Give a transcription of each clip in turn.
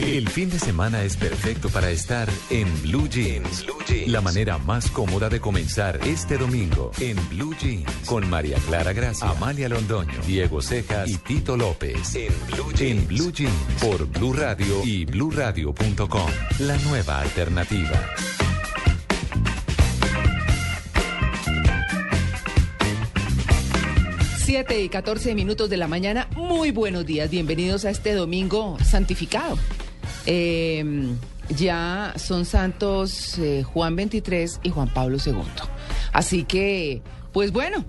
El fin de semana es perfecto para estar en Blue Jeans. La manera más cómoda de comenzar este domingo en Blue Jeans con María Clara Gracia, Amalia Londoño, Diego Cejas y Tito López. En Blue Jeans, en Blue Jeans por Blue Radio y bluradio.com. La nueva alternativa. Y 14 minutos de la mañana. Muy buenos días. Bienvenidos a este domingo santificado. Eh, ya son santos eh, Juan 23 y Juan Pablo II. Así que, pues bueno,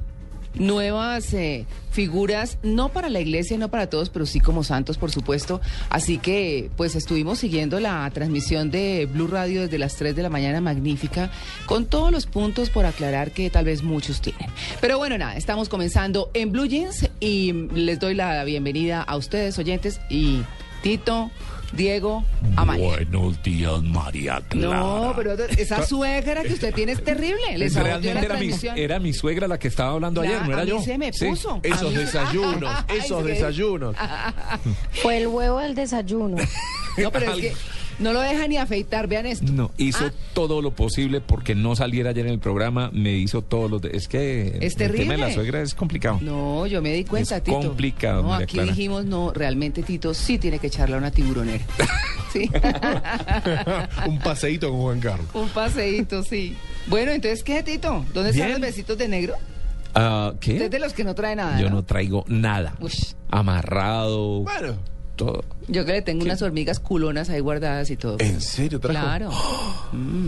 nuevas eh, figuras, no para la iglesia, no para todos, pero sí como santos, por supuesto. Así que, pues estuvimos siguiendo la transmisión de Blue Radio desde las 3 de la mañana, magnífica, con todos los puntos por aclarar que tal vez muchos tienen. Pero bueno, nada, estamos comenzando en Blue Jeans y les doy la bienvenida a ustedes, oyentes, y Tito. Diego Amaya. Buenos días, María Clara. No, pero esa suegra que usted tiene es terrible. Les Realmente era mi, era mi suegra la que estaba hablando ayer, ¿no era a mí yo? se me puso. Esos mí- desayunos, Ay, esos desayunos. Fue el huevo del desayuno. No, pero es que no lo deja ni afeitar, vean esto. No, hizo Ah. todo lo posible porque no saliera ayer en el programa, me hizo todo lo de... Es que Es el tema de terrible. la suegra es complicado. No, yo me di cuenta, Es Tito. complicado, No, María aquí Clara. dijimos, no, realmente Tito sí tiene que echarle a una tiburonera. Sí. Un paseíto con Juan Carlos. Un paseíto, sí. Bueno, entonces, ¿qué, Tito? ¿Dónde están los besitos de negro? Ah, Usted es ¿Qué? de los que no trae nada. Yo ¿no? no traigo nada. Ush. Amarrado, Bueno, todo. Yo que le tengo unas hormigas culonas ahí guardadas y todo. ¿en serio trajo? Claro.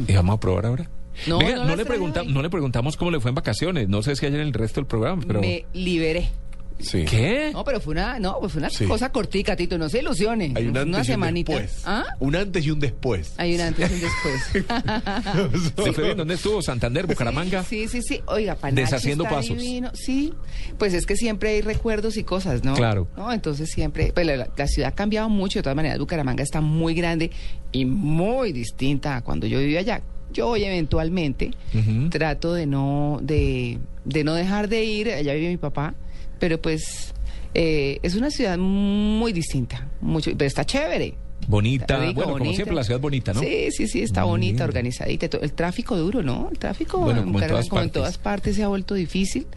¿Y vamos a probar ahora? No, Venga, no no, le pregunta- no le preguntamos cómo le fue en vacaciones. No sé si ayer en el resto del programa, pero... Me liberé. Sí. ¿Qué? No, pero fue una, no, pues fue una Sí. cosa cortica, Tito, no se ilusione. Hay un antes una y un semanita. después. ¿Ah? Un antes y un después. Hay un antes y un después. ¿Se fue bien? ¿Dónde estuvo? ¿Santander? ¿Bucaramanga? Sí, sí, sí. Oiga, Panache Deshaciendo está pasos. divino. Sí, pues es que siempre hay recuerdos y cosas, ¿no? Claro. ¿No? Entonces siempre, pues la, la ciudad ha cambiado mucho, de todas maneras, Bucaramanga está muy grande y muy distinta a cuando yo vivía allá. Yo hoy eventualmente trato de no, de, de no dejar de ir, allá vive mi papá, pero pues eh, es una ciudad muy distinta, mucho, pero está chévere. Bonita. Rico, bueno, como siempre, la ciudad bonita, ¿no? Sí, sí, sí, está Muy bonita, bien. organizadita. El tráfico duro, ¿no? El tráfico Bueno, en como en todas como en partes. todas partes se ha vuelto difícil.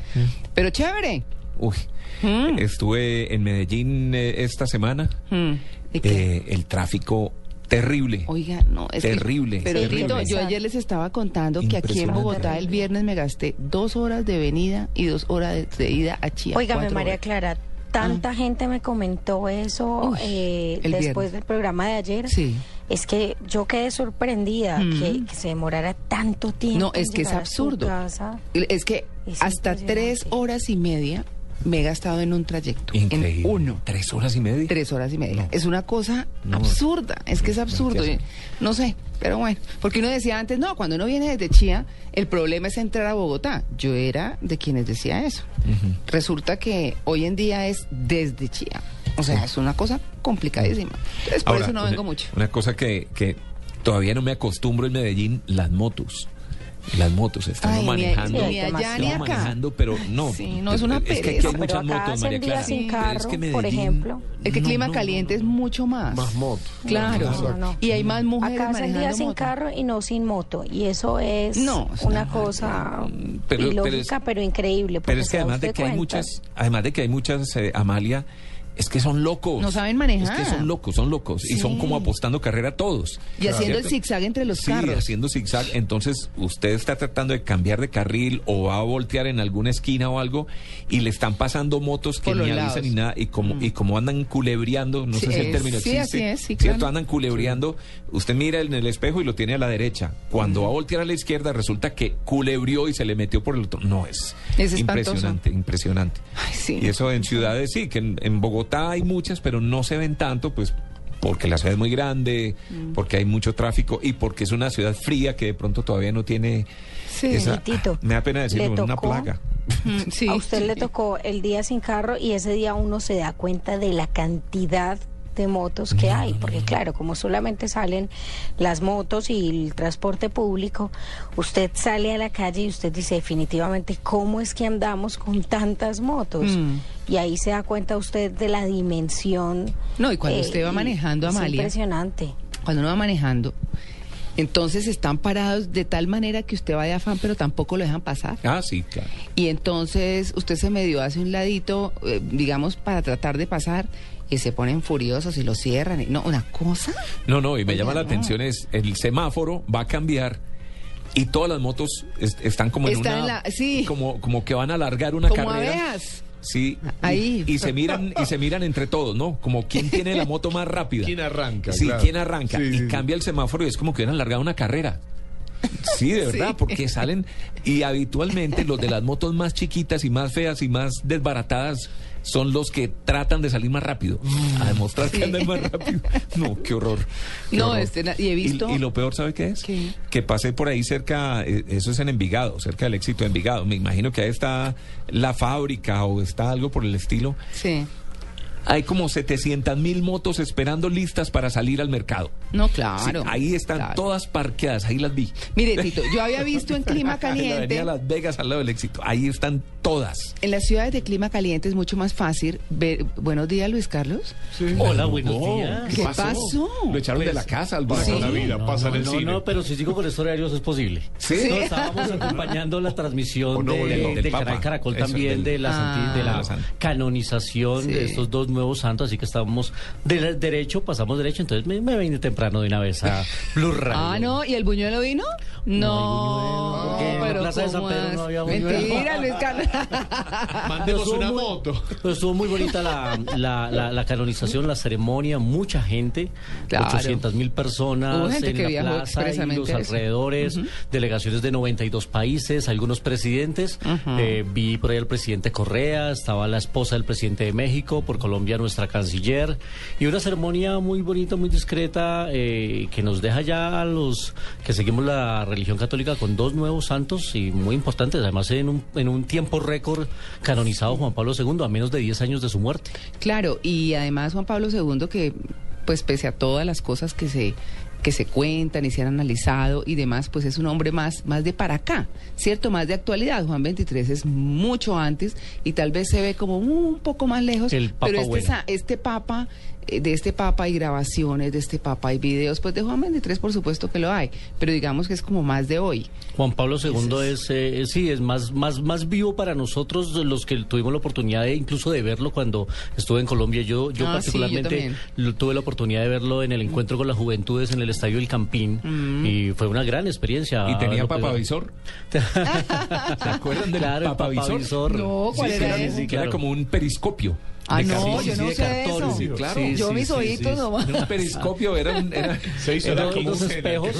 Pero chévere. Uy. Mm. Estuve en Medellín eh, esta semana. Mm. Eh, el tráfico terrible. Oiga, no, es que- Terrible, pero terrible. Tito, yo ayer les estaba contando que aquí en. Bogotá el viernes me gasté dos horas de venida y dos horas de, de ida a Chía. Óigame, María horas. Clara, tanta gente me comentó eso Uy, eh, el después viernes. del programa de ayer. Sí. Es que yo quedé sorprendida Mm. que, que se demorara tanto tiempo. No, es en que es absurdo. casa. Es que Es hasta tres horas y media me he gastado en un trayecto. Increíble. En uno. ¿Tres horas y media? Tres horas y media. No. Es una cosa No. absurda. Es que es absurdo. No sé, pero bueno. Porque uno decía antes, no, cuando uno viene desde Chía, el problema es entrar a Bogotá. Yo era de quienes decía eso. Resulta que hoy en día es desde Chía. O sea, es una cosa complicadísima. Entonces, por Ahora, eso no una- vengo mucho. Una cosa que, que todavía no me acostumbro en Medellín, las motos. Las motos, están Ay, manejando. ni ni manejando, pero no. Sí, no, es una que aquí pereza. hay muchas motos, María días Clara. sin carro, es que por Medellín- ejemplo. Es que No, clima no, caliente no, es mucho más. Más moto. Claro. No, no, no. Y hay más mujeres Acá manejando días sin moto. carro y no sin moto. Y eso es No, es una cosa Pero- pero ilógica, es- pero, increíble. Pero es que además de que hay muchas, además de que hay muchas, eh, Amalia, es que son locos. No saben manejar. Es que son locos, son locos. Y son Sí. como apostando carrera todos. Y haciendo el ¿Cierto? zigzag entre los sí, carros. haciendo zigzag. Entonces, usted está tratando de cambiar de carril o va a voltear en alguna esquina o algo y le están pasando motos que Por ni avisan ni nada. Y como, y como andan culebreando, no Sí, sé si el es- término sí, existe. así es, sí, ¿Cierto? claro. Andan culebreando. Usted mira en el espejo y lo tiene a la derecha. Cuando va a voltear a la izquierda, resulta que culebrió y se le metió por el otro. No, es, Es espantoso. impresionante, impresionante. Ay, sí. Y eso en ciudades sí, que en, en Bogotá hay muchas, pero no se ven tanto, pues porque la ciudad es muy grande, Mm. porque hay mucho tráfico y porque es una ciudad fría que de pronto todavía no tiene Sí. esa... Y Tito, me da pena decirlo, ¿le una tocó? plaga. Mm, sí, a usted le tocó el día sin carro y ese día uno se da cuenta de la cantidad de motos que hay, porque claro, como solamente salen las motos y el transporte público, usted sale a la calle y usted dice definitivamente cómo es que andamos con tantas motos. Mm. Y ahí se da cuenta usted de la dimensión. eh, No, y cuando usted va manejando, es Amalia. impresionante. Cuando uno va manejando, entonces están parados de tal manera que usted va de afán, pero tampoco lo dejan pasar. Ah, sí, claro. Y entonces usted se medio hace un ladito, eh, digamos, para tratar de pasar, y se ponen furiosos y lo cierran. y- No, una cosa. No, no, y me llama la no. atención es el semáforo va a cambiar y todas las motos es- están como en una en la- sí. como como que van a alargar una Como carrera. abejas. Sí. Ahí. Y, y se miran y se miran entre todos, ¿no? Como quién tiene la moto más rápida. ¿Quién arranca? Sí, Claro. quién arranca Sí, y sí. cambia el semáforo y es como que hubieran alargado una carrera. Sí, de verdad, Sí. porque salen y habitualmente los de las motos más chiquitas y más feas y más desbaratadas son los que tratan de salir más rápido, a demostrar que andan más rápido. No, qué horror. qué No, horror. este, y he visto- Y, lo peor, ¿sabe qué es? ¿Qué? Que pasé por ahí cerca, eh, eso es en Envigado, cerca del éxito de Envigado. Me imagino que ahí está la fábrica o está algo por el estilo. Sí. Hay como 700 mil motos esperando listas para salir al mercado. No, Sí, claro. ahí están claro. todas parqueadas, ahí las vi. Mire, Tito, yo había visto en clima En la caliente. Las Vegas al lado del éxito. Ahí están todas. En las ciudades de clima caliente es mucho más fácil ver. Buenos días, Luis Carlos. Hola, buenos Oh, días. ¿Qué pasó? Lo echaron de Pues, la casa al Pasa balcón. la vida, No, pasa en el no, cine. no, pero si sigo con estos horarios es posible. Sí. No, estábamos acompañando la transmisión no de, del Del canal Papa. Caracol Eso, también del- de la, Ah. de la De san- canonización Sí. de estos dos nuevos santos, así que estábamos de derecho, pasamos derecho, entonces me, me vine temprano de una vez a Blue Radio. Ah, no, ¿y el buñuelo vino? No, Porque en la pero Plaza de San ¿cómo Pedro no había buñuelo. Mentira, Luis Carlos. Mandemos una muy- moto. pero estuvo muy bonita la, la, la- la canonización, la ceremonia, mucha gente, Claro. 800 mil personas gente en que la plaza y los a eso. alrededores, delegaciones de 92 países, algunos presidentes. Eh, vi por ahí al presidente Correa, estaba la esposa del presidente de México, por Colombia nuestra canciller, y una ceremonia muy bonita, muy discreta, eh, que nos deja ya a los que seguimos la religión católica con dos nuevos santos y muy importantes, además en un, en un tiempo récord canonizado Juan Pablo II, a menos de 10 años de su muerte. Claro, y además Juan Pablo II, que pues pese a todas las cosas que se que se cuentan y se han analizado y demás, pues es un hombre más, más de para acá, ¿cierto? Más de actualidad. Juan 23 es mucho antes y tal vez se ve como un poco más lejos, El Papa pero este, bueno. este Papa, de este Papa hay grabaciones, de este Papa hay videos, pues de Juan 23 por supuesto que lo hay, pero digamos que es como más de hoy. Juan Pablo II es, eh, sí, es más, más, más vivo para nosotros, los que tuvimos la oportunidad de, incluso de verlo cuando estuve en Colombia. Yo, yo Ah, sí, yo particularmente lo- tuve la oportunidad de verlo en el encuentro con las juventudes en el Estadio El Campín Mm. y fue una gran experiencia. Y tenía papavisor. ¿Se acuerdan del Claro, papavisor? papavisor. No, ¿cuál Sí, era sí, sí, claro. como un periscopio. Ah, no, yo no sé cartón, eso. sí, claro. Sí, Yo mis sí. nomás. Un periscopio era un... Era, Se hizo Era la dos quincena espejos.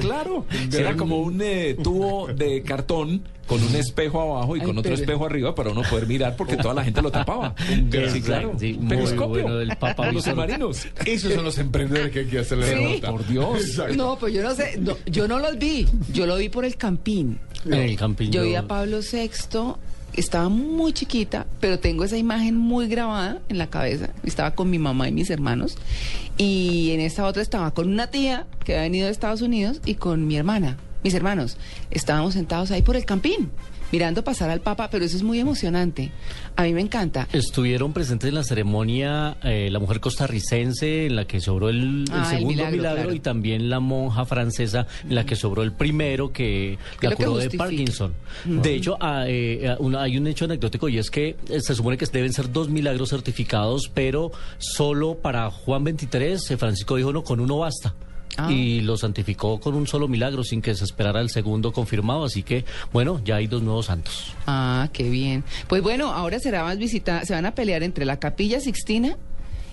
Claro, era como un eh, tubo de cartón con un espejo abajo y Ay, con otro pero- espejo arriba para uno poder mirar porque toda la gente lo tapaba. Sí, claro. Sí, un muy periscopio. bueno el Papa Los submarinos. Esos son los emprendedores que hay que hacerle Sí. la nota. Por Dios. Exacto. No, pues yo no sé, no, yo no los vi, yo lo vi por el Campín. En el Campín. Yo vi a Pablo VI, estaba muy chiquita, pero tengo esa imagen muy grabada en la cabeza. Estaba con mi mamá y mis hermanos. Y en esta otra estaba con una tía que había venido de Estados Unidos y con mi hermana, mis hermanos. Estábamos sentados ahí por el campín, mirando pasar al Papa, pero eso es muy emocionante. A mí me encanta. Estuvieron presentes en la ceremonia eh, la mujer costarricense en la que sobró el, Ah, segundo milagro, milagro, claro. y también la monja francesa en la que sobró el primero que la que curó de. Parkinson. De hecho, ah, eh, ah, hay un hecho anecdótico y es que eh, se supone que deben ser dos milagros certificados, pero solo para Juan 23 eh, Francisco dijo no, con uno basta. Ah. Y lo santificó con un solo milagro sin que se esperara el segundo confirmado. Así que, bueno, ya hay dos nuevos santos. Ah, qué bien. Pues bueno, ahora será más visita, se van a pelear entre la Capilla Sixtina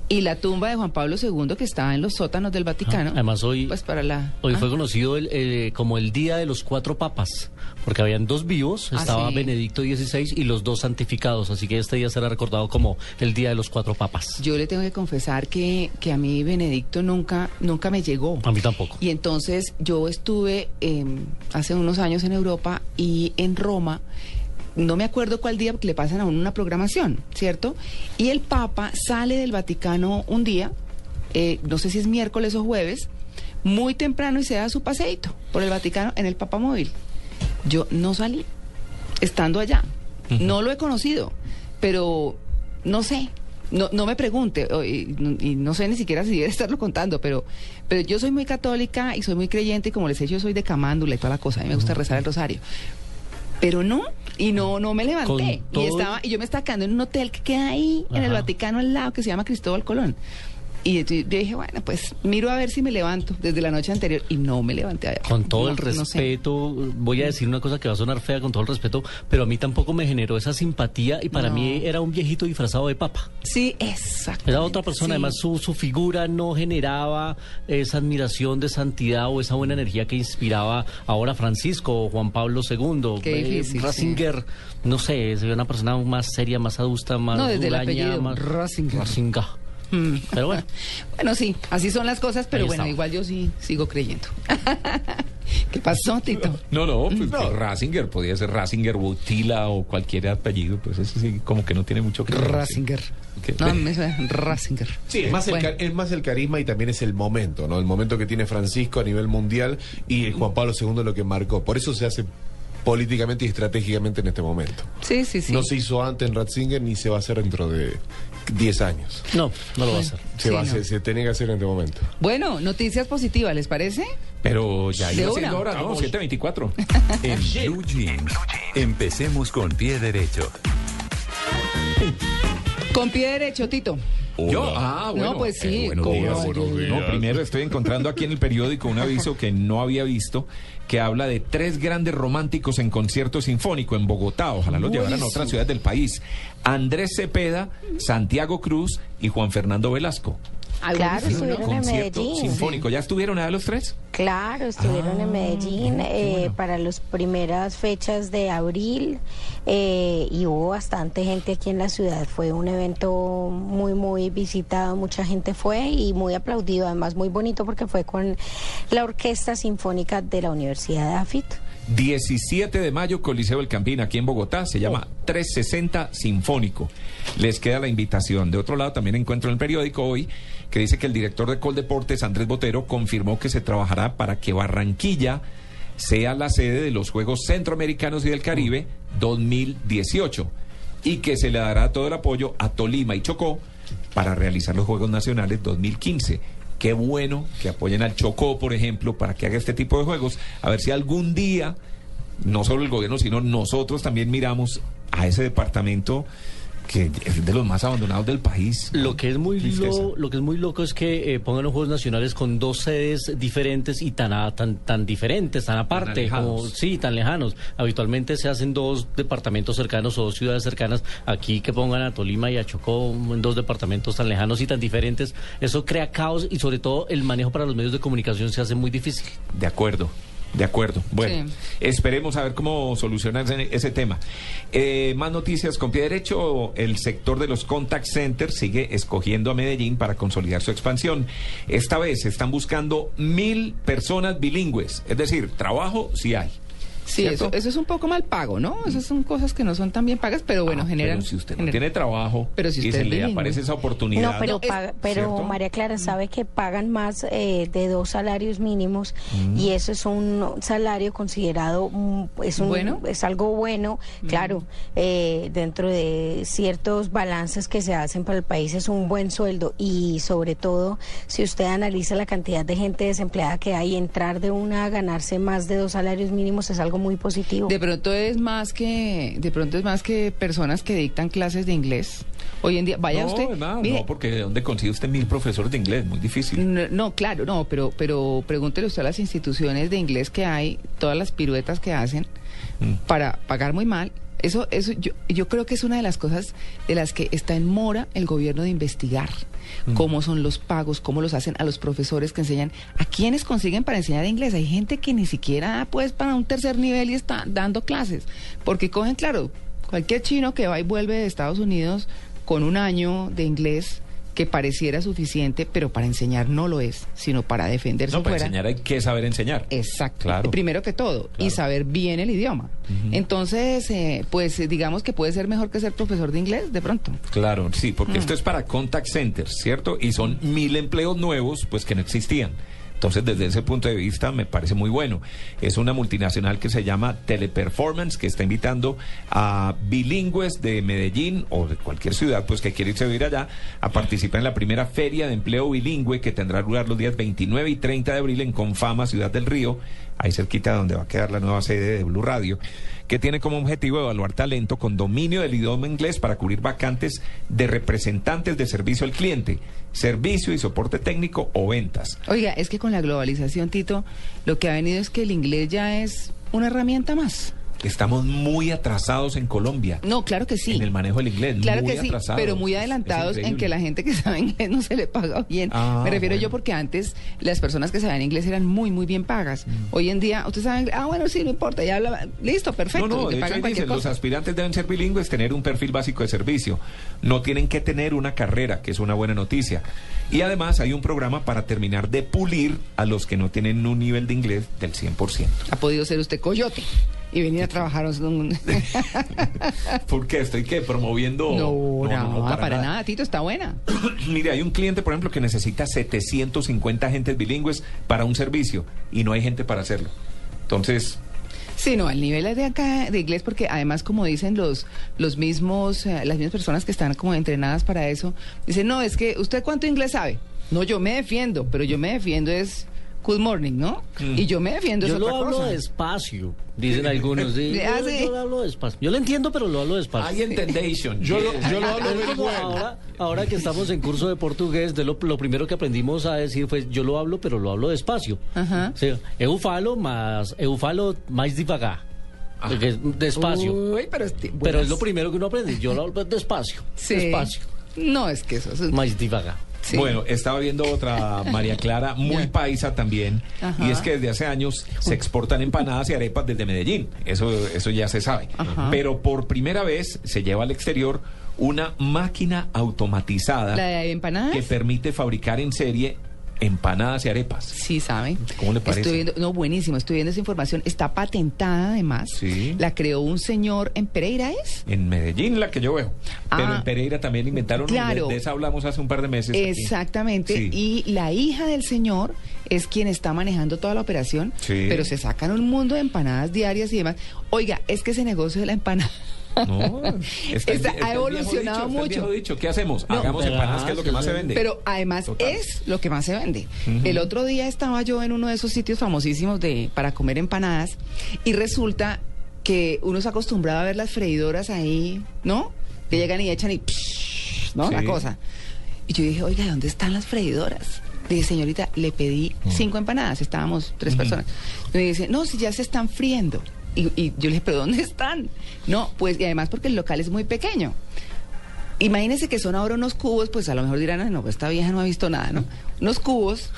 y la tumba de Juan Pablo II que está en los sótanos del Vaticano. Ah, además hoy- Pues para la... Hoy Ah, fue conocido el, eh, como el Día de los Cuatro Papas, porque habían dos vivos, Ah, estaba sí. Benedicto XVI y los dos santificados, así que este día será recordado como el Día de los Cuatro Papas. Yo le tengo que confesar que, que a mí Benedicto nunca, nunca me llegó. A mí tampoco. Y entonces yo estuve eh, hace unos años en Europa y en Roma, no me acuerdo cuál día, porque le pasan a uno una programación, ¿cierto? Y el Papa sale del Vaticano un día, eh, no sé si es miércoles o jueves, muy temprano y se da su paseíto por el Vaticano en el Papa Móvil. Yo no salí, estando allá. No lo he conocido, pero no sé. No, no me pregunte, y, y no sé ni siquiera si debe estarlo contando, pero, pero yo soy muy católica y soy muy creyente y como les he dicho, yo soy de camándula y toda la cosa, a mí me gusta rezar el rosario. Pero no, y no, no me levanté. Y estaba, y yo me estaba quedando en un hotel que queda ahí, en el. Vaticano al lado, que se llama Cristóbal Colón. Y yo yo dije, bueno, pues miro a ver si me levanto desde la noche anterior y no me levanté. Con todo el No, no sé. respeto, voy a decir una cosa que va a sonar fea con todo el respeto, pero a mí tampoco me generó esa simpatía y para No. mí era un viejito disfrazado de papa. Sí, exacto. Era otra persona, además su, su figura no generaba esa admiración de santidad o esa buena energía que inspiraba ahora Francisco o Juan Pablo II. Qué difícil, Ratzinger, no sé, se ve una persona más seria, más adusta, más No, desde el apellido, más Ratzinger. Ratzinger. Mm. Pero bueno, Bueno, sí, así son las cosas, pero Ahí bueno, igual yo sí sigo creyendo. ¿Qué pasó, Tito? No, no, pues que Ratzinger, podía ser Ratzinger, Butila o cualquier apellido, pues ese sí, como que no tiene mucho que ver. Ratzinger. Que- No, me suena Ratzinger. Sí, es más, el, Bueno. ca- es más el carisma y también es el momento, ¿no? El momento que tiene Francisco a nivel mundial y Juan Pablo II lo que marcó. Por eso se hace políticamente y estratégicamente en este momento. Sí, sí, sí. No se hizo antes en Ratzinger ni se va a hacer dentro de 10 años. no, no lo va a hacer. Se, Sí, va a no. hacer- se tenía que hacer en este momento. Bueno, noticias positivas, ¿les parece? Pero ya De iba una. siendo hora, ¿no? 7.24. En Blue Jeans, empecemos con pie derecho. Con pie derecho, Tito. Yo, ah, bueno. No, pues sí, buenos ¿cómo días. no? buenos días. No, primero estoy encontrando aquí en el periódico un aviso que no había visto que habla de tres grandes románticos en concierto sinfónico en Bogotá. Ojalá los llevaran a otras ciudades del país. Andrés Cepeda, Santiago Cruz y Juan Fernando Velasco. Claro, estuvieron en Medellín. sinfónico. ¿Ya estuvieron a los tres? Claro, estuvieron Ah, en Medellín eh, para las primeras fechas de abril eh, y hubo bastante gente aquí en la ciudad. Fue un evento muy, muy visitado, mucha gente fue y muy aplaudido, además muy bonito porque fue con la Orquesta Sinfónica de la Universidad de AFIT. 17 de mayo, Coliseo del Campín, aquí en Bogotá, se llama 360 Sinfónico. Les queda la invitación. De otro lado, también encuentro en el periódico hoy que dice que el director de Coldeportes, Andrés Botero, confirmó que se trabajará para que Barranquilla sea la sede de los Juegos Centroamericanos y del Caribe 2018 y que se le dará todo el apoyo a Tolima y Chocó para realizar los Juegos Nacionales 2015. Qué bueno que apoyen al Chocó, por ejemplo, para que haga este tipo de juegos. A ver si algún día, no solo el gobierno, sino nosotros también miramos a ese departamento que es de los más abandonados del país. Lo que es muy lo, lo que es muy loco es que eh, pongan los Juegos Nacionales con dos sedes diferentes y tan a- tan tan diferentes, tan aparte, como alejados. sí, tan lejanos. Habitualmente se hacen dos departamentos cercanos o dos ciudades cercanas. Aquí que pongan a Tolima y a Chocó en dos departamentos tan lejanos y tan diferentes, eso crea caos y sobre todo el manejo para los medios de comunicación se hace muy difícil. De acuerdo. De acuerdo. Bueno, Sí. esperemos a ver cómo solucionar ese, tema. Eh, más noticias con pie derecho. El sector de los contact centers sigue escogiendo a Medellín para consolidar su expansión. Esta vez están buscando mil personas bilingües. Es decir, trabajo sí hay. Sí, eso, eso es un poco mal pago, ¿no? Esas son cosas que no son tan bien pagas, pero bueno, Ah, generan. Pero si usted no generan- tiene trabajo Pero si y usted se es le aparece esa oportunidad. No, pero. María Clara sabe que pagan más eh, de dos salarios mínimos y eso es un salario considerado mm, es un ¿Bueno? es algo bueno, claro, eh, dentro de ciertos balances que se hacen para el país es un buen sueldo y sobre todo si usted analiza la cantidad de gente desempleada que hay, entrar de una a ganarse más de dos salarios mínimos es algo muy positivo. De pronto es más que de pronto es más que personas que dictan clases de inglés. Hoy en día, vaya no, usted. no, mire, no, porque ¿de dónde consigue usted mil profesores de inglés? Muy difícil. No, no, claro, no, pero, pero pregúntele usted a las instituciones de inglés que hay, todas las piruetas que hacen Mm. para pagar muy mal. Eso, eso yo, yo creo que es una de las cosas de las que está en mora el gobierno de investigar. Cómo son los pagos, cómo los hacen a los profesores que enseñan, a quienes consiguen para enseñar inglés. Hay gente que ni siquiera pues para un tercer nivel y está dando clases, porque cogen, claro, cualquier chino que va y vuelve de Estados Unidos con un año de inglés que pareciera suficiente, pero para enseñar no lo es, sino para defenderse No, para fuera. enseñar hay que saber enseñar. Exacto. Claro. Primero que todo, y saber bien el idioma. Entonces, eh, pues digamos que puede ser mejor que ser profesor de inglés, de pronto. Claro, sí, Mm. porque esto es para contact centers, ¿cierto? Y son mil empleos nuevos, pues que no existían. Entonces, desde ese punto de vista, me parece muy bueno. Es una multinacional que se llama Teleperformance, que está invitando a bilingües de Medellín o de cualquier ciudad, pues que quiere irse a vivir allá, a participar en la primera feria de empleo bilingüe que tendrá lugar los días 29 y 30 de abril en Confama, Ciudad del Río, ahí cerquita donde va a quedar la nueva sede de Blue Radio, que tiene como objetivo evaluar talento con dominio del idioma inglés para cubrir vacantes de representantes de servicio al cliente, servicio y soporte técnico o ventas. Oiga, es que con la globalización, Tito, lo que ha venido es que el inglés ya es una herramienta más. Estamos muy atrasados en Colombia. No, claro que sí. En el manejo del inglés. Claro muy que sí, atrasados. pero muy adelantados en que la gente que sabe inglés no se le paga bien. Ah, Me refiero yo porque antes las personas que sabían inglés eran muy, muy bien pagas. Mm. Hoy en día, usted sabe inglés, ah, bueno, sí, no importa, ya habla, listo, perfecto, No, no, de pagan los aspirantes deben ser bilingües, tener un perfil básico de servicio. No tienen que tener una carrera, que es una buena noticia. Y además hay un programa para terminar de pulir a los que no tienen un nivel de inglés del 100%. Ha podido ser usted coyote y venir a trabajar. ¿Por qué? ¿Estoy qué? ¿Promoviendo? No, no, para, nada. Tito, está buena. Mire, hay un cliente, por ejemplo, que necesita 750 agentes bilingües para un servicio y no hay gente para hacerlo. Entonces, Sí, no, al nivel de acá de inglés, porque además, como dicen los, los mismos, eh, las mismas personas que están como entrenadas para eso, dicen, no, es que, ¿usted cuánto inglés sabe? No, yo me defiendo, pero yo me defiendo es good morning, ¿no? Y yo me defiendo Yo es lo otra hablo cosa. despacio, dicen algunos. sí. Ah, Yo, sí. yo lo hablo despacio. Yo lo entiendo, pero lo hablo despacio. hay entendation. Yo lo, yo lo hablo ahora, ahora que estamos en curso de portugués, de lo, lo primero que aprendimos a decir fue yo lo hablo, pero lo hablo despacio. Ajá. Sí, eu falo más, eu falo más devagar. Porque es despacio. Uy, pero, es- pero buenas. es lo primero que uno aprende. Yo lo hablo despacio. Sí. Despacio. No, es que eso es... Más devagar. Sí. Bueno, estaba viendo otra María Clara, muy paisa también, Ajá. y es que desde hace años se exportan empanadas y arepas desde Medellín, eso, eso ya se sabe. Ajá. Pero por primera vez se lleva al exterior una máquina automatizada ¿La de empanadas? que permite fabricar en serie empanadas y arepas. Sí, sabe. ¿Cómo le parece? Estoy viendo, no, buenísimo, estoy viendo esa información. Está patentada además. Sí. La creó un señor en Pereira, ¿es? En Medellín la que yo veo. Pero Ah. en Pereira también inventaron, Claro. de, de esa hablamos hace un par de meses. Exactamente. Sí. Y la hija del señor es quien está manejando toda la operación. Sí. Pero se sacan un mundo de empanadas diarias y demás. Oiga, es que ese negocio de la empanada. No, está Está- ha evolucionado dicho, mucho. dicho. ¿Qué hacemos? No, Hagamos empanadas, que es lo que más se vende. Pero además Total. es lo que más se vende. El otro día estaba yo en uno de esos sitios famosísimos de para comer empanadas y resulta que uno se acostumbrado a ver las freidoras ahí, ¿no? Que llegan y echan y psh, ¿no? La Sí. cosa. Y yo dije, oiga, ¿dónde están las freidoras? Le dije, señorita, le pedí cinco empanadas, estábamos tres personas. Me dice, no, si ya se están friendo. Y, y yo le dije, ¿pero dónde están? No, pues, y además porque el local es muy pequeño. Imagínense que son ahora unos cubos, pues a lo mejor dirán, "Ay, no, pues esta vieja no ha visto nada, ¿no? Unos cubos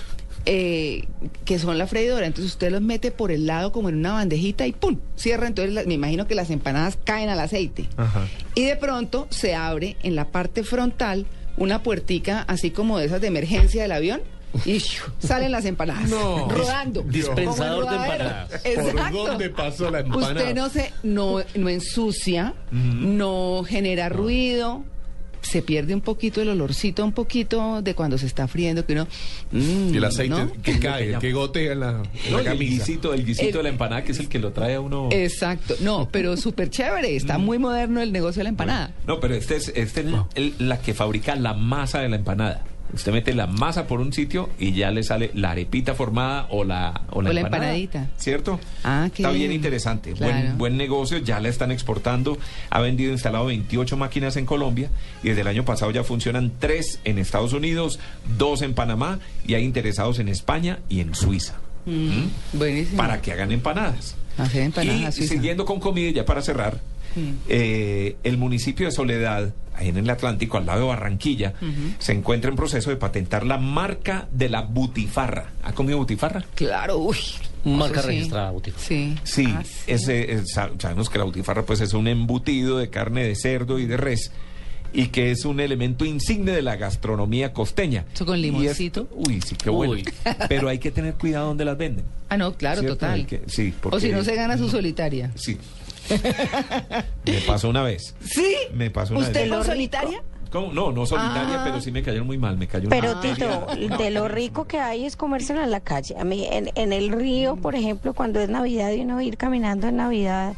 eh, que son la freidora, entonces usted los mete por el lado como en una bandejita y ¡pum! Cierra, entonces la- me imagino que las empanadas caen al aceite. Ajá. Y de pronto se abre en la parte frontal una puertica así como de esas de emergencia del avión. Y ¡shu! salen las empanadas No. rodando. Dispensador de empanadas. ¿Por Exacto. dónde pasó la empanada? Usted no se, no, no ensucia, no genera ruido, se pierde un poquito el olorcito, un poquito de cuando se está friendo, que uno... mm, Y el aceite ¿no? que cae, que gotea en la, en No, la y el guisito, el guisito El- de la empanada, que es el que lo trae a uno. Exacto, no, pero súper chévere, está muy moderno el negocio de la empanada. No, pero este es, este es el- la que fabrica la masa de la empanada. Usted mete la masa por un sitio y ya le sale la arepita formada o la, o la, O la empanadita. ¿Cierto? Ah, qué Está bien interesante. Claro. Buen, buen negocio, ya la están exportando. Ha vendido, instalado 28 máquinas en Colombia y desde el año pasado ya funcionan tres en Estados Unidos, dos en Panamá y hay interesados en España y en Suiza. ¿Mm? Buenísimo. Para que hagan empanadas. Hacer empanadas y siguiendo con comida, ya para cerrar, eh, el municipio de Soledad, ahí en el Atlántico, al lado de Barranquilla, se encuentra en proceso de patentar la marca de la butifarra. ¿Ha comido butifarra? Claro, uy. Marca sí. registrada, Butifarra. Sí. Sí, Ah, ese, es- sa- sabemos que la butifarra pues es un embutido de carne de cerdo y de res y que es un elemento insigne de la gastronomía costeña. Eso con limoncito. uy, sí, qué bueno. Uy. Pero hay que tener cuidado donde las venden. Ah, no, claro, ¿Cierto? total. Que- sí, porque- O si no se gana su solitaria. Sí. me pasó una vez. ¿Sí? Me pasó una ¿Usted vez. con Lo solitaria? ¿Cómo? No, no solitaria, Ah. pero sí me cayeron muy mal. Me cayó Pero una Tito, de lo rico que hay es comérselo en la calle. A mí, en, en el río, por ejemplo, cuando es Navidad y uno ir caminando en Navidad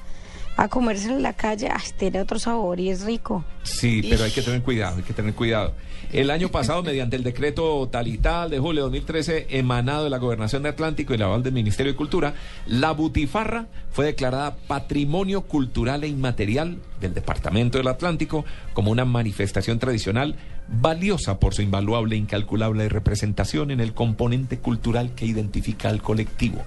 a comérselo en la calle, ay, tiene otro sabor y es rico. Sí, pero hay que tener cuidado, hay que tener cuidado. El año pasado, mediante el decreto tal y tal de julio de 2013, emanado de la Gobernación de Atlántico y la aval del Ministerio de Cultura, la butifarra fue declarada Patrimonio Cultural e Inmaterial del Departamento del Atlántico como una manifestación tradicional valiosa por su invaluable e incalculable representación en el componente cultural que identifica al colectivo.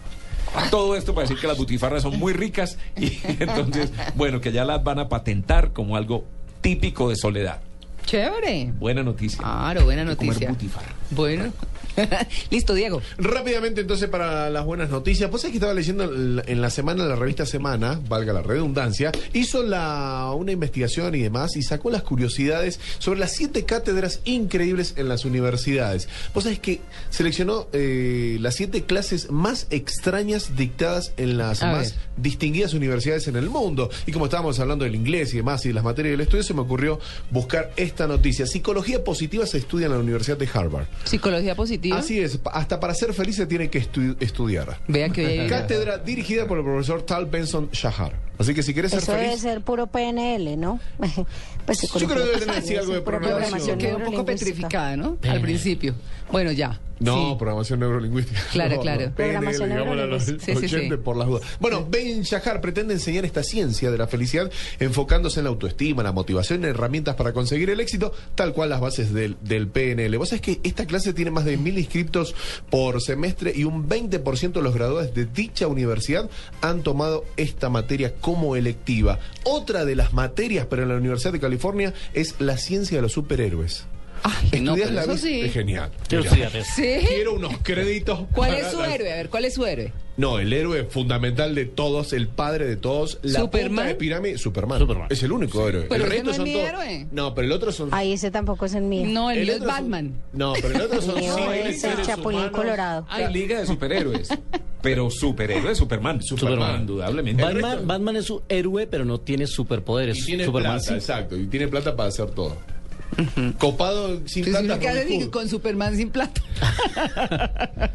Todo esto para decir que las butifarras son muy ricas y entonces, bueno, que ya las van a patentar como algo típico de Soledad. Chévere. Buena noticia. Claro, buena que comer noticia. butifarra. Bueno. Listo, Diego. Rápidamente entonces para las buenas noticias, pues es que estaba leyendo en la semana, la revista Semana, valga la redundancia, hizo la, una investigación y demás y sacó las curiosidades sobre las siete cátedras increíbles en las universidades. Vos sabés que seleccionó eh, las siete clases más extrañas dictadas en las A más ver. distinguidas universidades en el mundo. Y como estábamos hablando del inglés y demás y de las materias del estudio, se me ocurrió buscar esta noticia. Psicología positiva se estudia en la Universidad de Harvard. Psicología positiva. Así es, hasta para ser feliz se tiene que estu- estudiar. Vea que hoy hay- Cátedra dirigida por el profesor Tal Benson Shahar. Así que si quieres ser Eso debe ser puro PNL, ¿no? pues Yo creo que debe tener sí, algo de programación. Quedó un poco petrificada, ¿no? Al principio. Bueno, ya. No, Sí. programación neurolingüística. Claro, No, claro. no, Programación PNL, los neurolingüística. Sí, sí, sí. oyentes por las dudas. Bueno, Ben Shahar pretende enseñar esta ciencia de la felicidad enfocándose en la autoestima, la motivación, en herramientas para conseguir el éxito, tal cual las bases del, del PNL. Vos sabés que esta clase tiene más de mil inscriptos por semestre y un 20% de los graduados de dicha universidad han tomado esta materia como electiva. Otra de las materias para la Universidad de California es la ciencia de los superhéroes. Ay, no, pero la eso sí. Es genial. Quiero. Sí. Unos créditos. ¿Cuál es su las- héroe? A ver, ¿cuál es su héroe? No, el héroe fundamental de todos, el padre de todos, la ¿Superman? punta de pirámide, Superman. Superman. Es el único héroe. Pero el ese resto no es son mi todos. héroe. No, pero el otro son. Ay, ese tampoco es el mío. No, el, mío es son- Batman. No, pero el otro son El mío civiles, es el Chapulín humanos. Colorado. Hay liga de superhéroes, pero superhéroe Superman. Superman. indudablemente. El Batman, resto- Batman es su héroe, pero no tiene superpoderes. Y tiene Superman plata, sí. exacto. Y tiene plata para hacer todo. Copado sin plata. ¿uno qué hace Robin si Hood. con Superman sin plata?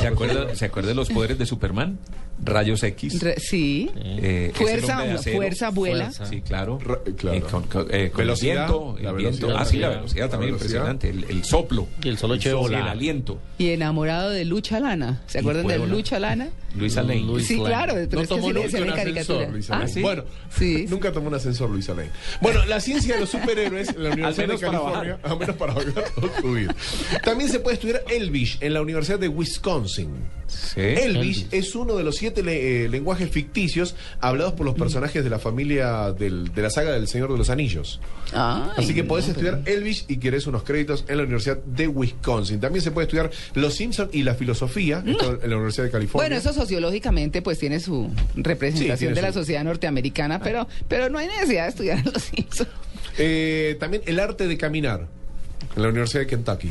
¿Se acuerda, ¿Se acuerda de los poderes de Superman? Rayos X. Re- sí. eh, Fuerza, acero. fuerza, vuela. Fuerza. Sí, claro. Claro. Eh, con, con- eh, con Velocidad, el viento, la el viento. velocidad Ah, sí, la velocidad también, velocidad. impresionante. El, el soplo. Y el solo Sí, volar. el aliento. Y enamorado de Lucha Lana. ¿Se acuerdan de. Lucha Lana? Luisa Lane. Luis sí, Lane. claro, pero No es tomó nunca un caricatura. ascensor, Luisa Ah, Lane. ¿sí? Bueno, Sí. nunca tomó un ascensor, Luisa Lane. Bueno, la ciencia de los superhéroes en la Universidad de California, al menos para subir. También se puede estudiar Elvish en la Universidad de Wisconsin. Elvish es uno de los siete le- eh, lenguajes ficticios hablados por los personajes de la familia del- de la saga del Señor de los Anillos. Ay, Así que podés no, estudiar Elvish y querés unos créditos en la Universidad de Wisconsin. También se puede estudiar Los Simpson y la filosofía esto en la Universidad de California. Bueno, eso sociológicamente pues tiene su representación Sí, tiene de la sociedad norteamericana, pero, pero no hay necesidad de estudiar los Simpsons. Eh, también el arte de caminar. En la Universidad de Kentucky.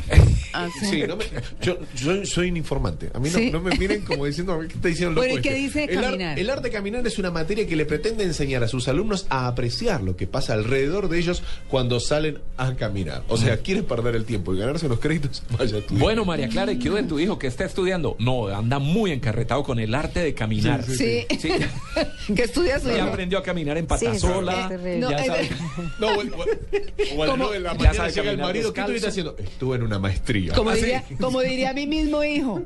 Ah, sí. Sí, no me- yo, yo soy un informante. A mí no, Sí. no me miren como diciendo, a ¿qué está diciendo el Bueno, loco ¿y qué este? dice el, ar- caminar? el arte de caminar es una materia que le pretende enseñar a sus alumnos a apreciar lo que pasa alrededor de ellos cuando salen a caminar. O sea, ¿quieres perder el tiempo y ganarse los créditos? Vaya tú. Bueno, María Clara, ¿y qué de tu hijo que está estudiando? No, anda muy encarretado con el arte de caminar. Sí. Sí. ¿Qué estudia su Ya aprendió a caminar en patasola. terrible. No, ya sabe. No, o el, o el- o el- Como- no, en la Ya sabe llega el marido, ¿qué haciendo? Estuve en una maestría. Como diría, como diría mi mismo hijo,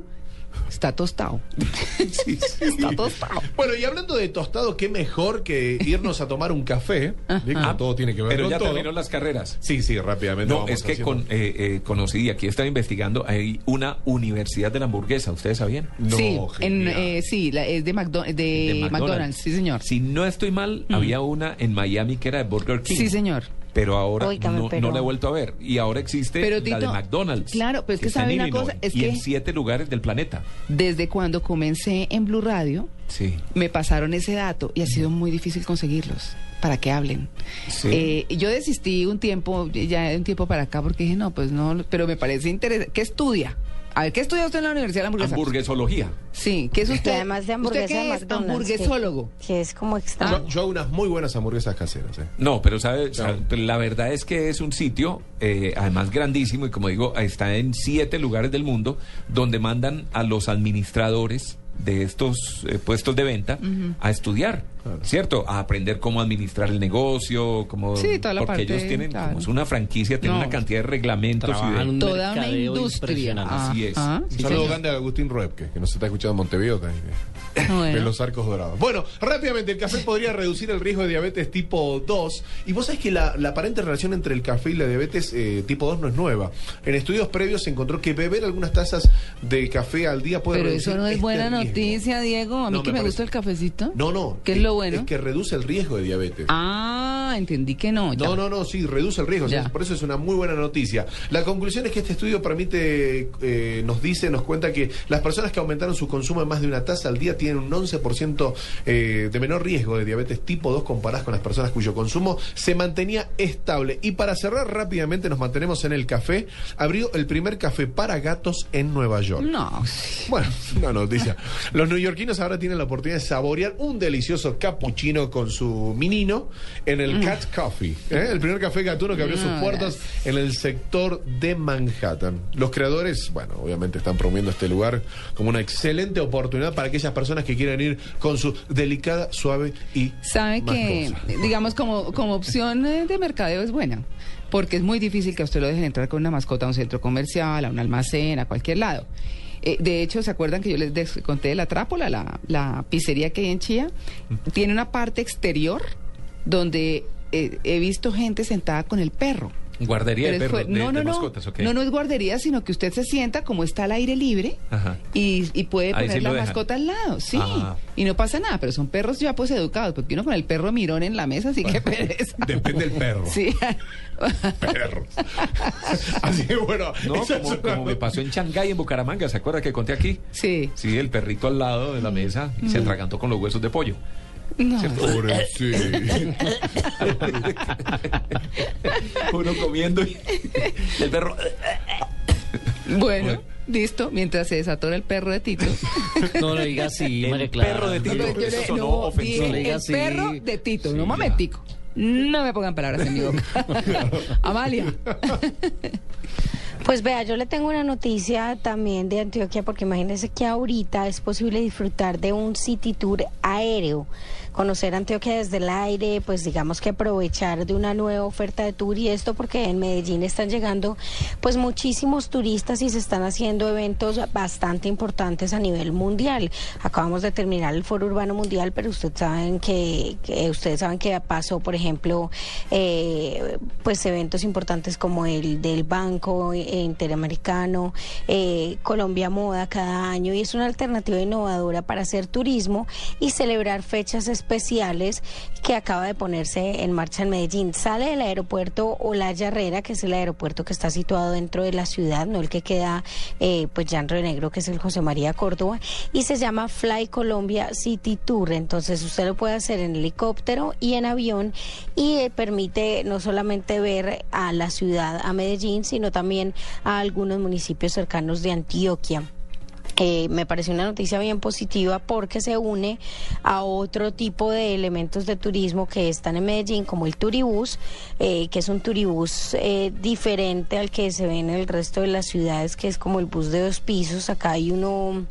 Está tostado. Sí, sí. Está tostado. Bueno, y hablando de tostado, qué mejor que irnos a tomar un café. Digo, Ah, todo tiene que ver Pero con ya todo. terminó las carreras. Sí, sí, rápidamente. No, vamos es que haciendo. con, eh, eh, conocí, aquí estaba investigando, hay una universidad de la hamburguesa, ¿ustedes sabían? No, sí, en, eh, sí, la- es de, McDo- de De McDonald's. sí señor. Si no estoy mal, había una en Miami que era de Burger King. Sí, señor. Pero ahora no, pero- no la he vuelto a ver. Y ahora existe Pero, la de McDonald's. claro, pero es que está sabe una cosa, es y que- en siete lugares del planeta. Desde cuando comencé en Blue Radio, Sí. me pasaron ese dato y ha sido muy difícil conseguirlos para que hablen. Sí. Eh, yo desistí un tiempo, ya de un tiempo para acá, porque dije, no, pues no, pero me parece interesante. ¿Qué estudia? A ver, ¿qué estudia usted en la Universidad de la Hamburguesa? Hamburguesología. Sí, ¿qué es Y usted? además de hamburguesa ¿Usted qué es? McDonald's, Hamburguesólogo. Que, que es como extraño. Yo, yo hago unas muy buenas hamburguesas caseras. ¿eh? No, pero sabe, sabe, la verdad es que es un sitio, eh, además grandísimo, y como digo, está en siete lugares del mundo, donde mandan a los administradores de estos eh, puestos de venta a estudiar, ¿cierto? A aprender cómo administrar el negocio, cómo... Sí, toda la porque parte, ellos tienen, claro. como es una franquicia, tienen No. una cantidad de reglamentos y de... un Toda una industria. Así es. Un sí, saludo grande a Agustín Ruepke, que nos está escuchando en Montevideo también. Bueno. De los arcos dorados. Bueno, rápidamente, el café podría reducir el riesgo de diabetes tipo 2. Y vos sabés que la, la aparente relación entre el café y la diabetes eh, tipo 2 no es nueva. En estudios previos se encontró que beber algunas tazas de café al día puede Pero reducir eso no es este buena riesgo. noticia, Diego. A mí No, que me me, gusta el cafecito. No, no. ¿Qué es lo bueno? Es que reduce el riesgo de diabetes. Ah, entendí que no. ya. No, no, no, sí, reduce el riesgo. Ya. Por eso es una muy buena noticia. La conclusión es que este estudio permite, eh, nos dice, nos cuenta que las personas que aumentaron su consumo en más de una taza al día tienen un 11% eh, de menor riesgo de diabetes tipo 2 comparadas con las personas cuyo consumo se mantenía estable. Y para cerrar rápidamente, nos mantenemos en el café. Abrió el primer café para gatos en Nueva York. No. Bueno, una noticia. Los neoyorquinos ahora tienen la oportunidad de saborear un delicioso cappuccino con su menino en el Cat Coffee, ¿eh? el primer café gatuno que abrió sus No, puertas en el sector de Manhattan. Los creadores, bueno, obviamente están promoviendo este lugar como una excelente oportunidad para aquellas personas que quieran ir con su delicada, suave y Sabe que, digamos, como, como opción de mercadeo es buena. Porque es muy difícil que a usted lo dejen entrar con una mascota a un centro comercial, a un almacén, a cualquier lado. Eh, de hecho, ¿se acuerdan que yo les conté de la Trápola, la, la pizzería que hay en Chía? Tiene una parte exterior donde eh, he visto gente sentada con el perro. Guardería de perros, fue- de, no, de no, no. mascotas, ¿ok? No, no es guardería, sino que usted se sienta como está al aire libre Ajá. y, y puede Ahí poner sí la mascota al lado, sí. Ah. Y no pasa nada, pero son perros ya pues educados, porque uno con el perro mirón en la mesa, así que pereza. Depende del perro. Sí. Perros. Así que bueno, No, como, como me pasó en Shanghái, en Bucaramanga, ¿se acuerda que conté aquí? Sí. Sí, el perrito al lado de la mesa y se atragantó con los huesos de pollo. No. Uno comiendo y el perro... Bueno, listo, mientras se desatora el perro de Tito. No le diga así, El María Clara. perro de Tito. No, eso le- sonó no, ofensivo. dije Le diga el así. perro de Tito, Sí, no un ya. momentico. No me pongan palabras en mi boca. Amalia. Pues vea, yo le tengo una noticia también de Antioquia, porque imagínense que ahorita es posible disfrutar de un city tour aéreo. Conocer Antioquia desde el aire, pues digamos que aprovechar de una nueva oferta de tour y esto porque en Medellín están llegando pues muchísimos turistas y se están haciendo eventos bastante importantes a nivel mundial. Acabamos de terminar el Foro Urbano Mundial, pero ustedes saben que, ustedes saben que pasó, por ejemplo, eh, pues eventos importantes como el del Banco Interamericano, eh, Colombia Moda cada año y es una alternativa innovadora para hacer turismo y celebrar fechas especiales que acaba de ponerse en marcha en Medellín. Sale del aeropuerto Olaya Herrera, que es el aeropuerto que está situado dentro de la ciudad, no el que queda eh, pues ya en Río Negro, que es el José María Córdoba, y se llama Fly Colombia City Tour. Entonces usted lo puede hacer en helicóptero y en avión y eh, permite no solamente ver a la ciudad, a Medellín, sino también a algunos municipios cercanos de Antioquia. Eh, me pareció una noticia bien positiva porque se une a otro tipo de elementos de turismo que están en Medellín, como el turibús, eh, que es un turibús eh, diferente al que se ve en el resto de las ciudades, que es como el bus de dos pisos. Acá hay uno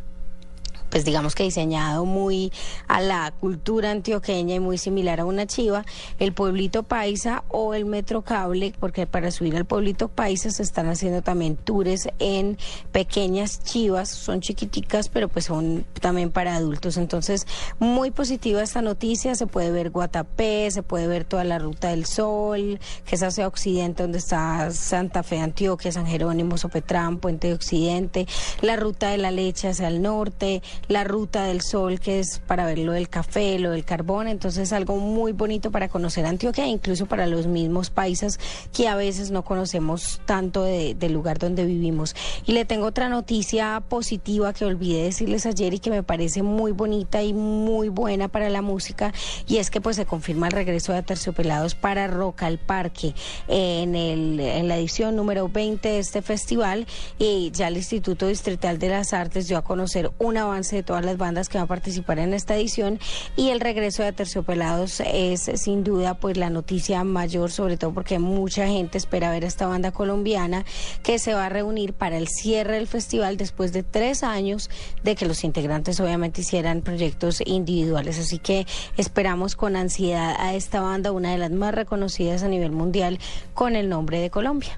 pues digamos que diseñado muy a la cultura antioqueña y muy similar a una chiva, el pueblito paisa o el metro cable, porque para subir al pueblito paisa se están haciendo también tours en pequeñas chivas, son chiquiticas, pero pues son también para adultos. Entonces, muy positiva esta noticia, se puede ver Guatapé, se puede ver toda la ruta del sol, que es hacia occidente, donde está Santa Fe, Antioquia, San Jerónimo, Sopetrán, Puente de Occidente, la ruta de la leche hacia el norte, la ruta del sol, que es para ver lo del café, lo del carbón. Entonces, algo muy bonito para conocer Antioquia, incluso para los mismos países que a veces no conocemos tanto de- del lugar donde vivimos. Y le tengo otra noticia positiva que olvidé decirles ayer y que me parece muy bonita y muy buena para la música, y es que pues se confirma el regreso de Aterciopelados para Rock al Parque en, el, en la edición número 20 de este festival, y ya el Instituto Distrital de las Artes dio a conocer un avance de todas las bandas que van a participar en esta edición, y el regreso de Aterciopelados es sin duda pues la noticia mayor, sobre todo porque mucha gente espera ver a esta banda colombiana que se va a reunir para el cierre del festival después de tres años de que los integrantes obviamente hicieran proyectos individuales. Así que esperamos con ansiedad a esta banda, una de las más reconocidas a nivel mundial, con el nombre de Colombia.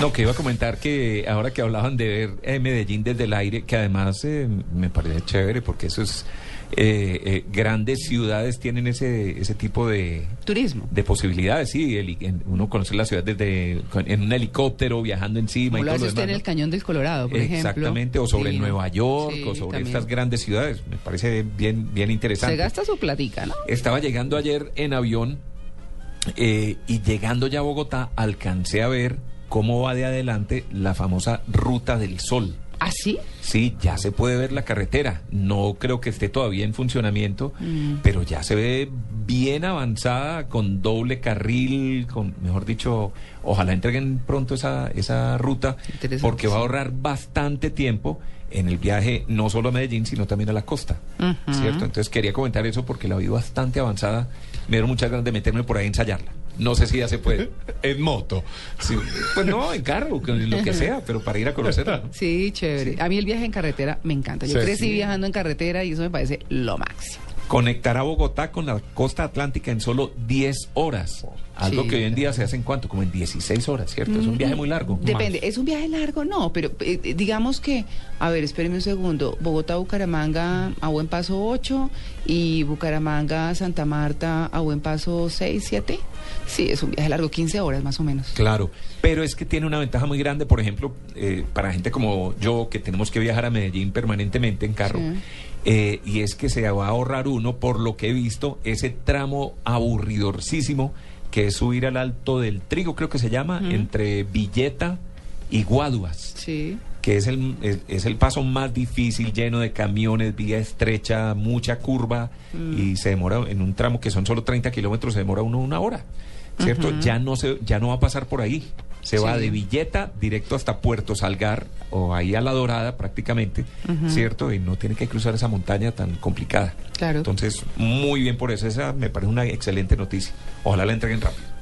No, que iba a comentar que ahora que hablaban de ver eh, Medellín desde el aire, que además eh, me parece chévere porque eso es... eh, eh, grandes ciudades tienen ese, ese tipo de, Turismo. de posibilidades, sí. en- uno conoce la ciudad desde con- en un helicóptero viajando encima Como y lo todo hace usted en el. Cañón del Colorado, por ejemplo. Exactamente, o sobre. Nueva York, Sí, o sobre también. estas grandes ciudades. Me parece bien, bien interesante. Se gasta su platica, ¿no? Estaba llegando ayer en avión eh, y llegando ya a Bogotá alcancé a ver cómo va de adelante la famosa Ruta del Sol. ¿Ah, sí? Sí, ya se puede ver la carretera. No creo que esté todavía en funcionamiento, Mm. pero ya se ve bien avanzada, con doble carril, con, mejor dicho, ojalá entreguen pronto esa, esa ruta, porque va a ahorrar bastante tiempo en el viaje, no solo a Medellín, sino también a la costa. ¿Cierto? Entonces quería comentar eso porque la vi bastante avanzada. Me dieron muchas ganas de meterme por ahí a ensayarla. No sé si ya se puede. En moto. Sí, pues no, en carro, lo que sea, pero para ir a conocerla. ¿no? Sí, chévere. A mí el viaje en carretera me encanta. Yo Sí. crecí Sí. viajando en carretera y eso me parece lo máximo. Conectar a Bogotá con la costa atlántica en solo 10 horas. Algo Sí, que hoy en día se hace en cuánto, como en 16 horas, ¿cierto? Es un viaje muy largo. Depende, ¿es un viaje largo? No, pero eh, eh, digamos que, a ver, espéreme un segundo, Bogotá, Bucaramanga a buen paso 8 y Bucaramanga, Santa Marta a buen paso 6, 7. Sí, es un viaje largo, 15 horas más o menos. Claro, pero es que tiene una ventaja muy grande, por ejemplo, eh, para gente como yo, que tenemos que viajar a Medellín permanentemente en carro, Sí. Eh, y es que se va a ahorrar uno, por lo que he visto, ese tramo aburridorcísimo que es subir al Alto del Trigo, creo que se llama, entre Villeta y Guaduas. Sí. que es el, es, es el paso más difícil, lleno de camiones, vía estrecha, mucha curva, y se demora en un tramo que son solo 30 kilómetros, se demora uno una hora, ¿cierto? Ya no se, ya no va a pasar por ahí. Se va de Villeta directo hasta Puerto Salgar, o ahí a La Dorada prácticamente, ¿cierto? Y no tiene que cruzar esa montaña tan complicada. Claro. Entonces, muy bien por eso, esa me parece una excelente noticia. Ojalá la entreguen rápido.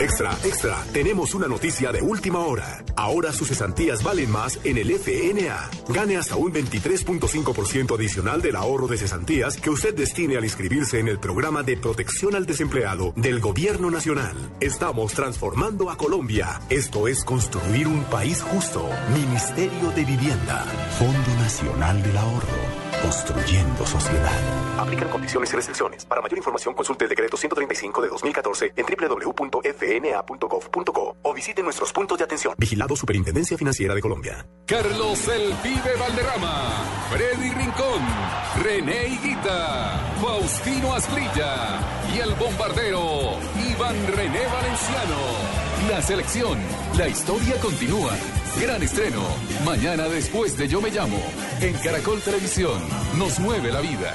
Extra, extra. Tenemos una noticia de última hora. Ahora sus cesantías valen más en el FNA. Gane hasta un 23.5% adicional del ahorro de cesantías que usted destine al inscribirse en el programa de protección al desempleado del Gobierno Nacional. Estamos transformando a Colombia. Esto es construir un país justo. Ministerio de Vivienda. Fondo Nacional del Ahorro. Construyendo sociedad. Aplican condiciones y restricciones. Para mayor información consulte el decreto 135 de 2014 en www.fna.gov.co o visite nuestros puntos de atención. Vigilado Superintendencia Financiera de Colombia. Carlos el Pibe Valderrama, Freddy Rincón, René Higuita, Faustino Asprilla y el bombardero Iván René Valenciano. La selección, la historia continúa. Gran estreno, mañana después de Yo Me Llamo, en Caracol Televisión, nos mueve la vida.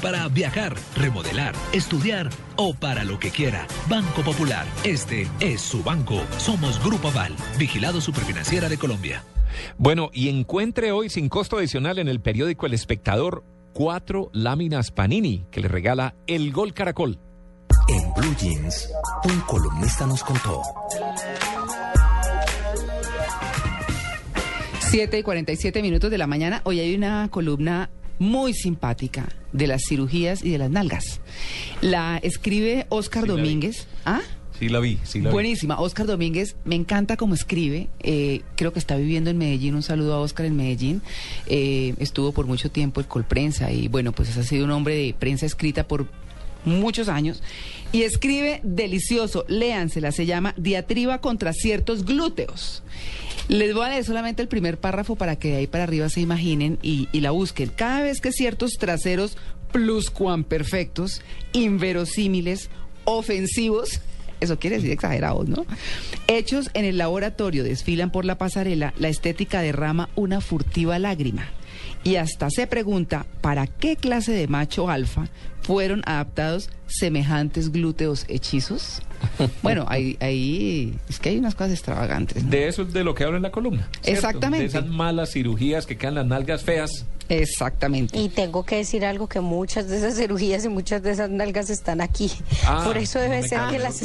para viajar, remodelar, estudiar o para lo que quiera. Banco Popular. Este es su banco. Somos Grupo Aval, vigilado superfinanciera de Colombia. Bueno, y encuentre hoy sin costo adicional en el periódico El Espectador cuatro láminas Panini que le regala el Gol Caracol. En Blue Jeans, un columnista nos contó. 7 y 47 minutos de la mañana. Hoy hay una columna muy simpática de las cirugías y de las nalgas. La escribe Oscar Sí, vi. Domínguez. ¿Ah? Sí, la vi, sí la vi. Buenísima. Oscar Domínguez, me encanta cómo escribe. Eh, creo que está viviendo en Medellín. Un saludo a Oscar en Medellín. Eh, estuvo por mucho tiempo en Colprensa y bueno, pues ha sido un hombre de prensa escrita por muchos años. Y escribe delicioso, léansela, se llama Diatriba contra ciertos glúteos. Les voy a leer solamente el primer párrafo para que de ahí para arriba se imaginen y, y la busquen. Cada vez que ciertos traseros pluscuamperfectos, inverosímiles, ofensivos, eso quiere decir exagerados, ¿no? Hechos en el laboratorio desfilan por la pasarela, la estética derrama una furtiva lágrima. Y hasta se pregunta para qué clase de macho alfa fueron adaptados semejantes glúteos hechizos. Bueno, ahí, ahí es que hay unas cosas extravagantes. ¿no? De eso es de lo que habla en la columna. ¿cierto? Exactamente. De esas malas cirugías que quedan las nalgas feas. Exactamente. Y tengo que decir algo que muchas de esas cirugías y muchas de esas nalgas están aquí. Ah, Por eso debe ser que, la las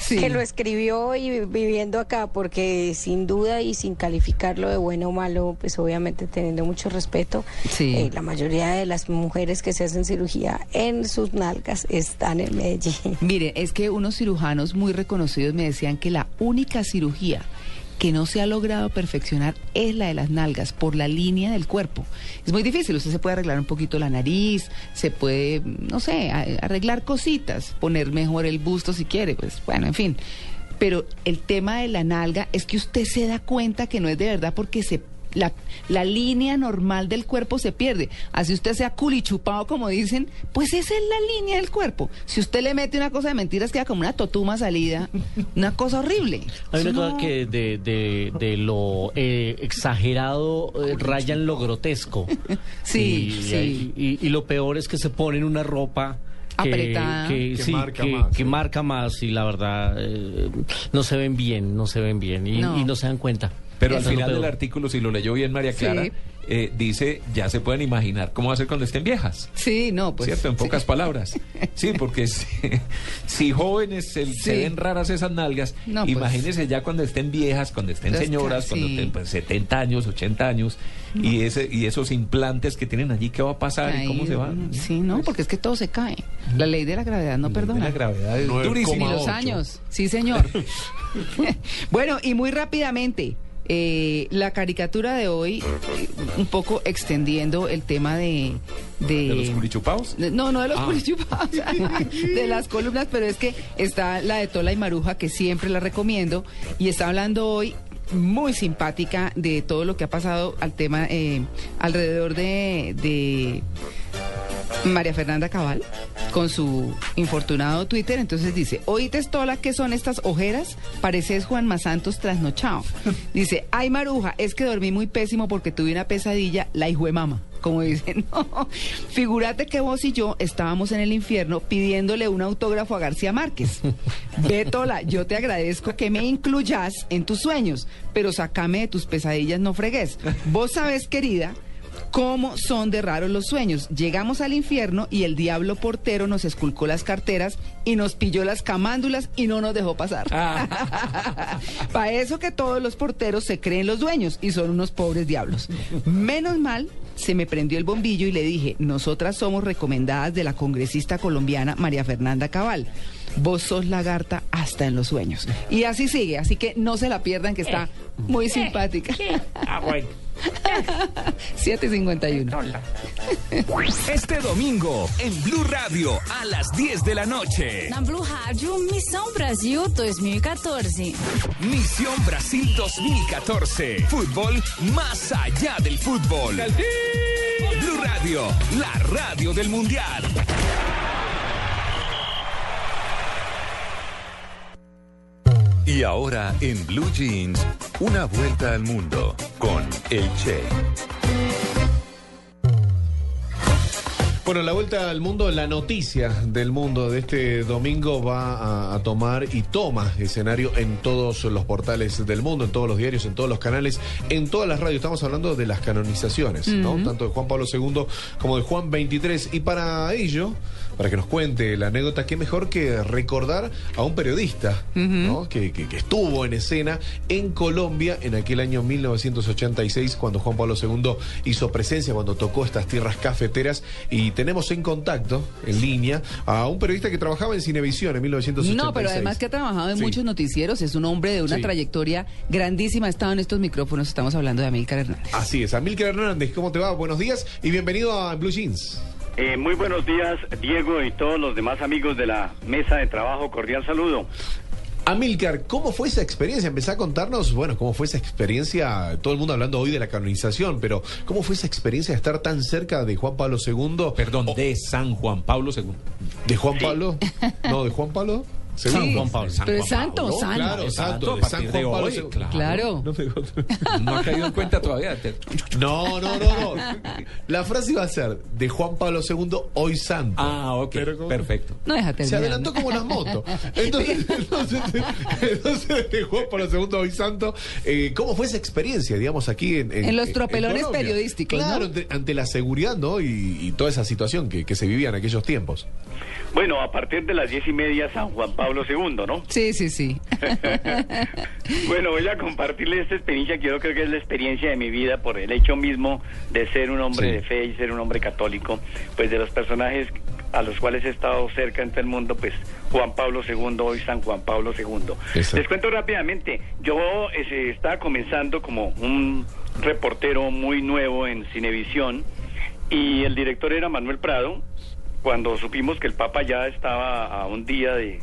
Sí. que lo escribió y viviendo acá, porque sin duda y sin calificarlo de bueno o malo, pues obviamente teniendo mucho respeto, Sí. eh, la mayoría de las mujeres que se hacen cirugía en sus nalgas están en Medellín. Mire, es que unos cirujanos muy reconocidos me decían que la única cirugía que no se ha logrado perfeccionar es la de las nalgas por la línea del cuerpo. Es muy difícil, usted se puede arreglar un poquito la nariz, se puede, no sé, arreglar cositas, poner mejor el busto si quiere, pues bueno, en fin. Pero el tema de la nalga es que usted se da cuenta que no es de verdad porque se la, la línea normal del cuerpo se pierde. Así usted sea culichupado, como dicen, pues esa es la línea del cuerpo. Si usted le mete una cosa de mentiras, queda como una totuma salida, una cosa horrible. Hay una cosa que de, de, de lo eh, exagerado eh, raya en lo grotesco. Sí, y, sí. Y, y lo peor es que se ponen una ropa que, Apretada. que, Que sí, marca que, más, que sí. marca más y la verdad eh, no se ven bien, no se ven bien y No. y no se dan cuenta. Pero al Eso final del artículo, si lo leyó bien María Sí. Clara, eh, dice, ya se pueden imaginar cómo va a ser cuando estén viejas. Sí, no, pues. ¿Cierto? En sí. pocas palabras. Sí, porque si, si jóvenes se, ven raras esas nalgas, No, pues. imagínense ya cuando estén viejas, cuando estén señoras, cuando tengan pues, 70 años, 80 años, y, ese, y esos implantes que tienen allí, ¿qué va a pasar y cómo se va? Sí, no, porque es que todo se cae. La ley de la gravedad no perdona. La gravedad es durísima. Los años. Sí, señor. bueno, y muy rápidamente, eh, la caricatura de hoy, eh, un poco extendiendo el tema de... De, ¿De los culichupados? No, no de los Ah. de las columnas, pero es que está la de Tola y Maruja, que siempre la recomiendo, y está hablando hoy muy simpática de todo lo que ha pasado al tema eh, alrededor de, de María Fernanda Cabal con su infortunado Twitter. Entonces dice, oíste Tola, ¿qué son estas ojeras? Pareces Juan Masantos trasnochado. Dice, ay Maruja, es que dormí muy pésimo porque tuve una pesadilla, la hijo de mama. Como dicen, no. Figúrate que vos y yo estábamos en el infierno pidiéndole un autógrafo a García Márquez. Ve, Tola, yo te agradezco que me incluyas en tus sueños, pero sacame de tus pesadillas, no fregues. Vos sabés, querida, cómo son de raros los sueños. Llegamos al infierno y el diablo portero nos esculcó las carteras y nos pilló las camándulas y no nos dejó pasar. Para eso que todos los porteros se creen los dueños y son unos pobres diablos. Menos mal, se me prendió el bombillo y le dije, nosotras somos recomendadas de la congresista colombiana María Fernanda Cabal. Vos sos lagarta hasta en los sueños. Y así sigue, así que no se la pierdan que está muy simpática. Ah, bueno. 751. Este domingo en Blue Radio a las 10 de la noche. Na Blue Rádio, Missão Brasil 2014. Misión Brasil 2014. Fútbol más allá del fútbol. Blue Radio, la radio del mundial. Y ahora en Blue Jeans, una vuelta al mundo con el Che. Bueno, la vuelta al mundo, la noticia del mundo de este domingo va a, a tomar y toma escenario en todos los portales del mundo, en todos los diarios, en todos los canales, en todas las radios. Estamos hablando de las canonizaciones, ¿no? Tanto de Juan Pablo II como de Juan XXIII. Y para ello, para que nos cuente la anécdota, qué mejor que recordar a un periodista, ¿no? Que, que- que estuvo en escena en Colombia en aquel año 1986, cuando Juan Pablo II hizo presencia, cuando tocó estas tierras cafeteras. Y tenemos en contacto, en línea, a un periodista que trabajaba en Cinevisión en 1986. No, pero además que ha trabajado en Sí. muchos noticieros, es un hombre de una Sí. trayectoria grandísima, ha estado en estos micrófonos, estamos hablando de Amílcar Hernández. Así es, Amílcar Hernández, ¿cómo te va? Buenos días y bienvenido a Blue Jeans. Eh, muy buenos días, Diego y todos los demás amigos de la mesa de trabajo. Cordial saludo. Amílcar, ¿cómo fue esa experiencia? Empezá a contarnos, bueno, cómo fue esa experiencia, todo el mundo hablando hoy de la canonización, pero ¿cómo fue esa experiencia de estar tan cerca de Juan Pablo II? Perdón, de San Juan Pablo II. ¿De Juan Pablo? No, ¿de Juan Pablo? Sí, pero es santo, ¿no? santo. Claro, santo, santo, de a San partir Juan de Pablo hoy, II. Claro. No, me- No ha caído en cuenta todavía. No, no, no, no. La frase iba a ser de Juan Pablo II, hoy santo. Ah, ok, Pero perfecto. No déjate Se adelantó como las motos. Entonces, entonces, entonces, de Juan Pablo II, hoy santo, eh, ¿cómo fue esa experiencia, digamos, aquí en... En los tropelones Colombia? periodísticos, Claro, ¿no? ante, ante la seguridad, ¿no? Y, y toda esa situación que, que se vivía en aquellos tiempos. Bueno, a partir de las diez y media, San Juan Pablo II, ¿no? Sí, sí, sí. Bueno, voy a compartirles esta experiencia que yo creo que es la experiencia de mi vida por el hecho mismo de ser un hombre Sí. de fe y ser un hombre católico. Pues de los personajes a los cuales he estado cerca en todo el mundo, pues Juan Pablo II, hoy San Juan Pablo II. Les cuento rápidamente, yo eh, estaba comenzando como un reportero muy nuevo en Cinevisión y el director era Manuel Prado. Cuando supimos que el Papa ya estaba a un día de,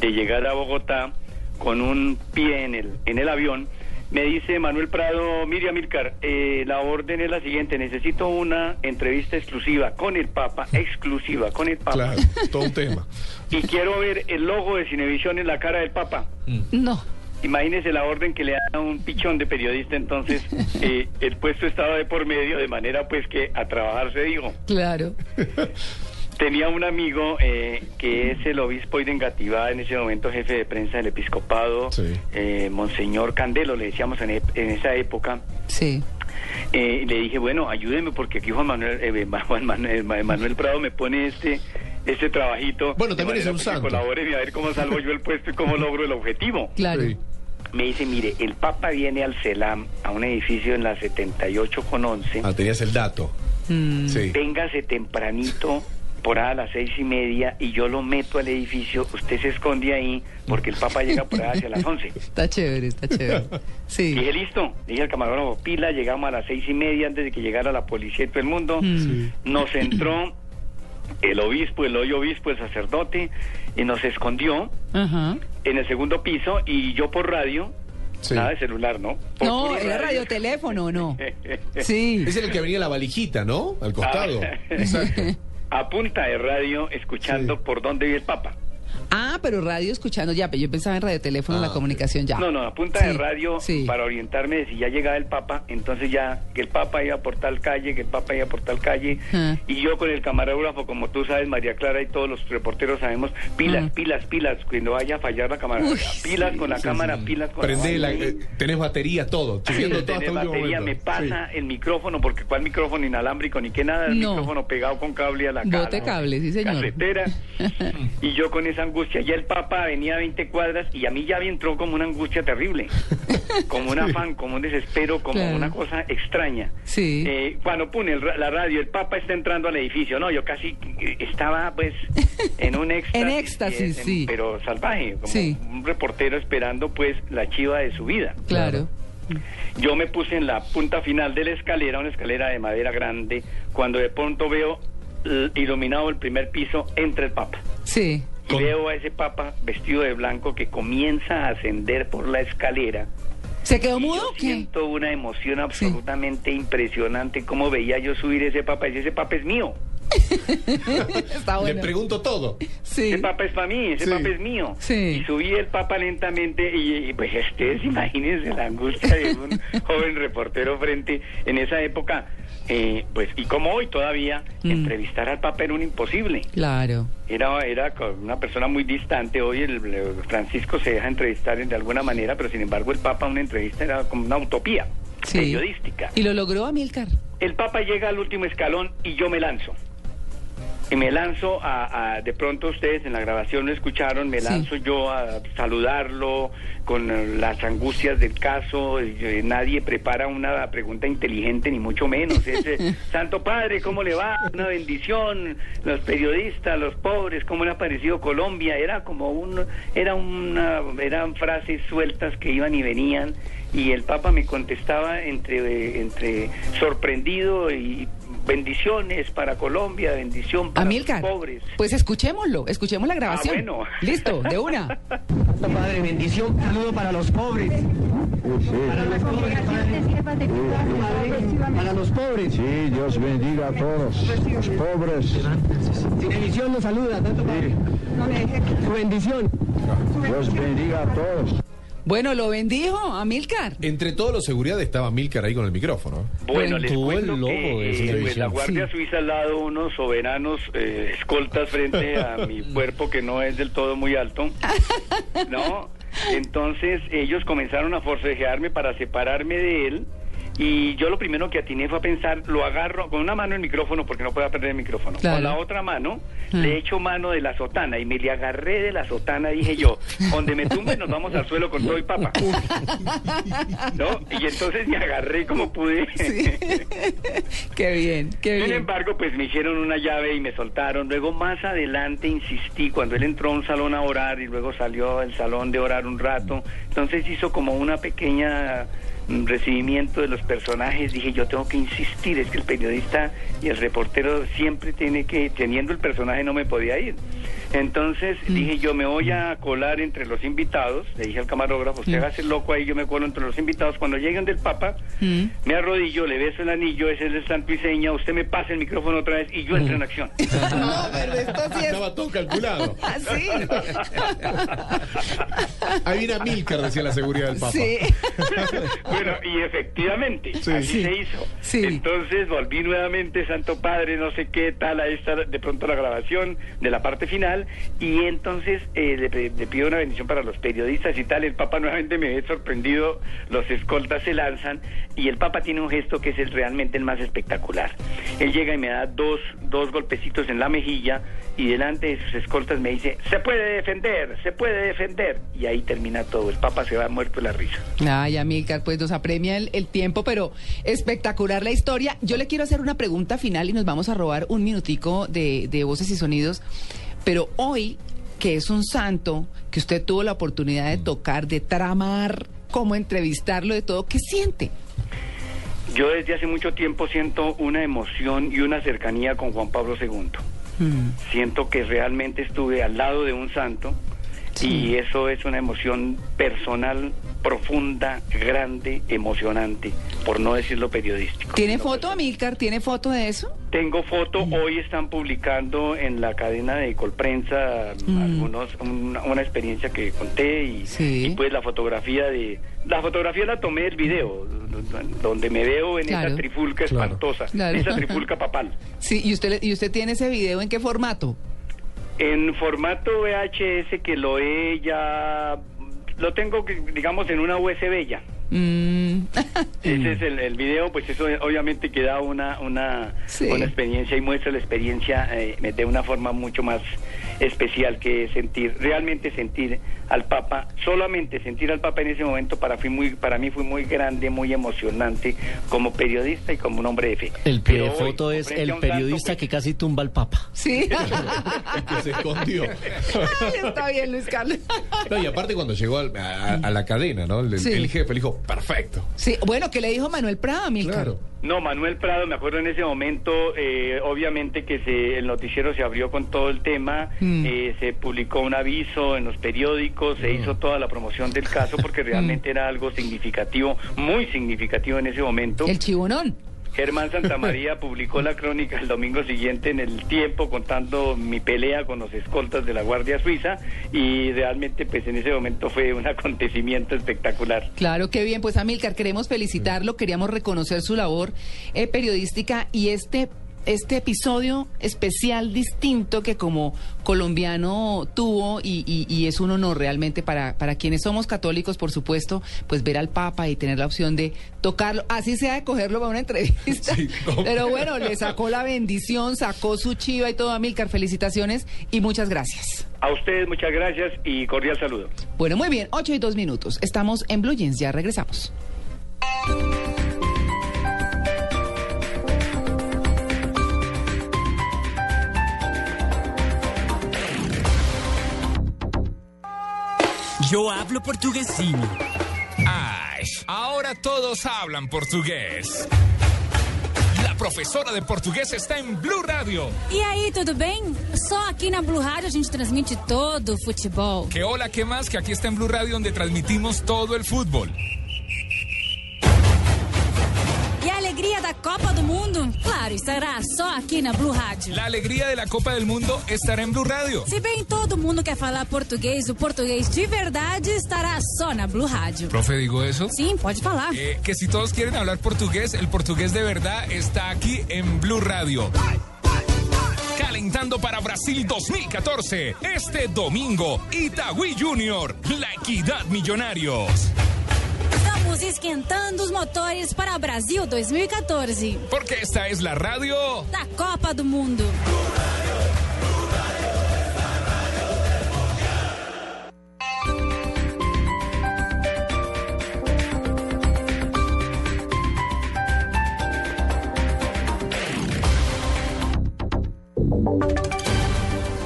de llegar a Bogotá con un pie en el, en el avión, me dice Manuel Prado, Miriam Milcar, eh, la orden es la siguiente, necesito una entrevista exclusiva con el Papa, exclusiva con el Papa, Claro, todo un tema. y quiero ver el logo de Cinevisión en la cara del Papa. No. Imagínese la orden que le dan a un pichón de periodista, entonces eh, el puesto estaba de por medio, de manera pues que a trabajar se dijo. Claro. Tenía un amigo eh, que es el obispo de Engativá, en ese momento jefe de prensa del episcopado, Sí. eh, Monseñor Candelo, le decíamos en, e- en esa época. Sí. Eh, le dije, bueno, ayúdeme porque aquí Juan Manuel, eh, Juan Manuel, Manuel Prado me pone este este trabajito. Bueno, también es un que santo. Colabore a ver cómo salvo yo el puesto y cómo logro el objetivo. Claro. Sí. Me dice, mire, el Papa viene al CELAM, a un edificio en la 78 con 11. Ah, tenías el dato. Mm. Sí. Véngase tempranito, por ahí a las seis y media, y yo lo meto al edificio. Usted se esconde ahí, porque el Papa llega por ahí hacia las 11. Está chévere, está chévere. Sí. Dije, listo. Dije al camarógrafo, pila, llegamos a las seis y media antes de que llegara la policía y todo el mundo. Mm. Nos entró el obispo, el hoy obispo, el sacerdote, y nos escondió Ajá. en el segundo piso, y yo por radio, Sí. nada de celular, ¿no? Por No, era radio. radioteléfono, ¿no? Sí. Es el que venía la valijita, ¿no? Al costado. Ah. Exacto. A punta de radio, escuchando Sí. por dónde vive el Papa. Ah, pero radio escuchando ya, pero yo pensaba en radioteléfono, Ah, la comunicación ya. No, no, a punta de Sí, radio sí. para orientarme de si ya llegaba el Papa, entonces ya que el Papa iba por tal calle, que el Papa iba por tal calle, Ah. y yo con el camarógrafo, como tú sabes, María Clara y todos los reporteros sabemos, pilas, Ah. pilas, pilas, cuando vaya a fallar la cámara, Uy, pilas con la cámara, pilas con Prende la... la, eh, tenés batería, todo. Todo Tenés batería, me pasa el micrófono, porque cuál micrófono inalámbrico ni qué nada, el No. micrófono pegado con cable a la cara. Bote cable, sí, señor. Casetera. y yo con esa angustia, ya el Papa venía a 20 cuadras y a mí ya me entró como una angustia terrible, como un afán, como un desespero, como Claro. una cosa extraña. Sí. Eh, cuando pone el la radio, el Papa está entrando al edificio, no, yo casi eh, estaba pues en un éxtasis. En éxtasis, eh, sí. Pero salvaje, como Sí. un reportero esperando pues la chiva de su vida. Claro. Yo me puse en la punta final de la escalera, una escalera de madera grande, cuando de pronto veo iluminado el primer piso, entra el Papa. Sí. Y veo a ese Papa vestido de blanco que comienza a ascender por la escalera. ¿Se quedó mudo yo o qué? siento una emoción absolutamente impresionante. Como veía yo subir ese Papa y ese Papa es mío. Está Le pregunto todo. Sí. Ese papa es para mí, ese Sí. papa es mío. Sí. Y subí el papa lentamente y, y, pues ustedes imagínense la angustia de un joven reportero frente en esa época. Eh, pues y como hoy todavía Mm. entrevistar al papa era un imposible. Claro. Era, era una persona muy distante. Hoy el, el Francisco se deja entrevistar de alguna manera, pero sin embargo el Papa una entrevista era como una utopía Sí. periodística. ¿Y lo logró Amilcar? El Papa llega al último escalón y yo me lanzo. Y me lanzo a, a- de pronto ustedes en la grabación lo escucharon, me Sí. lanzo yo a saludarlo con eh, las angustias del caso, eh, nadie prepara una pregunta inteligente ni mucho menos. Es, eh, Santo Padre, ¿cómo le va? Una bendición, los periodistas, los pobres, ¿cómo le ha parecido Colombia? Era como un, era una, eran frases sueltas que iban y venían y el Papa me contestaba entre, entre sorprendido y bendiciones para Colombia, bendición para Amilcar. los pobres. Pues escuchémoslo, escuchemos la grabación. Ah, bueno. Listo, de una. Padre, bendición, saludo para los pobres. Para los pobres, Padre. Para los pobres. Sí, Dios bendiga a todos los pobres. Bendición nos saluda, tanto Padre. Su bendición. Dios bendiga a todos. Bueno, lo bendijo Amilcar. Entre todos los seguridad estaba Milcar ahí con el micrófono. Bueno, les el cuento logo que de eh, televisión. la Guardia Sí. Suiza al lado, unos soberanos eh, escoltas frente a mi cuerpo que no es del todo muy alto, ¿no? Entonces ellos comenzaron a forcejearme para separarme de él y yo lo primero que atiné fue a pensar, lo agarro con una mano el micrófono porque no puedo perder el micrófono, Claro. con la otra mano Mm. le echo mano de la sotana y me le agarré de la sotana, dije yo, donde me tumbe nos vamos al suelo con todo y papa. ¿No? Y entonces me agarré como pude. Qué bien, qué Sin bien. embargo, pues me hicieron una llave y me soltaron. Luego más adelante insistí cuando él entró a un salón a orar y luego salió del salón de orar un rato. Entonces hizo como una pequeña recibimiento de los personajes. Dije, yo tengo que insistir, es que el periodista y el reportero siempre tiene que, teniendo el personaje no me podía ir. Entonces dije, yo me voy a colar entre los invitados. Le dije al camarógrafo, usted Mm. el loco ahí, yo me colo entre los invitados. Cuando lleguen del Papa, Mm. me arrodillo, le beso el anillo, ese es el santo y seña, usted me pasa el micrófono otra vez y yo entro en acción. No, pero esto sí es... Estaba todo calculado. Ah, sí. Ahí viene Milcar, decía la seguridad del Papa. Sí. bueno, y efectivamente, Sí. así Sí. se hizo. Sí. Entonces volví nuevamente, Santo Padre, no sé qué tal, ahí está de pronto la grabación de la parte final, y entonces eh, le, pido una bendición para los periodistas y tal, el Papa nuevamente me ve sorprendido, los escoltas se lanzan, y el Papa tiene un gesto que es el, realmente el más espectacular. Él llega y me da dos, dos golpecitos en la mejilla, y delante de sus escoltas me dice, se puede defender, se puede defender, y ahí termina todo, el Papa se va muerto la risa. Ay, Amilcar, pues nos apremia el, tiempo, pero espectacular la historia. Yo le quiero hacer una pregunta final y nos vamos a robar un minutico de voces y sonidos. Pero hoy, que es un santo, que usted tuvo la oportunidad de tocar, de tramar, cómo entrevistarlo, de todo, ¿qué siente? Yo desde hace mucho tiempo siento una emoción y una cercanía con Juan Pablo II. Mm, Siento que realmente estuve al lado de un santo y eso es una emoción personal, profunda, grande, emocionante, por no decirlo periodístico. ¿Tiene foto, Amilcar? ¿Tiene foto de eso? Tengo foto, hoy están publicando en la cadena de Colprensa Mm. algunos una, una experiencia que conté y, Sí. y pues la fotografía de la fotografía la tomé del video donde me veo en Claro. esa trifulca Claro. espantosa, Claro. esa trifulca papal. Sí, ¿y usted, le- ¿y usted tiene ese video en qué formato? En formato VHS que lo he ya lo tengo digamos en una USB ya. Mm. Ese es el, el video, pues eso obviamente que da una, una, Sí. una experiencia y muestra la experiencia eh, de una forma mucho más especial que sentir, realmente sentir al Papa, solamente sentir al Papa en ese momento para, fui muy, para mí fue muy grande, muy emocionante como periodista y como un hombre de fe. El pie de hoy, foto es el periodista pues, que casi tumba al papa. Sí. El que se escondió. Ay, está bien, Luis Carlos. No, y aparte cuando llegó al- a, a la cadena, ¿no? El, Sí. el jefe le dijo, perfecto. Sí, bueno, ¿qué le dijo Manuel Prado? Claro. No, Manuel Prado, me acuerdo en ese momento, eh, obviamente que se, el noticiero se abrió con todo el tema, Mm. eh, se publicó un aviso en los periódicos, se hizo toda la promoción del caso porque realmente era algo significativo, muy significativo en ese momento. El chibonón. Germán Santamaría publicó la crónica el domingo siguiente en el tiempo contando mi pelea con los escoltas de la Guardia Suiza y realmente pues en ese momento fue un acontecimiento espectacular. Claro, qué bien. Pues Amilcar, queremos felicitarlo, queríamos reconocer su labor eh, periodística y este, este episodio especial, distinto que como colombiano tuvo y, y- y es un honor realmente para, para quienes somos católicos, por supuesto, pues ver al Papa y tener la opción de tocarlo, así sea de cogerlo para una entrevista. Pero bueno, le sacó la bendición, sacó su chiva y todo. Amilcar, felicitaciones y muchas gracias. A ustedes muchas gracias y cordial saludo. Bueno, muy bien, 8 y 2 minutos. Estamos en Blue Jeans, ya regresamos. Yo hablo portuguesinho. Ay, ahora todos hablan portugués. La profesora de portugués está en Blue Radio. E aí, tudo bem? Só aqui na Blue Rádio a gente transmite todo o futebol. Que hola, ¿qué más? Que aquí está en Blue Radio donde transmitimos todo el fútbol. E a alegria da Copa do Mundo? Claro, estará só aqui na Blue Rádio. La alegría de la Copa del Mundo estará en Blue Radio. Se bem todo mundo quer falar português, o português de verdade estará só na Blue Rádio. Profe, ¿digo eso? Sim, pode falar. Eh, que si todos quieren hablar portugués, el portugués de verdad está aquí en Blue Radio. Calentando para Brasil 2014. Este domingo, Itagüí Junior, la equidad millonarios. Estamos esquentando os motores para Brasil 2014. Porque esta es la radio. Da Copa do Mundo.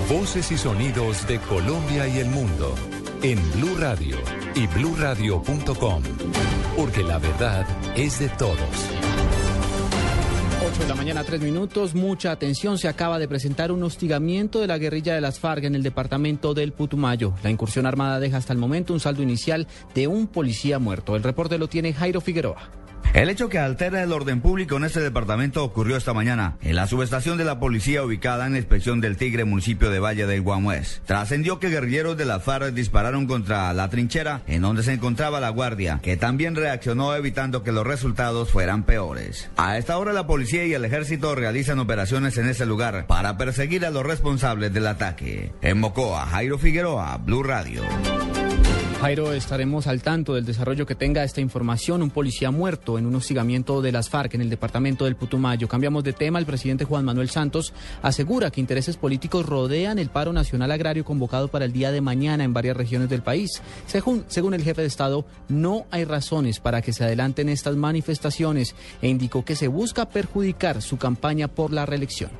Voces y sonidos de Colombia y el mundo en Blue Radio y bluradio.com, porque la verdad es de todos. 8 de la mañana, 3 minutos. Mucha atención. Se acaba de presentar un hostigamiento de la guerrilla de las FARC en el departamento del Putumayo. La incursión armada deja hasta el momento un saldo inicial de un policía muerto. El reporte lo tiene Jairo Figueroa. El hecho que altera el orden público en este departamento ocurrió esta mañana en la subestación de la policía ubicada en la inspección del Tigre, municipio de Valle del Guamués. Trascendió que guerrilleros de la FARC dispararon contra la trinchera en donde se encontraba la guardia, que también reaccionó evitando que los resultados fueran peores. A esta hora la policía y el ejército realizan operaciones en ese lugar para perseguir a los responsables del ataque. En Mocoa, Jairo Figueroa, Blue Radio. Jairo, estaremos al tanto del desarrollo que tenga esta información. Un policía muerto en un hostigamiento de las FARC en el departamento del Putumayo. Cambiamos de tema. El presidente Juan Manuel Santos asegura que intereses políticos rodean el paro nacional agrario convocado para el día de mañana en varias regiones del país. Según, según el jefe de Estado, no hay razones para que se adelanten estas manifestaciones e indicó que se busca perjudicar su campaña por la reelección.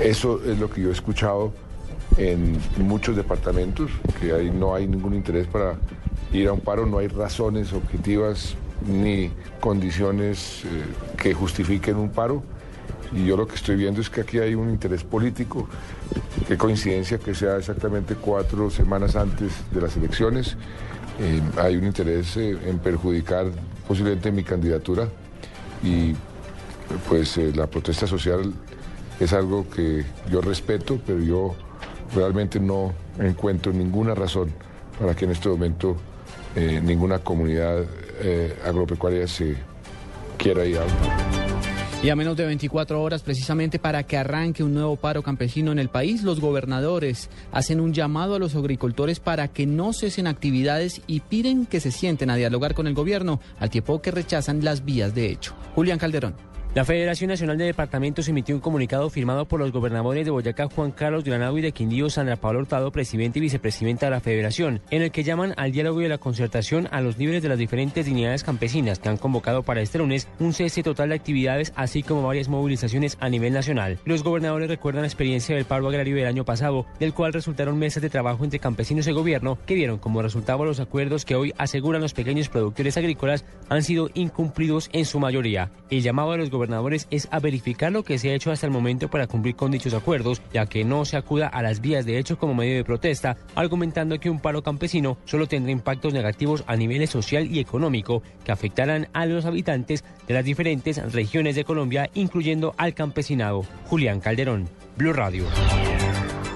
Eso es lo que yo he escuchado en muchos departamentos, que ahí no hay ningún interés para ir a un paro, no hay razones objetivas ni condiciones eh, que justifiquen un paro. Y yo lo que estoy viendo es que aquí hay un interés político. Qué coincidencia que sea exactamente cuatro semanas antes de las elecciones. Eh, hay un interés eh, en perjudicar posiblemente mi candidatura y pues la protesta social es algo que yo respeto, pero yo realmente no encuentro ninguna razón para que en este momento eh, ninguna comunidad eh, agropecuaria se quiera ir. Y a menos de 24 horas, precisamente para que arranque un nuevo paro campesino en el país, los gobernadores hacen un llamado a los agricultores para que no cesen actividades y piden que se sienten a dialogar con el gobierno, al tiempo que rechazan las vías de hecho. Julián Calderón. La Federación Nacional de Departamentos emitió un comunicado firmado por los gobernadores de Boyacá, Juan Carlos Granado y de Quindío, Sandra Pablo Hurtado, presidente y vicepresidenta de la Federación, en el que llaman al diálogo y a la concertación a los líderes de las diferentes dignidades campesinas que han convocado para este lunes un cese total de actividades, así como varias movilizaciones a nivel nacional. Los gobernadores recuerdan la experiencia del paro agrario del año pasado, del cual resultaron meses de trabajo entre campesinos y gobierno, que vieron como resultado los acuerdos que hoy aseguran los pequeños productores agrícolas han sido incumplidos en su mayoría. El llamado de los gobernadores es a verificar lo que se ha hecho hasta el momento para cumplir con dichos acuerdos, ya que no se acuda a las vías de hecho como medio de protesta, argumentando que un paro campesino solo tendrá impactos negativos a nivel social y económico que afectarán a los habitantes de las diferentes regiones de Colombia, incluyendo al campesinado. Julián Calderón, Blue Radio.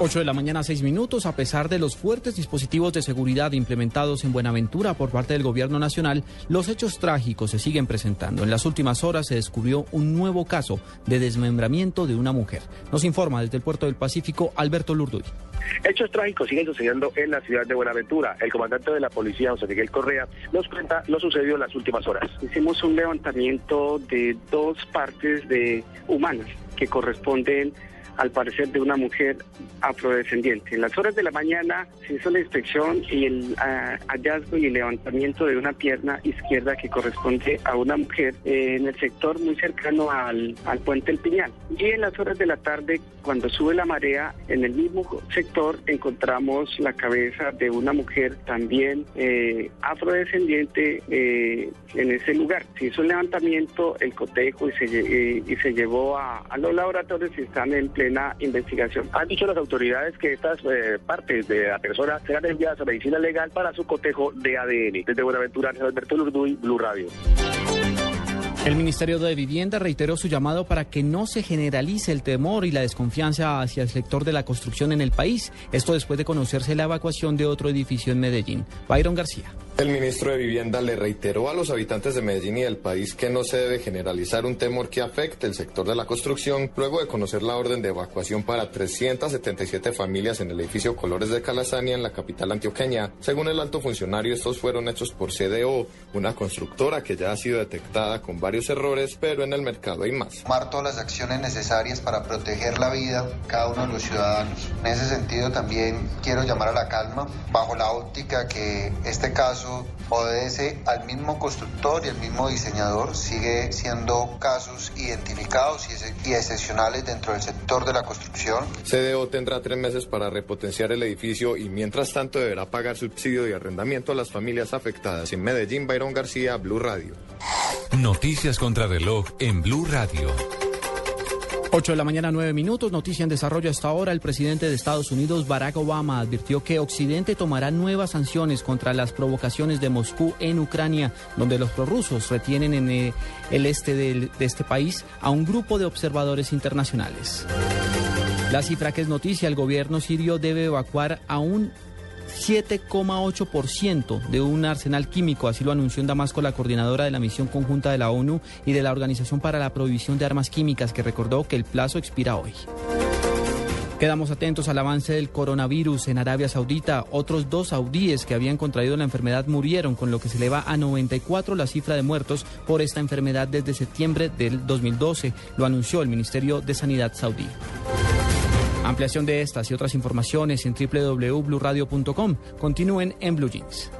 8 de la mañana, 6 minutos. A pesar de los fuertes dispositivos de seguridad implementados en Buenaventura por parte del Gobierno Nacional, los hechos trágicos se siguen presentando. En las últimas horas se descubrió un nuevo caso de desmembramiento de una mujer. Nos informa desde el puerto del Pacífico Alberto Lurduy. Hechos trágicos siguen sucediendo en la ciudad de Buenaventura. El comandante de la policía, José Miguel Correa, nos cuenta lo sucedido en las últimas horas. Hicimos un levantamiento de dos partes de humanas que corresponden al parecer de una mujer afrodescendiente. En las horas de la mañana se hizo la inspección y el ah, hallazgo y el levantamiento de una pierna izquierda que corresponde a una mujer eh, en el sector muy cercano al, puente El Piñal. Y en las horas de la tarde, cuando sube la marea, en el mismo sector encontramos la cabeza de una mujer también eh, afrodescendiente eh, en ese lugar. Se hizo el levantamiento, el cotejo y se, y se llevó a, a los laboratorios y están en pleno investigación. Han dicho las autoridades que estas eh, partes de la persona serán enviadas a medicina legal para su cotejo de ADN. Desde Buenaventura, Alberto Lurduy, Blue Radio. El Ministerio de Vivienda reiteró su llamado para que no se generalice el temor y la desconfianza hacia el sector de la construcción en el país. Esto después de conocerse la evacuación de otro edificio en Medellín. Byron García. El ministro de Vivienda le reiteró a los habitantes de Medellín y del país que no se debe generalizar un temor que afecte el sector de la construcción luego de conocer la orden de evacuación para 377 familias en el edificio Colores de Calazania en la capital antioqueña. Según el alto funcionario, estos fueron hechos por CDO, una constructora que ya ha sido detectada con varios errores, pero en el mercado hay más. Tomar todas las acciones necesarias para proteger la vida cada uno de los ciudadanos. En ese sentido también quiero llamar a la calma bajo la óptica que este caso obedece al mismo constructor y al mismo diseñador, sigue siendo casos identificados y, excepcionales dentro del sector de la construcción. CDO tendrá tres meses para repotenciar el edificio y mientras tanto deberá pagar subsidio de arrendamiento a las familias afectadas. En Medellín, Byron García, Blue Radio. Noticias contra reloj en Blue Radio. 8 de la mañana, 9 minutos. Noticia en desarrollo hasta ahora. El presidente de Estados Unidos, Barack Obama, advirtió que Occidente tomará nuevas sanciones contra las provocaciones de Moscú en Ucrania, donde los prorrusos retienen en eh, el este de este país a un grupo de observadores internacionales. La cifra que es noticia, el gobierno sirio debe evacuar a un 7,8% de un arsenal químico, así lo anunció en Damasco la coordinadora de la misión conjunta de la ONU y de la Organización para la Prohibición de Armas Químicas, que recordó que el plazo expira hoy. Quedamos atentos al avance del coronavirus en Arabia Saudita. Otros dos saudíes que habían contraído la enfermedad murieron, con lo que se eleva a 94 la cifra de muertos por esta enfermedad desde septiembre del 2012. Lo anunció el Ministerio de Sanidad saudí. Ampliación de estas y otras informaciones en www.bluradio.com. Continúen en Blue Jeans.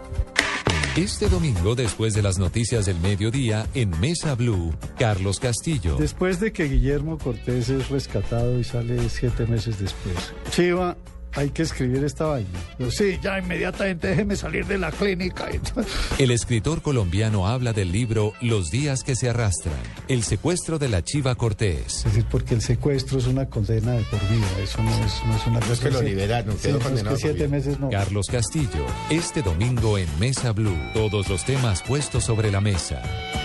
Este domingo, después de las noticias del mediodía, en Mesa Blue, Carlos Castillo. Después de que Guillermo Cortés es rescatado y sale siete meses después, Chiva hay que escribir esta vaina. sí, ya inmediatamente déjeme salir de la clínica. El escritor colombiano habla del libro Los días que se arrastran, el secuestro de la Chiva Cortés. Es decir, porque el secuestro es una condena de por vida, eso no es, no es una cosa. es que lo liberaron, quedó condenado. siete meses no. Carlos Castillo, este domingo en Mesa Blue, todos los temas puestos sobre la mesa.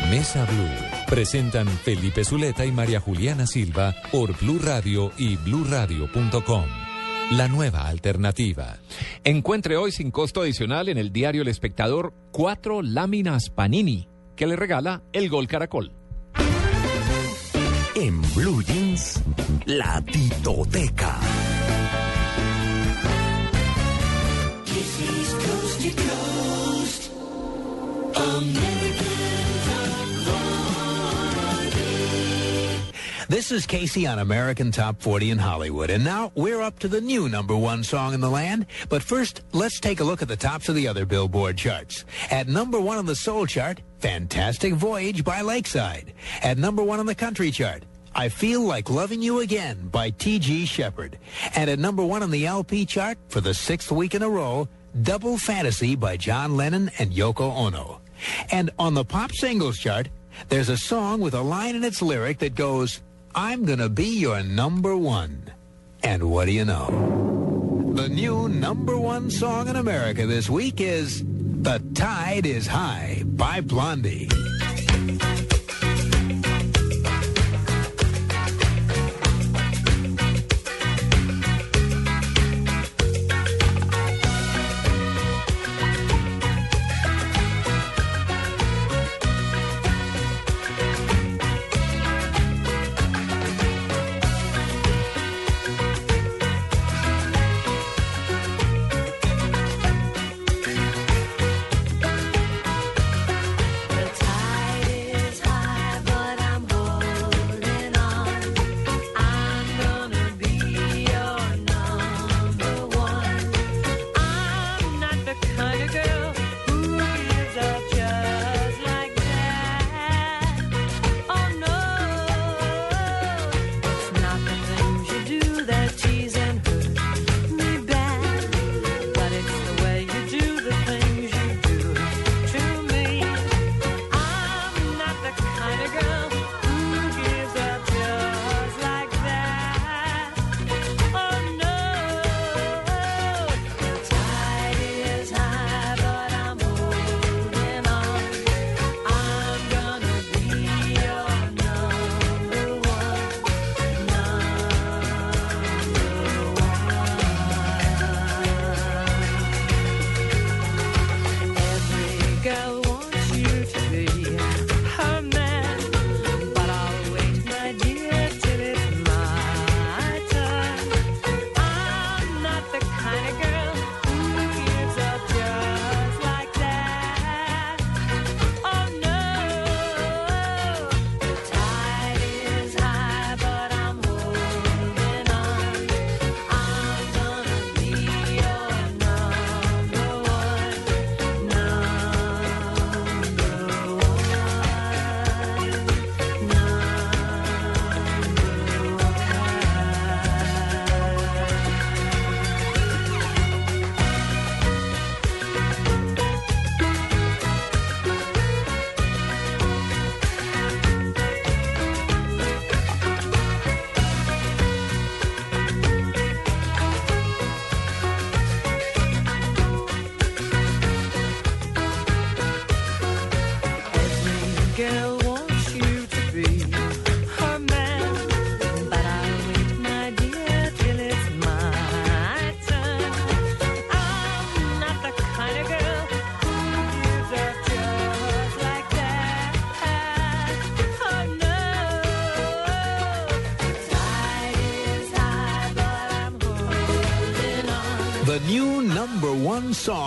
Mesa Blue. Presentan Felipe Zuleta y María Juliana Silva por Blue Radio y bluradio.com. La nueva alternativa. Encuentre hoy sin costo adicional en el diario El Espectador cuatro láminas Panini que le regala el Gol Caracol. En Blue Jeans, la titoteca. This is Casey on American Top 40 in Hollywood. And now we're up to the new number one song in the land. But first, let's take a look at the tops of the other Billboard charts. At number one on the soul chart, Fantastic Voyage by Lakeside. At number one on the country chart, I Feel Like Loving You Again by T.G. Shepard. And at number one on the LP chart for the sixth week in a row, Double Fantasy by John Lennon and Yoko Ono. And on the pop singles chart, there's a song with a line in its lyric that goes, I'm gonna be your number one. And what do you know? The new number one song in America this week is The Tide is High by Blondie.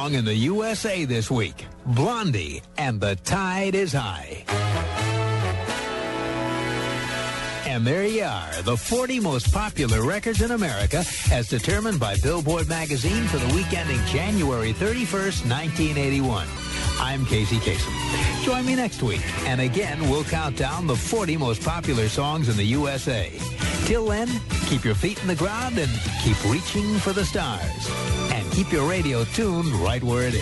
Song in the USA this week, Blondie and the Tide is High. And there you are, the 40 most popular records in America as determined by Billboard magazine for the week ending January 31st, 1981. I'm Casey Kasem. Join me next week, and again, we'll count down the 40 most popular songs in the USA. Till then, keep your feet in the ground and keep reaching for the stars. Keep your radio tuned right where it is.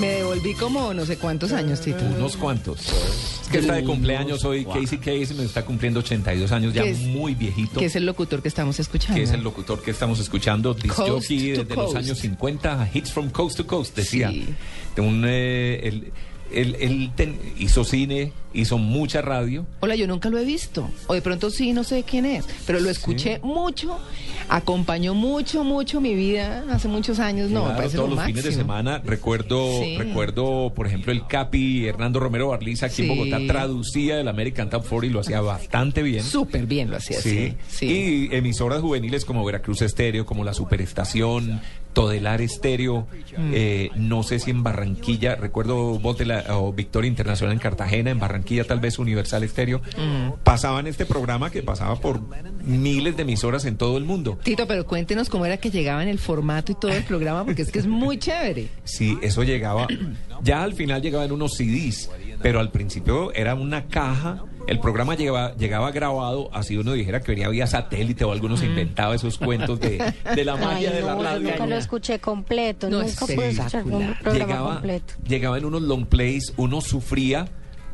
Me devolví como no sé cuántos años, Tito. Unos cuantos. Es que está de cumpleaños hoy Casey Kasem, está cumpliendo 82 años, ya es- muy viejito. Que es el locutor que estamos escuchando. que es el locutor que estamos escuchando, disc Coast jockey to desde los años 50, Hits from Coast to Coast, decía. Sí. De un, eh, él- él ten- hizo cine, hizo mucha radio. Hola, yo nunca lo he visto. O de pronto sí, no sé quién es. Pero lo escuché mucho, acompañó mucho, mucho mi vida hace muchos años. No, me Claro, parece todos lo los fines de máximo. semana recuerdo Sí. recuerdo por ejemplo el Capi Hernando Romero Barliza aquí en Sí. Bogotá traducía el American Top 40 y lo hacía bastante bien Súper bien lo hacía, sí. Sí. y emisoras juveniles como Veracruz Estéreo como La Superestación Todelar Estéreo, eh, no sé si en Barranquilla, recuerdo Voz de la o Victoria Internacional en Cartagena, en Barranquilla tal vez Universal Estéreo, pasaban este programa que pasaba por miles de emisoras en todo el mundo. Tito, pero cuéntenos cómo era que llegaba en el formato y todo el programa, porque es que es muy chévere. Sí, eso llegaba, ya al final llegaba en unos CDs, pero al principio era una caja. El programa llegaba, llegaba grabado, así uno dijera que venía vía satélite o algunos inventaba esos cuentos de, de la magia Ay, de la no, yo radio. nunca lo escuché completo, No, nunca es pude escuchar un espectacular. programa llegaba, completo. llegaba en unos long plays, uno sufría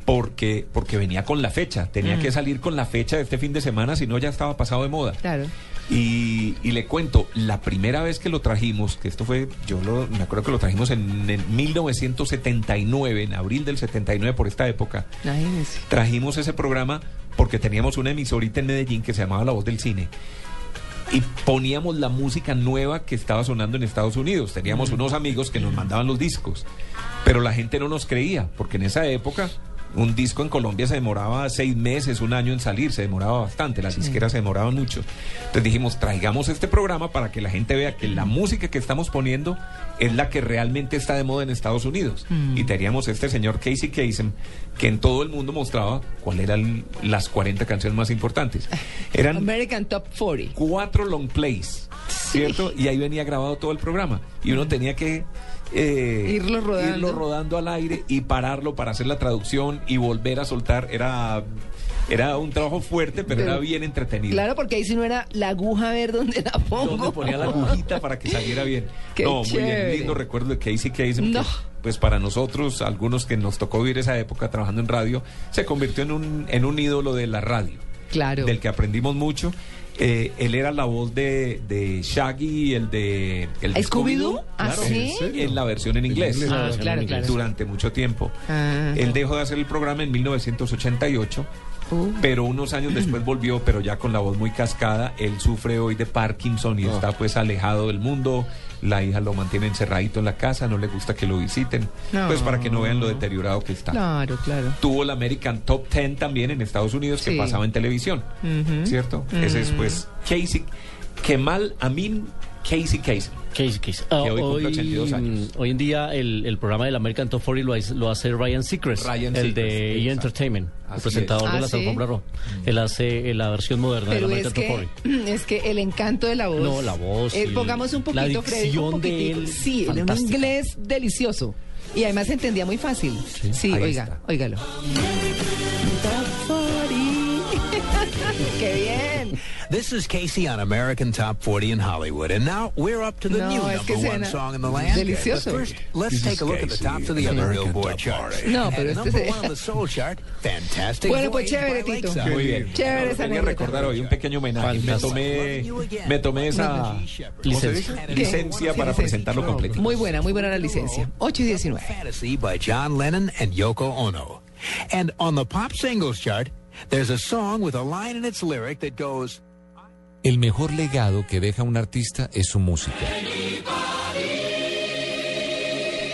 porque, porque venía con la fecha, tenía Mm. que salir con la fecha de este fin de semana, si no ya estaba pasado de moda. Claro. Y, y le cuento, la primera vez que lo trajimos, que esto fue, yo lo, me acuerdo que lo trajimos en, en 1979, en abril del 79 por esta época, Imagínense. trajimos ese programa porque teníamos una emisorita en Medellín que se llamaba La Voz del Cine. Y poníamos la música nueva que estaba sonando en Estados Unidos. Teníamos unos amigos que nos mandaban los discos. Pero la gente no nos creía, porque en esa época un disco en Colombia se demoraba seis meses, un año en salir, se demoraba bastante, las disqueras se demoraban mucho. Entonces dijimos, traigamos este programa para que la gente vea que la música que estamos poniendo es la que realmente está de moda en Estados Unidos. Mm. Y teníamos este señor Casey Kasem, que en todo el mundo mostraba cuáles eran las 40 canciones más importantes. Eran American Top 40. cuatro long plays, ¿cierto? Y ahí venía grabado todo el programa. Y uno tenía que eh, Irlo rodando. irlo rodando al aire y pararlo para hacer la traducción y volver a soltar. Era, era un trabajo fuerte, pero, Pero- era bien entretenido. Claro, porque ahí si no era la aguja a ver dónde la pongo. Donde ponía la agujita para que saliera bien. Qué no, muy bien, lindo recuerdo de Casey Kasem. que, No. pues para nosotros, algunos que nos tocó vivir esa época trabajando en radio, se convirtió en un, en un ídolo de la radio. Claro. Del que aprendimos mucho. Eh, él era la voz de, de Shaggy y el de el de ¿Scooby-Doo? ¿Ah, sí? En la versión en inglés. inglés, Ah, claro, En claro. Durante mucho tiempo. Ah. Él dejó de hacer el programa en 1988. Uh. Pero unos años después volvió, pero ya con la voz muy cascada. Él sufre hoy de Parkinson y está pues alejado del mundo. La hija lo mantiene encerradito en la casa, no le gusta que lo visiten. No. Pues para que no vean lo deteriorado que está. Claro, claro. Tuvo el American Top 10 también en Estados Unidos que pasaba en televisión. ¿Cierto? Ese es pues Casey, Kemal Amin Casey Casey. Casey, Casey. Ah, Que hoy cumple 82 años. hoy en día el, el programa del American Top 40 lo, hace- lo hace Ryan Seacrest, Ryan el Seacrest, de E! Entertainment, el presentador es. de Ah, las ¿sí? alfombras rojas. Él hace la versión moderna del es American Top que, 40. es que el encanto de la voz. No, la voz, Eh, sí. pongamos un La poquito, Freddy, un de él, Sí, en un inglés delicioso. Y además se entendía muy fácil. Sí, ahí oiga, está. óigalo. Top 40. ¡Qué bien! This is Casey on American Top 40 in Hollywood. And now we're up to the No, new es que number one suena song in the land. delicioso. But first, let's This take a look at the Casey tops of the on other American Billboard charts. 40. No, pero este number one on the soul chart, fantastic. Bueno, pues chévere, Tito. Muy bien. Chévere esa Quería recordar hoy un pequeño homenaje. Me tomé, me tomé esa Licencia. Licencia para presentarlo completo. Muy buena, muy buena la licencia. 8 y 19. Fantasy by John Lennon and Yoko Ono. And on the pop singles chart, there's a song with a line in its lyric that goes, El mejor legado que deja un artista es su música.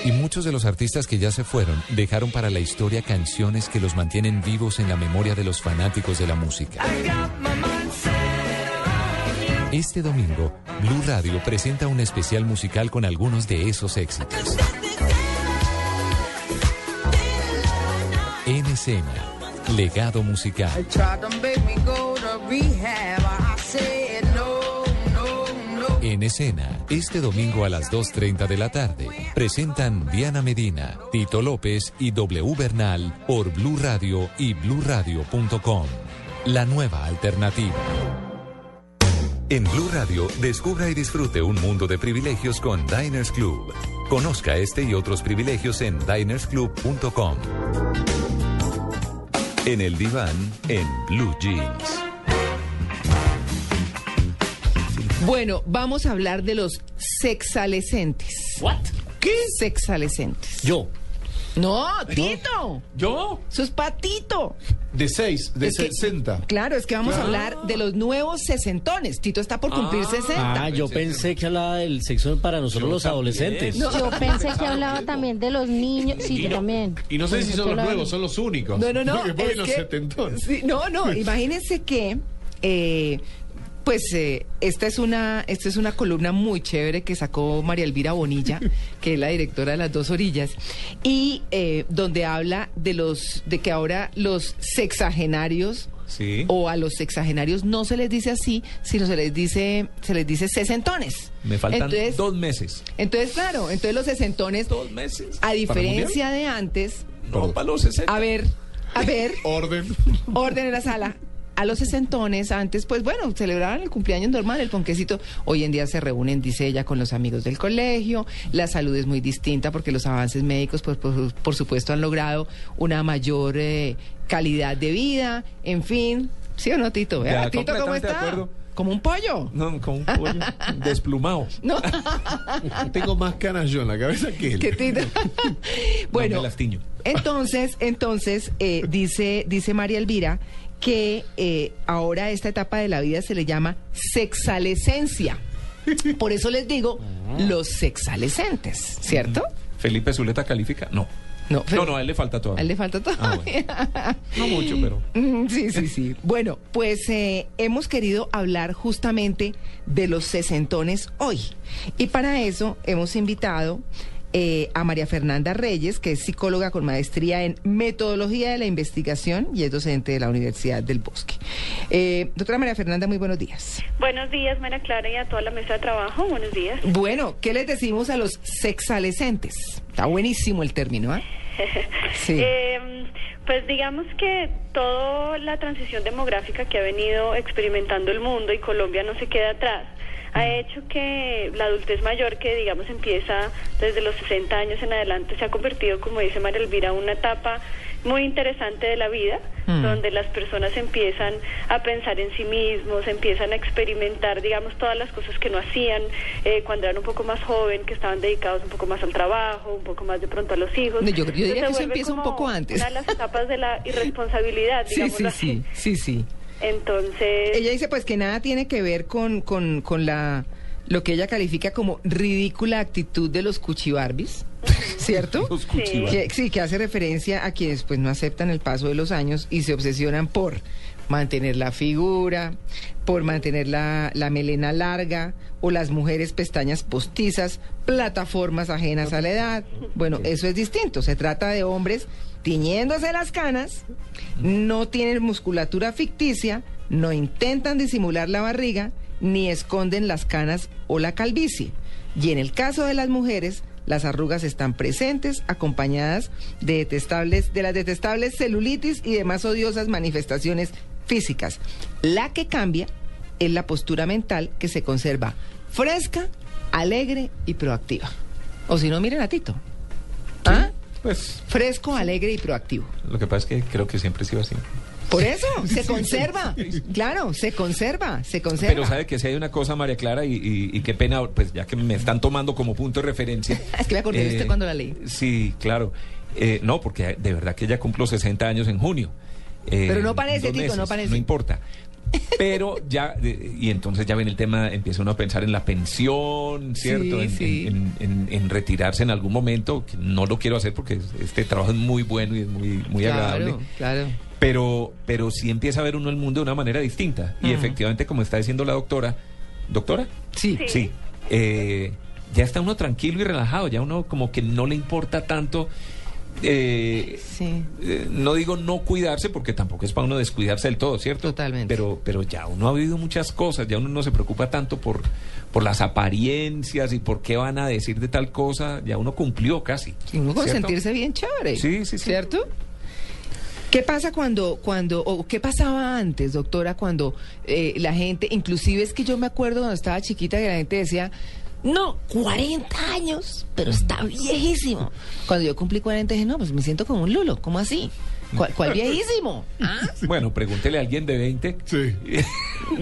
Y muchos de los artistas que ya se fueron dejaron para la historia canciones que los mantienen vivos en la memoria de los fanáticos de la música. Este domingo, Blue Radio presenta un especial musical con algunos de esos éxitos. En legado musical. En escena, este domingo a las 2.30 de la tarde, presentan Diana Medina, Tito López y W Bernal por Blue Radio y bluradio.com. La nueva alternativa. En Blue Radio, descubra y disfrute un mundo de privilegios con Diners Club. Conozca este y otros privilegios en dinersclub.com. En el diván, en Blue Jeans. Bueno, vamos a hablar de los sexalescentes. ¿What? ¿Qué? Sexalescentes. Yo. No, Tito. ¿Yo? Eso es patito. De 6, de Es que- 60. Claro, es que vamos a hablar de los nuevos sesentones. Tito está por cumplir 60. Ah, yo pensé que hablaba del sexo para nosotros los adolescentes. No. Yo pensé que hablaba también de los niños. Sí, yo también. Y no sé Pensé si son los hablaba- nuevos, son los únicos. No, no, no. Porque es los que- setentones. Sí, no, no. Imagínense que eh, Pues eh, esta es una esta es una columna muy chévere que sacó María Elvira Bonilla, que es la directora de las dos orillas, y eh, donde habla de los de que ahora los sexagenarios Sí. o a los sexagenarios no se les dice así, sino se les dice se les dice sesentones. Me faltan Entonces- dos meses. Entonces, claro, entonces los sesentones, meses. a ¿Para diferencia de antes, No, para los 60. a ver, a ver, Orden. orden en la sala. A los sesentones antes, pues bueno, celebraban el cumpleaños normal, el ponquecito. Hoy en día se reúnen, dice ella, con los amigos del colegio. La salud es muy distinta porque los avances médicos, pues por, por supuesto, han logrado una mayor eh, calidad de vida. En fin, ¿sí o no, Tito? Vea, Ya, Tito, ¿cómo está? acuerdo. Como un pollo. No, con un pollo desplumado. No. Tengo más canas yo en la cabeza que él. ¿Qué Tito? bueno, No me lastiño. Entonces, entonces eh, dice, dice María Elvira que eh, ahora a esta etapa de la vida se le llama sexalescencia. Por eso les digo los sexalescentes, ¿cierto? Felipe Zuleta califica. No. No, No, no, a él le falta A todavía. él le falta todavía. No mucho, pero. Sí, sí, sí. Bueno, pues eh, hemos querido hablar justamente de los sesentones hoy. Y para eso hemos invitado eh, a María Fernanda Reyes, que es psicóloga con maestría en metodología de la investigación y es docente de la Universidad del Bosque. Eh, doctora María Fernanda, muy buenos días. Buenos días, María Clara, y a toda la mesa de trabajo. Buenos días. Bueno, ¿qué les decimos a los sexalescentes? Está buenísimo el término, ¿ah? Sí. Eh, pues digamos que toda la transición demográfica que ha venido experimentando el mundo y Colombia no se queda atrás ha hecho que la adultez mayor que digamos empieza desde los 60 años en adelante se ha convertido, como dice María Elvira, una etapa muy interesante de la vida, Mm. donde las personas empiezan a pensar en sí mismos, empiezan a experimentar, digamos, todas las cosas que no hacían eh, cuando eran un poco más joven, que estaban dedicados un poco más al trabajo, un poco más de pronto a los hijos. No, yo- yo diría Entonces, que eso empieza un poco antes. Una de las etapas de la irresponsabilidad, Sí, digamos sí, así. sí, sí, sí. Entonces... Ella dice pues que nada tiene que ver con, con, con la lo que ella califica como ridícula actitud de los cuchibarbis, ¿cierto? Los cuchibarbis. Que, sí, que hace referencia a quienes pues no aceptan el paso de los años y se obsesionan por mantener la figura, por mantener la, la melena larga o las mujeres pestañas postizas, plataformas ajenas a la edad. Bueno, eso es distinto. Se trata de hombres tiñéndose las canas, no tienen musculatura ficticia, no intentan disimular la barriga, ni esconden las canas o la calvicie. Y en el caso de las mujeres, las arrugas están presentes, acompañadas de detestables, de las detestables celulitis y demás odiosas manifestaciones físicas. La que cambia es la postura mental que se conserva fresca, alegre y proactiva. O si no, miren a Tito. ¿Ah? Pues Fresco, alegre y proactivo. lo que pasa es que creo que siempre ha sido así. Por eso, se conserva. Claro, se conserva, se conserva. Pero sabe que si hay una cosa, María Clara, y, y- y qué pena, pues ya que me están tomando como punto de referencia. Es que me acordé de Eh, usted cuando la leí. Sí, claro. Eh, no, porque de verdad que ella cumplo 60 años en junio. Eh, Pero no parece, dos Tito, no parece. No importa. Pero ya, y entonces ya viene el tema, empieza uno a pensar en la pensión, ¿cierto? Sí, en, sí. en- en- en retirarse en algún momento, que no lo quiero hacer porque este trabajo es muy bueno y es muy, muy agradable. Claro, claro. Pero, pero sí empieza a ver uno el mundo de una manera distinta. Y efectivamente, como está diciendo la doctora, ¿doctora? Sí. Sí. eh, ya está uno tranquilo y relajado, ya uno como que no le importa tanto. Eh, eh, no digo no cuidarse porque tampoco es para uno descuidarse del todo, ¿cierto? Totalmente. Pero, pero ya uno ha vivido muchas cosas, ya uno no se preocupa tanto por, por las apariencias y por qué van a decir de tal cosa, ya uno cumplió casi. Y uno con ¿cierto? sentirse bien chévere. Sí, sí, sí. ¿Cierto? ¿Qué pasa cuando, cuando, o qué pasaba antes, doctora, cuando eh, la gente, inclusive es que yo me acuerdo cuando estaba chiquita que la gente decía, no, 40 años, pero está viejísimo. Cuando yo cumplí 40 dije, no, pues me siento como un lulo, ¿cómo así? ¿Cuál, cuál viejísimo? ¿Ah? Bueno, pregúntele a alguien de 20. Sí.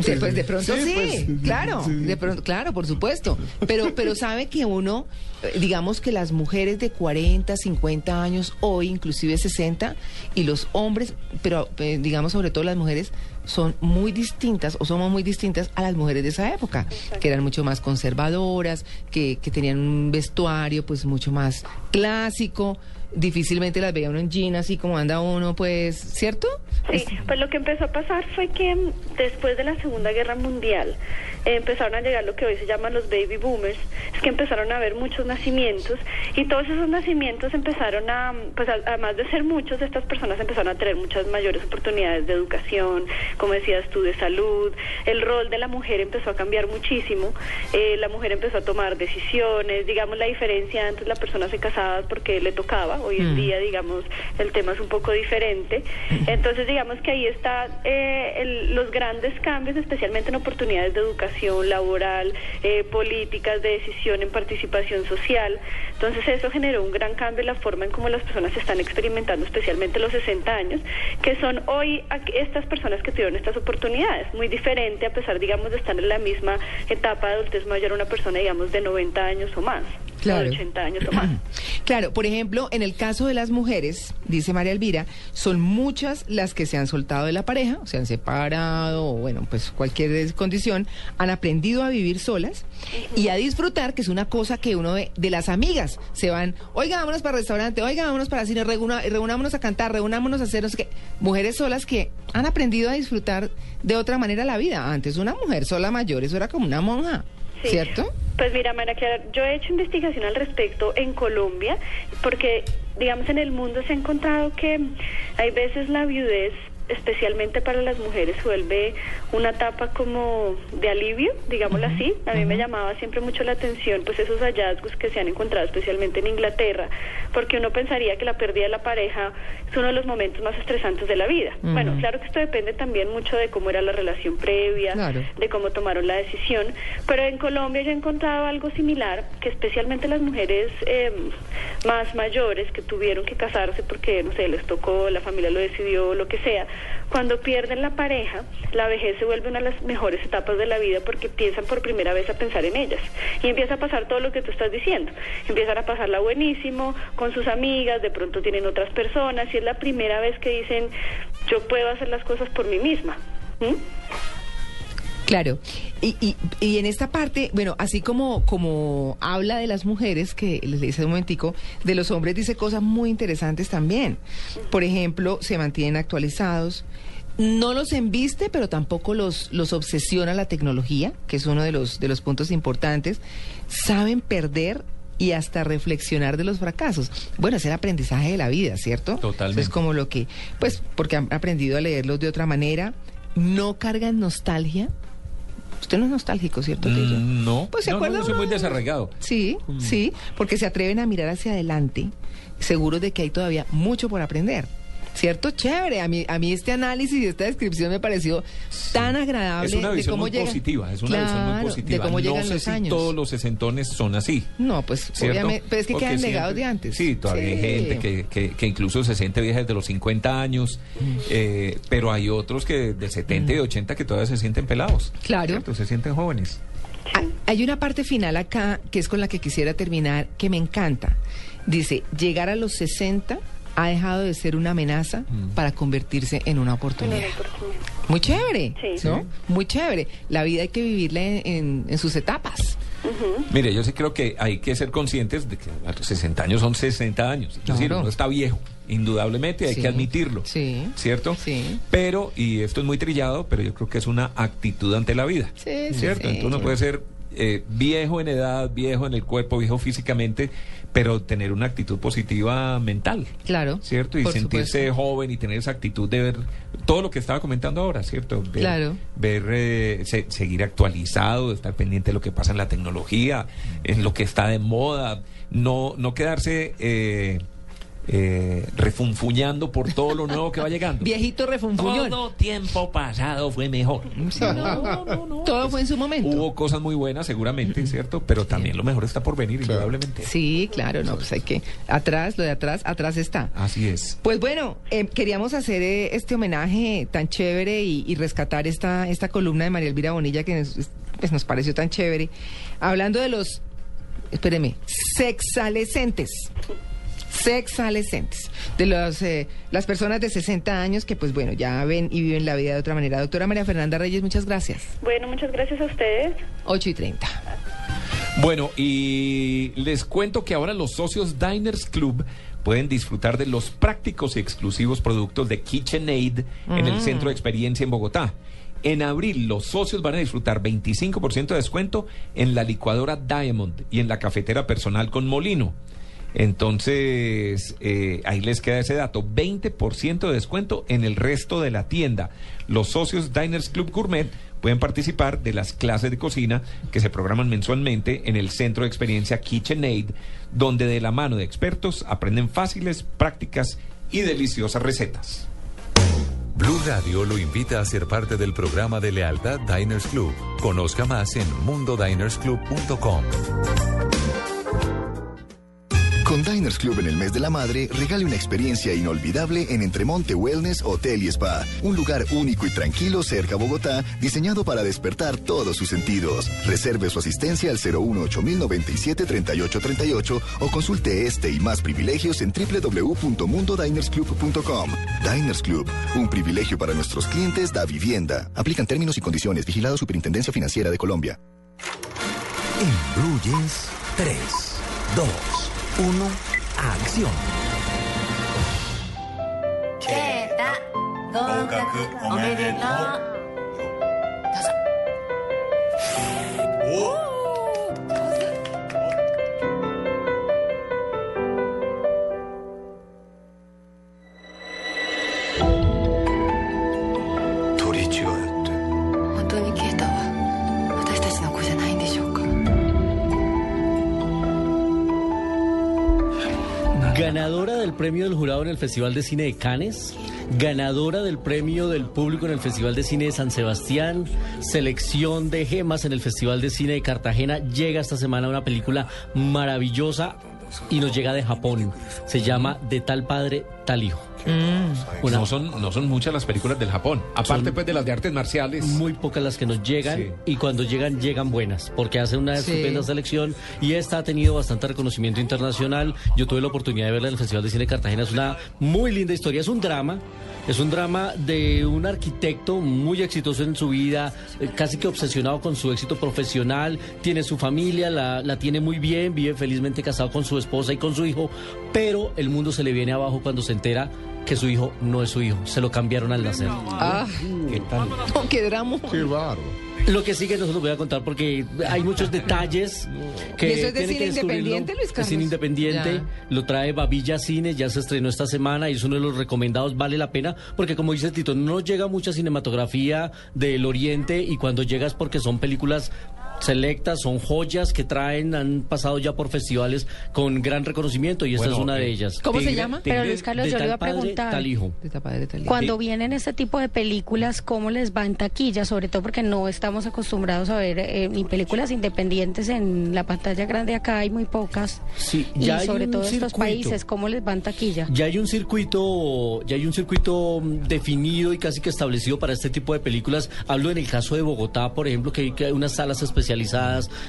Sí, pues de pronto sí, Sí, pues, claro, sí. de pronto, claro, por supuesto. Pero, pero sabe que uno, eh, digamos que las mujeres de 40, 50 años, hoy inclusive 60, y los hombres, pero eh, digamos sobre todo las mujeres, son muy distintas o somos muy distintas a las mujeres de esa época, que eran mucho más conservadoras, que, que tenían un vestuario pues mucho más clásico. Difícilmente las veía uno en jean así como anda uno, pues, ¿cierto? Sí, pues lo que empezó a pasar fue que después de la Segunda Guerra Mundial eh, empezaron a llegar lo que hoy se llaman los baby boomers, es que empezaron a haber muchos nacimientos y todos esos nacimientos empezaron a, pues a- además de ser muchos, estas personas empezaron a tener muchas mayores oportunidades de educación, como decías tú, de salud, el rol de la mujer empezó a cambiar muchísimo, eh, la mujer empezó a tomar decisiones, digamos la diferencia antes la persona se casaba porque le tocaba, hoy en Mm. día digamos el tema es un poco diferente, entonces digamos que ahí está eh, el- los grandes cambios, especialmente en oportunidades de educación laboral, eh, políticas de decisión en participación social, entonces eso generó un gran cambio en la forma en cómo las personas están experimentando, especialmente los 60 años, que son hoy estas personas que tuvieron estas oportunidades, muy diferente a pesar digamos de estar en la misma etapa de adultez mayor una persona digamos de 90 años o más, o Claro. de 80 años o más. Claro, por ejemplo, en el caso de las mujeres, dice María Elvira, son muchas las que se han soltado de la pareja, se han separado, o bueno, pues cualquier condición, han aprendido a vivir solas y a disfrutar, que es una cosa que uno de, de las amigas se van, oiga, vámonos para el restaurante, oiga, vámonos para el cine, reúna- reunámonos a cantar, reunámonos a hacer, no sé qué. Mujeres solas que han aprendido a disfrutar de otra manera la vida. Antes una mujer sola mayor, eso era como una monja, Sí. ¿cierto? Pues mira, María Clara, yo he hecho investigación al respecto en Colombia, porque, digamos, en el mundo se ha encontrado que hay veces la viudez, especialmente para las mujeres, vuelve una etapa como de alivio, digámoslo así. A mí me llamaba siempre mucho la atención, pues, esos hallazgos que se han encontrado, especialmente en Inglaterra, porque uno pensaría que la pérdida de la pareja es uno de los momentos más estresantes de la vida. Bueno, claro que esto depende también mucho de cómo era la relación previa, Claro. de cómo tomaron la decisión. Pero en Colombia yo he encontrado algo similar, que especialmente las mujeres eh, más mayores que tuvieron que casarse porque, no sé, les tocó, la familia lo decidió, lo que sea, cuando pierden la pareja, la vejez se vuelve una de las mejores etapas de la vida porque empiezan por primera vez a pensar en ellas. Y empieza a pasar todo lo que tú estás diciendo. Empiezan a pasarla buenísimo con sus amigas, de pronto tienen otras personas y es la primera vez que dicen, yo puedo hacer las cosas por mí misma. Claro, y, y, y en esta parte, bueno, así como, como habla de las mujeres, que les dice un momentico, de los hombres dice cosas muy interesantes también. Por ejemplo, se mantienen actualizados, no los embiste, pero tampoco los, los obsesiona la tecnología, que es uno de los, de los puntos importantes. Saben perder y hasta reflexionar de los fracasos. Bueno, es el aprendizaje de la vida, ¿cierto? Totalmente. Es como lo que, pues, porque han aprendido a leerlos de otra manera, no cargan nostalgia. Usted no es nostálgico, ¿cierto? Tello? Mm, no, Pues se no, no, acuerda yo soy muy desarraigado. Sí, Mm. sí, porque se atreven a mirar hacia adelante, seguros de que hay todavía mucho por aprender. ¿Cierto? Chévere. A mí, a mí este análisis y esta descripción me pareció tan agradable. Es una de visión cómo muy llega- positiva, es una visión muy positiva. De cómo no llegan sé los si todos los sesentones son así. No, pues ¿cierto? obviamente, pero es que Porque quedan legados siempre- de antes. Sí, todavía hay Sí. gente que, que, que incluso se siente vieja desde los 50 años, Mm. eh, pero hay otros que de 70 y de 80 que todavía se sienten pelados. Claro. ¿cierto? Se sienten jóvenes. Hay- Hay una parte final acá que es con la que quisiera terminar que me encanta. Dice, llegar a los 60 ha dejado de ser una amenaza Mm. para convertirse en una oportunidad. Muy chévere, ¿no? Muy chévere. La vida hay que vivirla en, en- en sus etapas. Mire, yo sí creo que hay que ser conscientes de que a los 60 años son 60 años. Es decir, uno está viejo, indudablemente, hay Sí, que admitirlo. Sí. ¿Cierto? Sí. Pero, y esto es muy trillado, pero yo creo que es una actitud ante la vida. Sí, sí, ¿Cierto? sí. Entonces uno puede ser eh, viejo en edad, viejo en el cuerpo, viejo físicamente, pero tener una actitud positiva mental. Claro. ¿Cierto? Y sentirse supuesto. joven y tener esa actitud de ver todo lo que estaba comentando ahora, ¿cierto? Ver, Claro. Ver, eh, se- seguir actualizado, estar pendiente de lo que pasa en la tecnología, en lo que está de moda, no, no quedarse eh, eh, refunfuñando por todo lo nuevo que va llegando. Viejito refunfuñón. Todo tiempo pasado fue mejor. Sí. Todo fue en su momento. Hubo cosas muy buenas, seguramente, ¿cierto? Pero también lo mejor está por venir, indudablemente. Sí, claro, no, pues hay que... Atrás, lo de atrás, atrás está. Así es. Pues bueno, eh, queríamos hacer eh, este homenaje tan chévere y, y rescatar esta, esta columna de María Elvira Bonilla que nos, pues, nos pareció tan chévere. Hablando de los, espéreme, sexalescentes. Sexalescentes. De los, eh, las personas de 60 años que, pues bueno, ya ven y viven la vida de otra manera. Doctora María Fernanda Reyes, muchas gracias. Bueno, muchas gracias a ustedes. 8 y 30. Bueno, y les cuento que ahora los socios Diners Club pueden disfrutar de los prácticos y exclusivos productos de KitchenAid en el Mm. Centro de Experiencia en Bogotá. En abril, los socios van a disfrutar 25% de descuento en la licuadora Diamond y en la cafetera personal con molino. Entonces, eh, ahí les queda ese dato, 20% de descuento en el resto de la tienda. Los socios Diners Club Gourmet pueden participar de las clases de cocina que se programan mensualmente en el Centro de Experiencia KitchenAid, donde de la mano de expertos aprenden fáciles, prácticas y deliciosas recetas. Blue Radio lo invita a ser parte del programa de lealtad Diners Club. Conozca más en mundodinersclub.com. Con Diners Club en el mes de la madre, regale una experiencia inolvidable en Entremonte Wellness Hotel y Spa. Un lugar único y tranquilo cerca a Bogotá, diseñado para despertar todos sus sentidos. Reserve su asistencia al 018-097-3838 o consulte este y más privilegios en www.mundodinersclub.com. Diners Club, un privilegio para nuestros clientes da vivienda. Aplican términos y condiciones. Vigilado Superintendencia Financiera de Colombia. En Blue Jeans, 3, 2, 1, acción. ケータ合格おめでとう en el Festival de Cine de Cannes, ganadora del premio del público en el Festival de Cine de San Sebastián, selección de gemas en el Festival de Cine de Cartagena. Llega esta semana una película maravillosa y nos llega de Japón. Se llama De tal padre, tal hijo. No, son, no son muchas las películas del Japón, aparte Son pues de las de artes marciales. Muy pocas las que nos llegan Sí. y cuando llegan, llegan buenas, porque hacen una Sí. estupenda selección y esta ha tenido bastante reconocimiento internacional. Yo tuve la oportunidad de verla en el Festival de Cine de Cartagena, es una muy linda historia, es un drama. Es un drama de un arquitecto muy exitoso en su vida, eh, casi que obsesionado con su éxito profesional, tiene su familia, la, la tiene muy bien, vive felizmente casado con su esposa y con su hijo, pero el mundo se le viene abajo cuando se entera que su hijo no es su hijo, se lo cambiaron al nacer. Ah, ¿Qué tal? no, qué drama. Qué barro. Lo que sigue no se lo voy a contar porque hay muchos detalles que ¿Y eso es de tiene cine que descubrirlo. independiente, Luis Es cine independiente, Ya. lo trae Babilla Cines, ya se estrenó esta semana y es uno de los recomendados, vale la pena, porque como dice Tito, no llega mucha cinematografía del Oriente y cuando llega es porque son películas selectas, son joyas que traen, han pasado ya por festivales con gran reconocimiento y esta Bueno, es una de eh, ellas. ¿Cómo se llama? Pero, Luis Carlos, yo le iba a padre, preguntar. tal hijo. De tal padre, tal hijo. Cuando vienen este tipo de películas, ¿cómo les va en taquilla? Sobre todo porque no estamos acostumbrados a ver eh, ni películas independientes en la pantalla grande acá, hay muy pocas. Sí, y ya hay sobre todo estos circuito. países, ¿cómo les va en taquilla? Ya hay un circuito, ya hay un circuito mm, definido y casi que establecido para este tipo de películas. Hablo en el caso de Bogotá, por ejemplo, que hay, unas salas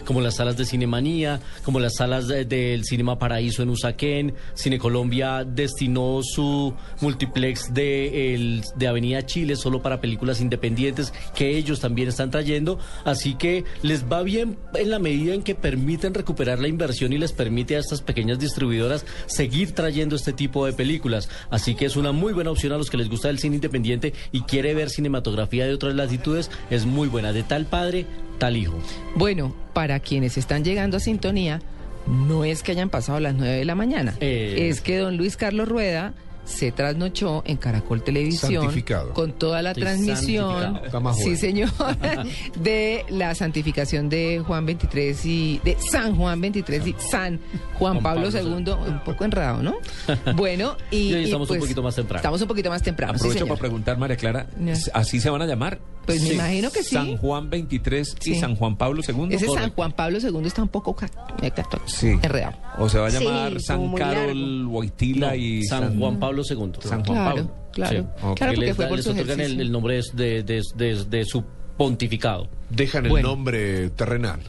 como las salas de Cinemanía, como las salas de- del Cinema Paraíso en Usaquén. Cine Colombia destinó su multiplex de, el- de Avenida Chile solo para películas independientes que ellos también están trayendo. Así que les va bien en la medida en que permiten recuperar la inversión y les permite a estas pequeñas distribuidoras seguir trayendo este tipo de películas. Así que es una muy buena opción a los que les gusta el cine independiente y quiere ver cinematografía de otras latitudes. Es muy buena. De tal padre, tal hijo. Bueno, para quienes están llegando a sintonía, no es que hayan pasado las 9 de la mañana. Eh. Es que don Luis Carlos Rueda se trasnochó en Caracol Televisión con toda la transmisión, sí señor, de la santificación de Juan 23 y de San Juan 23 y San Juan, Juan Pablo, Pablo II, un poco enredado, ¿no? Bueno, y, Y hoy y, estamos un pues, poquito más temprano. Estamos un poquito más temprano, Aprovecho para preguntar, María Clara. ¿así se van a llamar? Pues me imagino que sí. San Juan 23 y Sí. San Juan Pablo II. Ese San. Juan Pablo II está un poco eh, católico, Sí. enredado. O se va a llamar San Carol Wojtyla No, y San Juan Pablo II. San Juan Claro, Pablo. claro. Sí. Claro, Que porque les, fue por les su otorgan el, nombre de, de- de- de su pontificado. Dejan el nombre terrenal.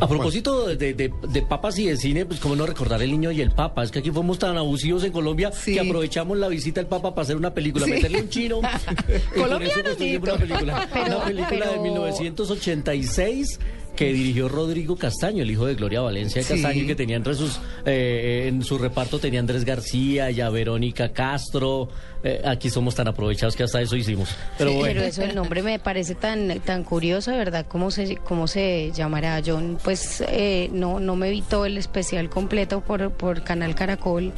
A propósito de, de- de- de papas y de cine, pues cómo no recordar el niño y el papa. Es que aquí fuimos tan abusivos en Colombia que aprovechamos la visita del papa para hacer una película, Sí. meterle un chino. Colombiano, una película, Pero- una película de pero- 1986 que dirigió Rodrigo Castaño, el hijo de Gloria Valencia Sí. Castaño, que tenía entre sus, eh, en su reparto tenía Andrés García, ya Verónica Castro. Eh, aquí somos tan aprovechados que hasta eso hicimos. Pero Sí, bueno. pero eso el nombre me parece tan tan curioso, de verdad, cómo se cómo se llamará. Yo pues eh, no no me vi todo el especial completo por por Canal Caracol,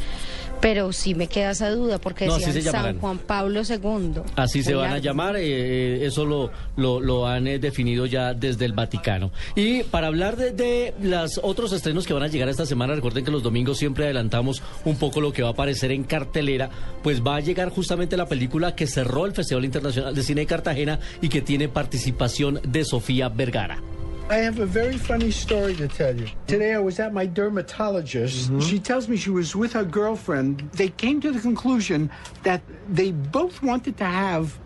pero sí me queda esa duda porque No, decían. San Juan Pablo II. Así se van a llamar, eh, eh, eso lo, lo, lo han eh, definido ya desde el Vaticano. Y para hablar de, de los otros estrenos que van a llegar esta semana, recuerden que los domingos siempre adelantamos un poco lo que va a aparecer en cartelera, pues va a llegar justamente la película que cerró el Festival Internacional de Cine de Cartagena y que tiene participación de Sofía Vergara. I have a very funny story to tell you. Today I was at my dermatologist. Mm-hmm. She tells me she was with her girlfriend. They came to the conclusion that they both wanted to have.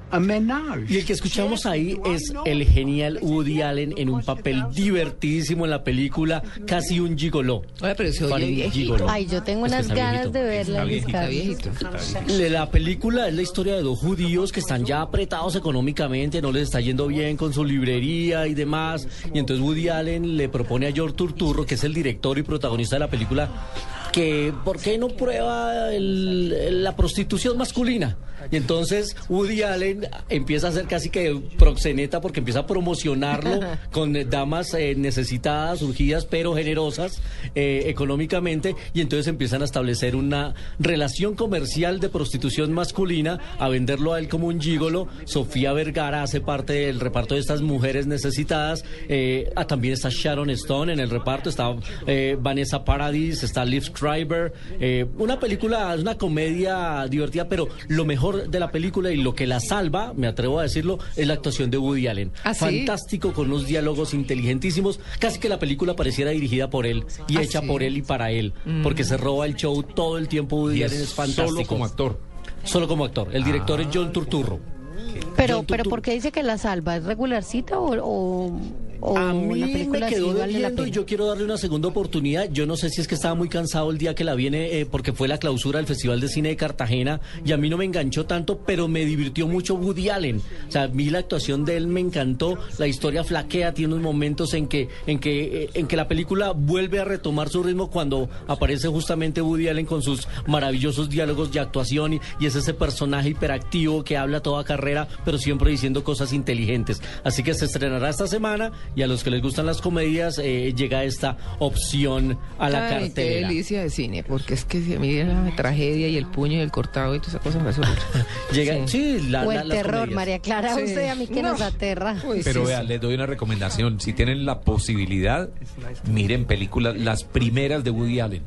Y el que escuchamos ahí es el genial Woody Allen en un papel divertidísimo en la película, casi un gigoló. pero se oye Funny viejito. gigoló. Ay, yo tengo Es que unas ganas viejito. de verla, Está viejito. La película es la historia de dos judíos que están ya apretados económicamente, no les está yendo bien con su librería y demás. Y entonces Woody Allen le propone a George Turturro, que es el director y protagonista de la película, que ¿por qué no prueba el- la prostitución masculina? Y entonces Woody Allen empieza a ser casi que proxeneta porque empieza a promocionarlo con damas eh, necesitadas, urgidas, pero generosas eh, económicamente. Y entonces empiezan a establecer una relación comercial de prostitución masculina, a venderlo a él como un gígolo. Sofía Vergara hace parte del reparto de estas mujeres necesitadas. Eh, ah, también está Sharon Stone en el reparto, está eh, Vanessa Paradis, está Liv Schreiber. Eh, una película, una comedia divertida, pero lo mejor de la película y lo que la salva, me atrevo a decirlo, es la actuación de Woody Allen. ¿Ah, sí? Fantástico, con unos diálogos inteligentísimos. Casi que la película pareciera dirigida por él y ¿Ah, hecha sí? por él y para él, Mm. porque se roba el show todo el tiempo. Woody Y Allen es fantástico. solo como actor. Solo como actor. El director Ah. es John Turturro. Pero, pero ¿por qué dice que la salva? ¿Es regularcita o, o, o A mí película me quedó debiendo y yo quiero darle una segunda oportunidad. Yo no sé si es que estaba muy cansado el día que la viene, eh, porque fue la clausura del Festival de Cine de Cartagena y a mí no me enganchó tanto, pero me divirtió mucho Woody Allen. O sea, a mí la actuación de él me encantó. La historia flaquea, tiene unos momentos en que, en que, eh, en que la película vuelve a retomar su ritmo cuando aparece justamente Woody Allen con sus maravillosos diálogos de actuación y, y es ese personaje hiperactivo que habla toda carrera, pero siempre diciendo cosas inteligentes. Así que se estrenará esta semana y a los que les gustan las comedias eh, llega esta opción a la Ay, qué cartelera. delicia de cine, porque es que si a mí la tragedia y el puño y el cortado y todas esas cosas me hacen Llega, sí, la- o la- el las terror, comedias. María Clara, Sí. usted a mí que No. nos aterra. Pero vea, les doy una recomendación. Si tienen la posibilidad, miren películas, las primeras de Woody Allen,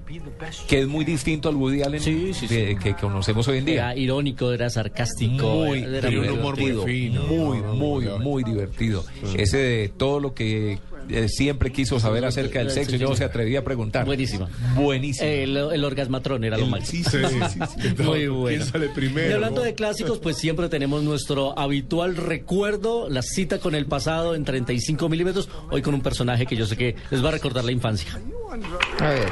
que es muy distinto al Woody Allen de- que conocemos hoy en día. Era irónico, era sarcástico, Muy, era muy un humor muy fino, muy, muy, muy divertido. Ese de todo lo que eh, siempre quiso saber acerca del sexo y no se atrevía a preguntar. Buenísima. Buenísima. El, el orgasmatrón era lo máximo. sí, sí, sí, sí. Muy bueno. ¿Quién sale primero? Y hablando de clásicos, pues siempre tenemos nuestro habitual recuerdo, la cita con el pasado en 35 milímetros, hoy con un personaje que yo sé que les va a recordar la infancia. A ver.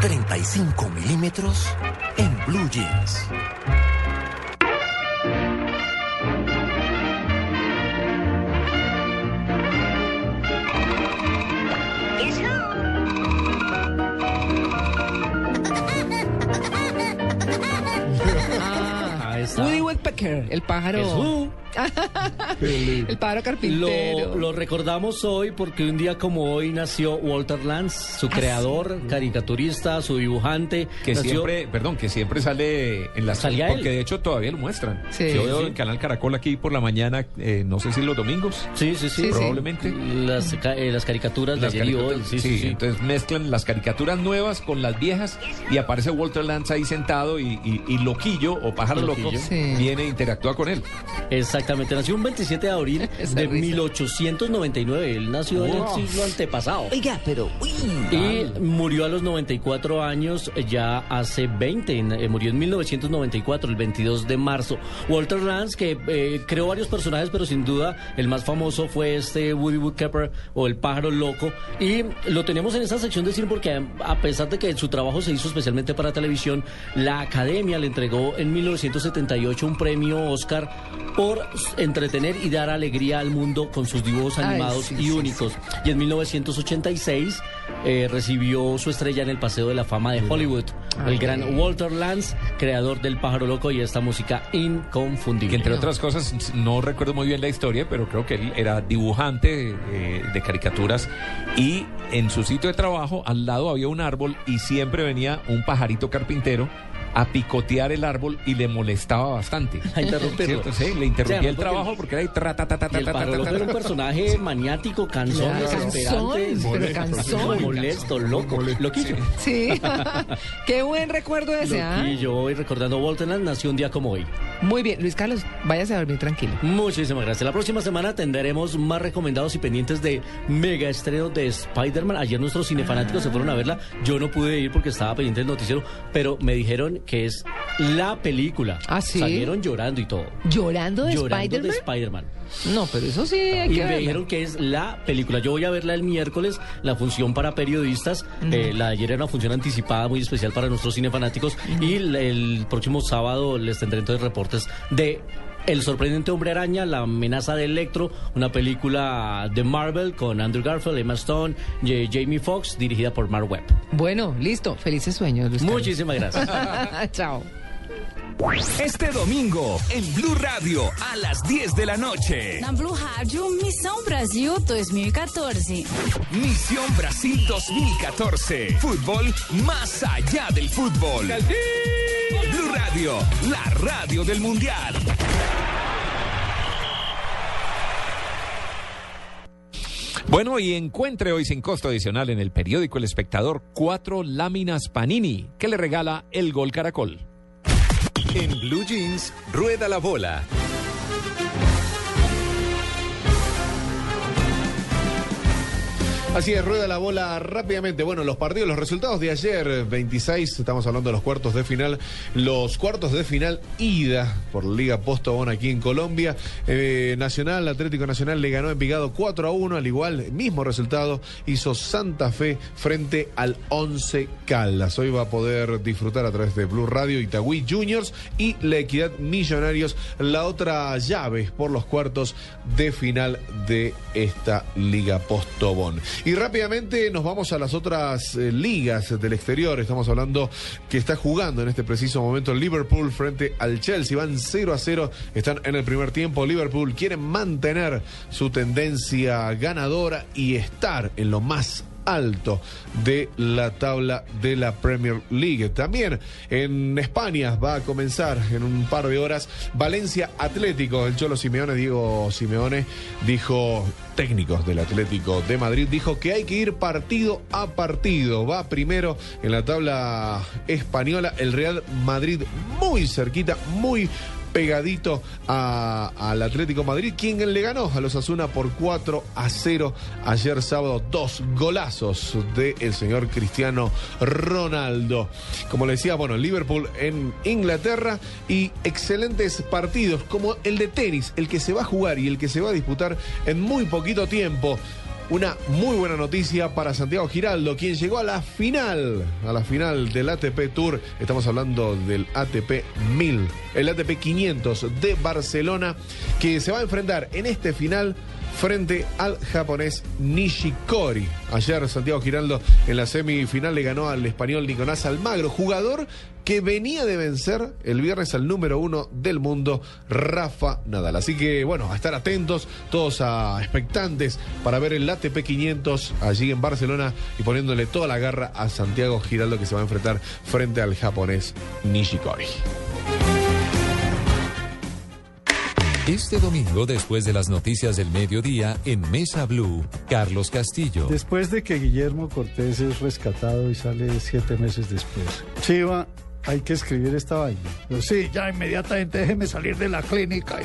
35 milímetros en Blue Jeans. Woody Woodpecker, el pájaro. El pájaro carpintero. Lo, lo recordamos hoy porque un día como hoy nació Walter Lance, Ah, su creador, caricaturista, su dibujante. Que Nació- siempre, perdón, que siempre sale en las Salía porque él. de hecho todavía lo muestran. Sí. Yo veo Sí. en Canal Caracol aquí por la mañana, eh, no sé si los domingos. Sí, sí, sí. Probablemente. Las, eh, las caricaturas Las de ayer y hoy. caricaturas, Sí, sí, sí. entonces mezclan las caricaturas nuevas con las viejas y aparece Walter Lance ahí sentado y, y- y Loquillo o Pájaro Loco viene e interactúa con él. Exactamente, nació un 27 de abril de 1899. Él nació en el siglo antepasado. Oiga, pero. uy, Y murió a los 94 años, eh, ya hace 20, en- eh, murió en 1994, el 22 de marzo. Walter Lance, que eh, creó varios personajes, pero sin duda el más famoso fue este Woody Woodpecker o el pájaro loco. Y lo tenemos en esta sección de cine porque a a pesar de que su trabajo se hizo especialmente para televisión, la Academia le entregó en 1978 un premio Oscar por entretener y dar alegría al mundo con sus dibujos Ay, animados sí, y sí, únicos. Y en 1986 eh, recibió su estrella en el Paseo de la Fama de Hollywood, Ay. el gran Walter Lance, creador del Pájaro Loco y esta música inconfundible. Que entre otras cosas, no recuerdo muy bien la historia, pero creo que él era dibujante eh, de caricaturas y en su sitio de trabajo al lado había un árbol y siempre venía un pajarito carpintero a picotear el árbol y le molestaba bastante. A interrumpirlo. ¿Cierto? Sí, le interrumpía el trabajo porque era ahí tra, ta, ta, ta, Y ta, el ta, ta, pájaro ta, loco ta, era un personaje maniático, cansón, Claro. desesperante, Cansón, pero cansón. molesto, loco, loquillo. Sí. Qué buen recuerdo ese, ¿ah? Loquillo, hoy recordando Walter Lance, nació un día como hoy. Muy bien, Luis Carlos, váyase a dormir tranquilo. Muchísimas gracias. La próxima semana tendremos más recomendados y pendientes de mega estreno de Spider-Man. Ayer nuestros cinefanáticos se fueron a verla. Yo no pude ir porque estaba pendiente del noticiero, pero me dijeron que es la película. ¿Ah, sí? Salieron llorando y todo. ¿Llorando de Llorando de Spider-Man? Spider-Man. No, pero eso sí hay Y que me verla. dijeron que es la película. Yo voy a verla el miércoles, la función para periodistas. Eh, la de ayer era una función anticipada muy especial para nuestros cinefanáticos. Y el, el próximo sábado les tendré entonces reportes de El sorprendente hombre araña, La amenaza de Electro, una película de Marvel con Andrew Garfield, Emma Stone, J- Jamie Foxx, dirigida por Mark Webb. Bueno, listo. Felices sueños, Luis. Muchísimas gracias. Chao. Este domingo en Blue Radio a las 10 de la noche. Na Blue Rádio Missão Brasil 2014. Misión Brasil 2014. Fútbol más allá del fútbol. Blue Radio, la radio del mundial. Bueno, y encuentre hoy sin costo adicional en el periódico El Espectador cuatro láminas Panini que le regala el Gol Caracol. En Blue Jeans, rueda la bola. Así es, rueda la bola rápidamente. Bueno, los partidos, los resultados de ayer, 26, estamos hablando de los cuartos de final. Los cuartos de final ida por Liga Postobón aquí en Colombia. Eh, Nacional, Atlético Nacional le ganó en Envigado 4 a 1, al igual, mismo resultado hizo Santa Fe frente al 11 Caldas. Hoy va a poder disfrutar a través de Blue Radio, Itagüí Juniors y La Equidad Millonarios, la otra llave por los cuartos de final de esta Liga Postobón. Y rápidamente nos vamos a las otras eh, ligas del exterior. Estamos hablando que está jugando en este preciso momento Liverpool frente al Chelsea. Van 0 a 0, están en el primer tiempo. Liverpool quiere mantener su tendencia ganadora y estar en lo más alto de la tabla de la Premier League. También en España va a comenzar en un par de horas Valencia Atlético. El Cholo Simeone, Diego Simeone, dijo técnicos del Atlético de Madrid, dijo que hay que ir partido a partido. Va primero en la tabla española el Real Madrid muy cerquita, muy pegadito al Atlético Madrid, quien le ganó a los Asuna por 4 a 0 ayer sábado. Dos golazos del señor Cristiano Ronaldo. Como le decía, bueno, Liverpool en Inglaterra y excelentes partidos como el de tenis, el que se va a jugar y el que se va a disputar en muy poquito tiempo. Una muy buena noticia para Santiago Giraldo, quien llegó a la final, a la final del ATP Tour. Estamos hablando del ATP 1000, el ATP 500 de Barcelona, que se va a enfrentar en este final frente al japonés Nishikori. Ayer Santiago Giraldo en la semifinal le ganó al español Nicolás Almagro, jugador que venía de vencer el viernes al número uno del mundo, Rafa Nadal. Así que bueno, a estar atentos, todos a expectantes para ver el ATP 500 allí en Barcelona y poniéndole toda la garra a Santiago Giraldo que se va a enfrentar frente al japonés Nishikori. Este domingo, después de las noticias del mediodía, en Mesa Blue, Carlos Castillo. Después de que Guillermo Cortés es rescatado y sale siete meses después. Chiva, hay que escribir esta vaina. Sí, ya inmediatamente déjeme salir de la clínica.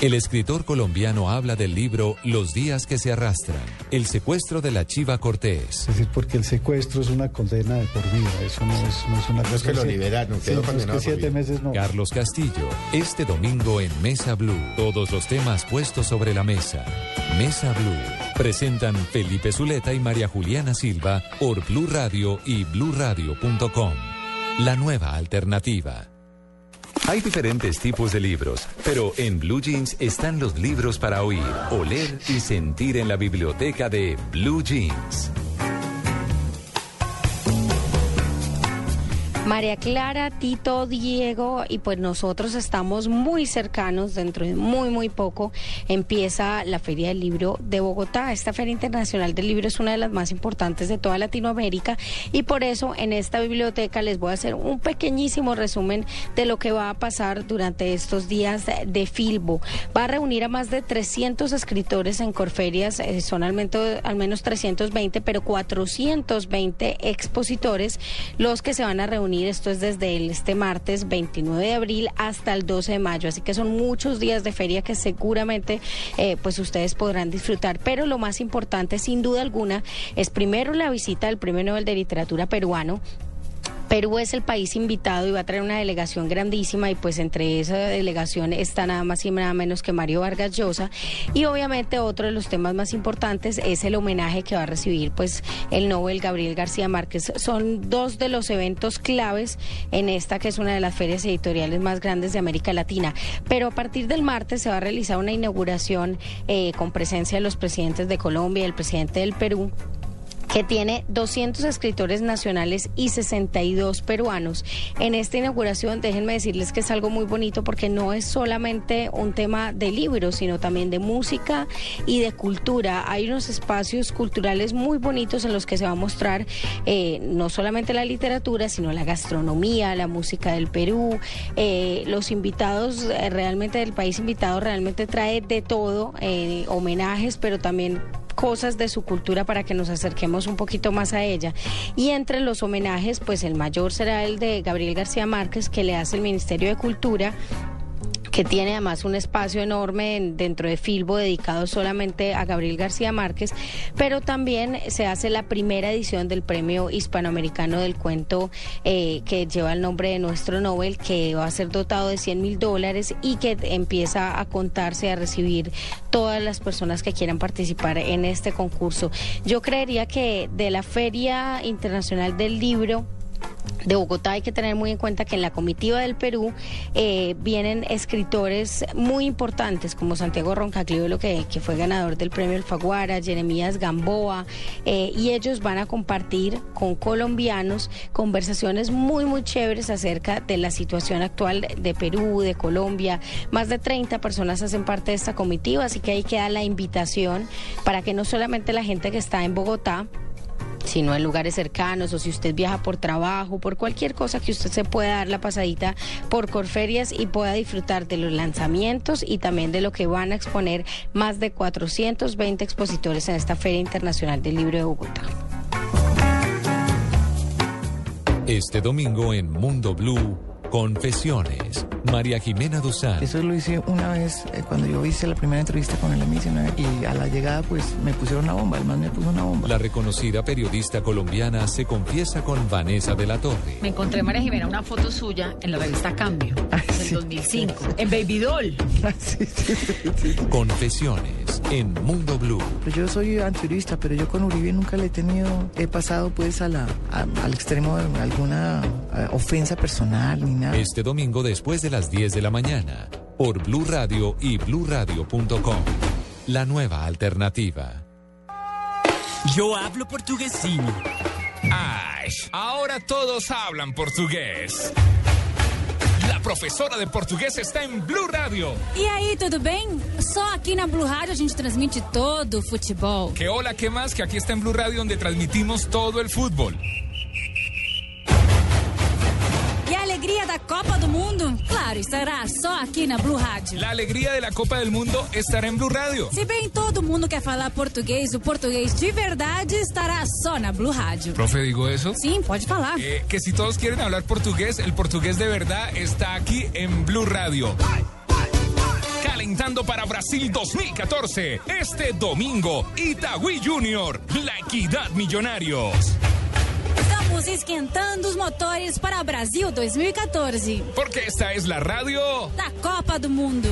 El escritor colombiano habla del libro Los días que se arrastran, el secuestro de la Chiva Cortés. Es decir, porque el secuestro es una condena de por vida. Eso no es, no es una cosa. es que lo liberaron, Sí, no es que siete meses no. Carlos Castillo, este domingo en Mesa Blue. Todos los temas puestos sobre la mesa. Mesa Blue. Presentan Felipe Zuleta y María Juliana Silva por Blue Radio y bluradio.com. La nueva alternativa. Hay diferentes tipos de libros, pero en Blue Jeans están los libros para oír, oler y sentir en la biblioteca de Blue Jeans. María Clara, Tito, Diego y pues nosotros estamos muy cercanos, dentro de muy muy poco empieza la Feria del Libro de Bogotá. Esta Feria Internacional del Libro es una de las más importantes de toda Latinoamérica y por eso en esta biblioteca les voy a hacer un pequeñísimo resumen de lo que va a pasar durante estos días de Filbo. Va a reunir a más de 300 escritores en Corferias, eh, son al menos, al menos 320, pero 420 expositores los que se van a reunir esto es desde este martes 29 de abril hasta el 12 de mayo. Así que son muchos días de feria que seguramente eh, pues ustedes podrán disfrutar. Pero lo más importante, sin duda alguna, es primero la visita del Premio Nobel de Literatura peruano Perú es el país invitado y va a traer una delegación grandísima y pues entre esa delegación está nada más y nada menos que Mario Vargas Llosa y obviamente otro de los temas más importantes es el homenaje que va a recibir pues el Nobel Gabriel García Márquez. Son dos de los eventos claves en esta que es una de las ferias editoriales más grandes de América Latina. Pero a partir del martes se va a realizar una inauguración eh, con presencia de los presidentes de Colombia y el presidente del Perú que tiene 200 escritores nacionales y 62 peruanos. En esta inauguración, déjenme decirles que es algo muy bonito porque no es solamente un tema de libros, sino también de música y de cultura. Hay unos espacios culturales muy bonitos en los que se va a mostrar eh, no solamente la literatura, sino la gastronomía, la música del Perú. Eh, los invitados eh, realmente del país invitado realmente trae de todo, eh, homenajes, pero también cosas de su cultura para que nos acerquemos un poquito más a ella. Y entre los homenajes, pues el mayor será el de Gabriel García Márquez, que le hace el Ministerio de Cultura que tiene además un espacio enorme en- dentro de Filbo dedicado solamente a Gabriel García Márquez, pero también se hace la primera edición del Premio Hispanoamericano del Cuento eh, que lleva el nombre de nuestro Nobel, que va a ser dotado de 100 mil dólares y que empieza a contarse, a recibir todas las personas que quieran participar en este concurso. Yo creería que de la Feria Internacional del Libro, de Bogotá hay que tener muy en cuenta que en la comitiva del Perú eh, vienen escritores muy importantes como Santiago Roncaclivelo que, que fue ganador del premio Alfaguara, Jeremías Gamboa eh, y ellos van a compartir con colombianos conversaciones muy muy chéveres acerca de la situación actual de Perú, de Colombia. Más de 30 personas hacen parte de esta comitiva, así que ahí queda la invitación para que no solamente la gente que está en Bogotá sino en lugares cercanos o si usted viaja por trabajo, por cualquier cosa que usted se pueda dar la pasadita por Corferias y pueda disfrutar de los lanzamientos y también de lo que van a exponer más de 420 expositores en esta Feria Internacional del Libro de Bogotá. Este domingo en Mundo Blue, Confesiones. María Jimena Duzán. Eso lo hice una vez eh, cuando yo hice la primera entrevista con el emisionero y a la llegada pues me pusieron una bomba, el man me puso una bomba. La reconocida periodista colombiana se confiesa con Vanessa de la Torre. Me encontré, María Jimena, una foto suya en la revista Cambio, del 2005, en Baby Doll. Confesiones en Mundo Blue. Pues yo soy antiurista, pero yo con Uribe nunca le he tenido, he pasado pues a la, a- al extremo de alguna eh, ofensa personal ni Este domingo después de las 10 de la mañana por Blue Radio y bluradio.com. La nueva alternativa. Yo hablo portuguesinho. Ay, ahora todos hablan portugués. La profesora de portugués está en Blue Radio. E aí, tudo bem? Só aqui na Blue Rádio a gente transmite todo o futebol. Que hola, ¿qué más? Que aquí está en Blue Radio donde transmitimos todo el fútbol. A alegria da Copa do Mundo? Claro, estará só aqui na Blue Rádio. La alegría de la Copa del Mundo estará en Blue Radio. Se bem todo mundo quer falar português, o português de verdade estará só na Blue Rádio. Profe, digo eso. Sim, pode falar. Eh, que si todos quieren hablar portugués, el portugués de verdad está aquí en Blue Radio. Calentando para Brasil 2014. Este domingo, Itagüí Junior, La Equidad Millonarios puse esquentando os motores para Brasil 2014. E Porque esta es la radio da Copa do Mundo.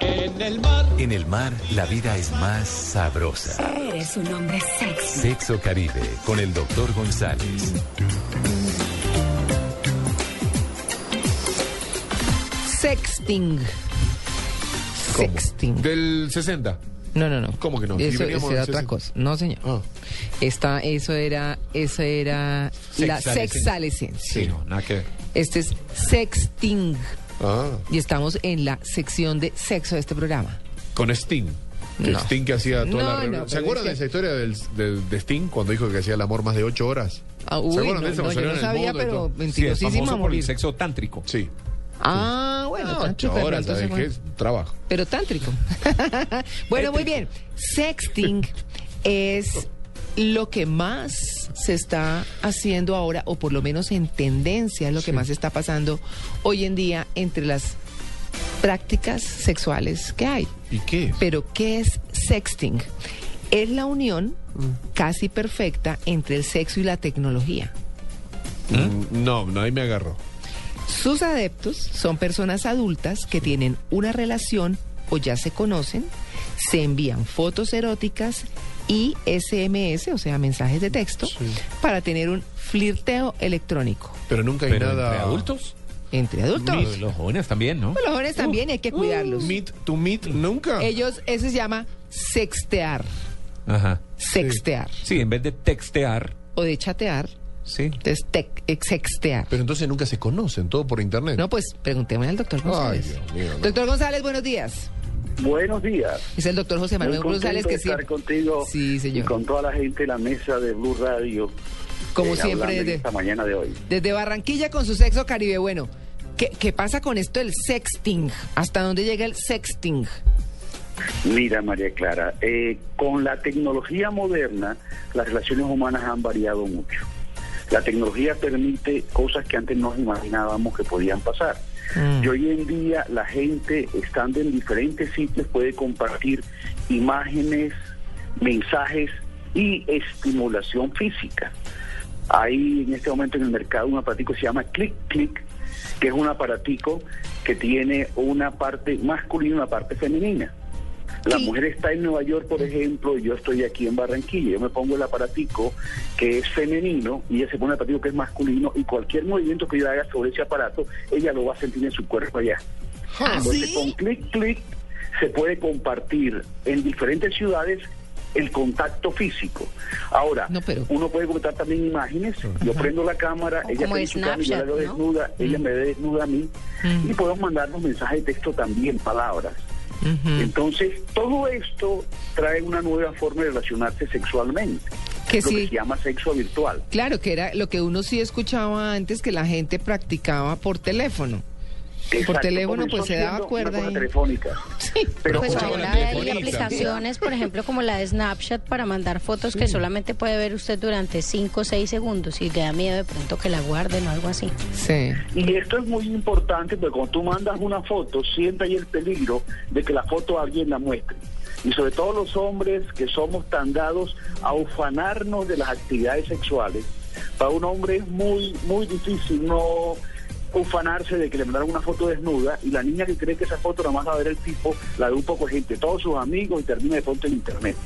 En el mar. En el mar, la vida es más sabrosa. Eres un hombre sexy. Sexo Caribe, con el doctor González. Sexting. Sexting. Del 60. No, no, no. ¿Cómo que no? Eso, eso era otra 60. cosa. No, señor. Ah. Esta, eso era, eso era la sexalescencia. Sí, no, nada que ver. Este es sexting. Ah, Y estamos en la sección de sexo de este programa. con Sting. Que No. Sting que hacía toda No, la reunión. no, ¿Se acuerdan es de que- esa historia del, del- de Sting cuando dijo que hacía el amor más de ocho horas? Ah, ¿Se uy, acuerdan no, de eso? yo no sabía, pero todo. Sí, es famoso por el sexo tántrico. Sí. Ah, bueno, No, tántrico, ocho de horas, pronto se ¿sabes fue. qué? Trabajo. Pero tántrico. bueno, muy bien. Sexting es lo que más se está haciendo ahora, o por lo menos en tendencia, es lo que más está pasando hoy en día entre las prácticas sexuales que hay. ¿Y qué? Pero, ¿qué es sexting? Es la unión casi perfecta entre el sexo y la tecnología. Mm, No, no, ahí me agarró. Sus adeptos son personas adultas que tienen una relación o ya se conocen, se envían fotos eróticas y SMS, o sea, mensajes de texto, para tener un flirteo electrónico. Pero nunca hay Pero nada. entre adultos. Entre adultos. Los, los jóvenes también, ¿no? Los jóvenes también hay que cuidarlos. Meet to meet nunca. Ellos, eso se llama sextear. Ajá. Sextear. Sí, en vez de textear, O de chatear, sí. es tec- eh, sextear. Pero entonces nunca se conocen, todo por internet. No, pues preguntémosle al doctor Ay, González. Dios mío. no. Doctor González, buenos días. Buenos días. Es el doctor José Manuel González que estar sí. contigo Sí, señor. y con toda la gente de la mesa de Blue Radio. Como eh, siempre, desde- esta mañana de hoy. Desde Barranquilla con su sexo caribe. Bueno, ¿qué, qué pasa con esto del sexting? ¿Hasta dónde llega el sexting? Mira, María Clara, eh, con la tecnología moderna, las relaciones humanas han variado mucho. La tecnología permite cosas que antes no imaginábamos que podían pasar. Y hoy en día la gente, estando en diferentes sitios, puede compartir imágenes, mensajes y estimulación física. Hay en este momento en el mercado un aparatico que se llama Click Click, que es un aparatico que tiene una parte masculina y una parte femenina. La mujer está en Nueva York, por ejemplo, y yo estoy aquí en Barranquilla. Yo me pongo el aparatico que es femenino y ella se pone el aparatico que es masculino y cualquier movimiento que yo haga sobre ese aparato, ella lo va a sentir en su cuerpo allá. ¿Ah, Entonces, con clic, clic, se puede compartir en diferentes ciudades el contacto físico. Ahora, uno puede comentar también imágenes. Yo prendo la cámara, O ella cámara y yo la Snapchat, veo ¿no? desnuda, ella me ve desnuda a mí y podemos mandarnos mensajes de texto también, palabras. Entonces, todo esto trae una nueva forma de relacionarse sexualmente, Que lo sí. que se llama sexo virtual. Claro, que era lo que uno sí escuchaba antes que la gente practicaba por teléfono. Por Exacto, teléfono comenzó pues se daba cuerda. una cosa telefónica. Pero Pues ahora hay aplicaciones, por ejemplo, como la de Snapchat para mandar fotos que solamente puede ver usted durante 5 o 6 segundos y le da miedo de pronto que la guarden o algo así. Sí. Y esto es muy importante porque cuando tú mandas una foto, siempre hay el peligro de que la foto alguien la muestre. Y sobre todo los hombres que somos tan dados a ufanarnos de las actividades sexuales, para un hombre es muy, muy difícil no ufanarse de que le mandaron una foto desnuda y la niña que cree que esa foto nada más va a ver el tipo, la de un poco de gente, todos sus amigos y termina de pronto en internet.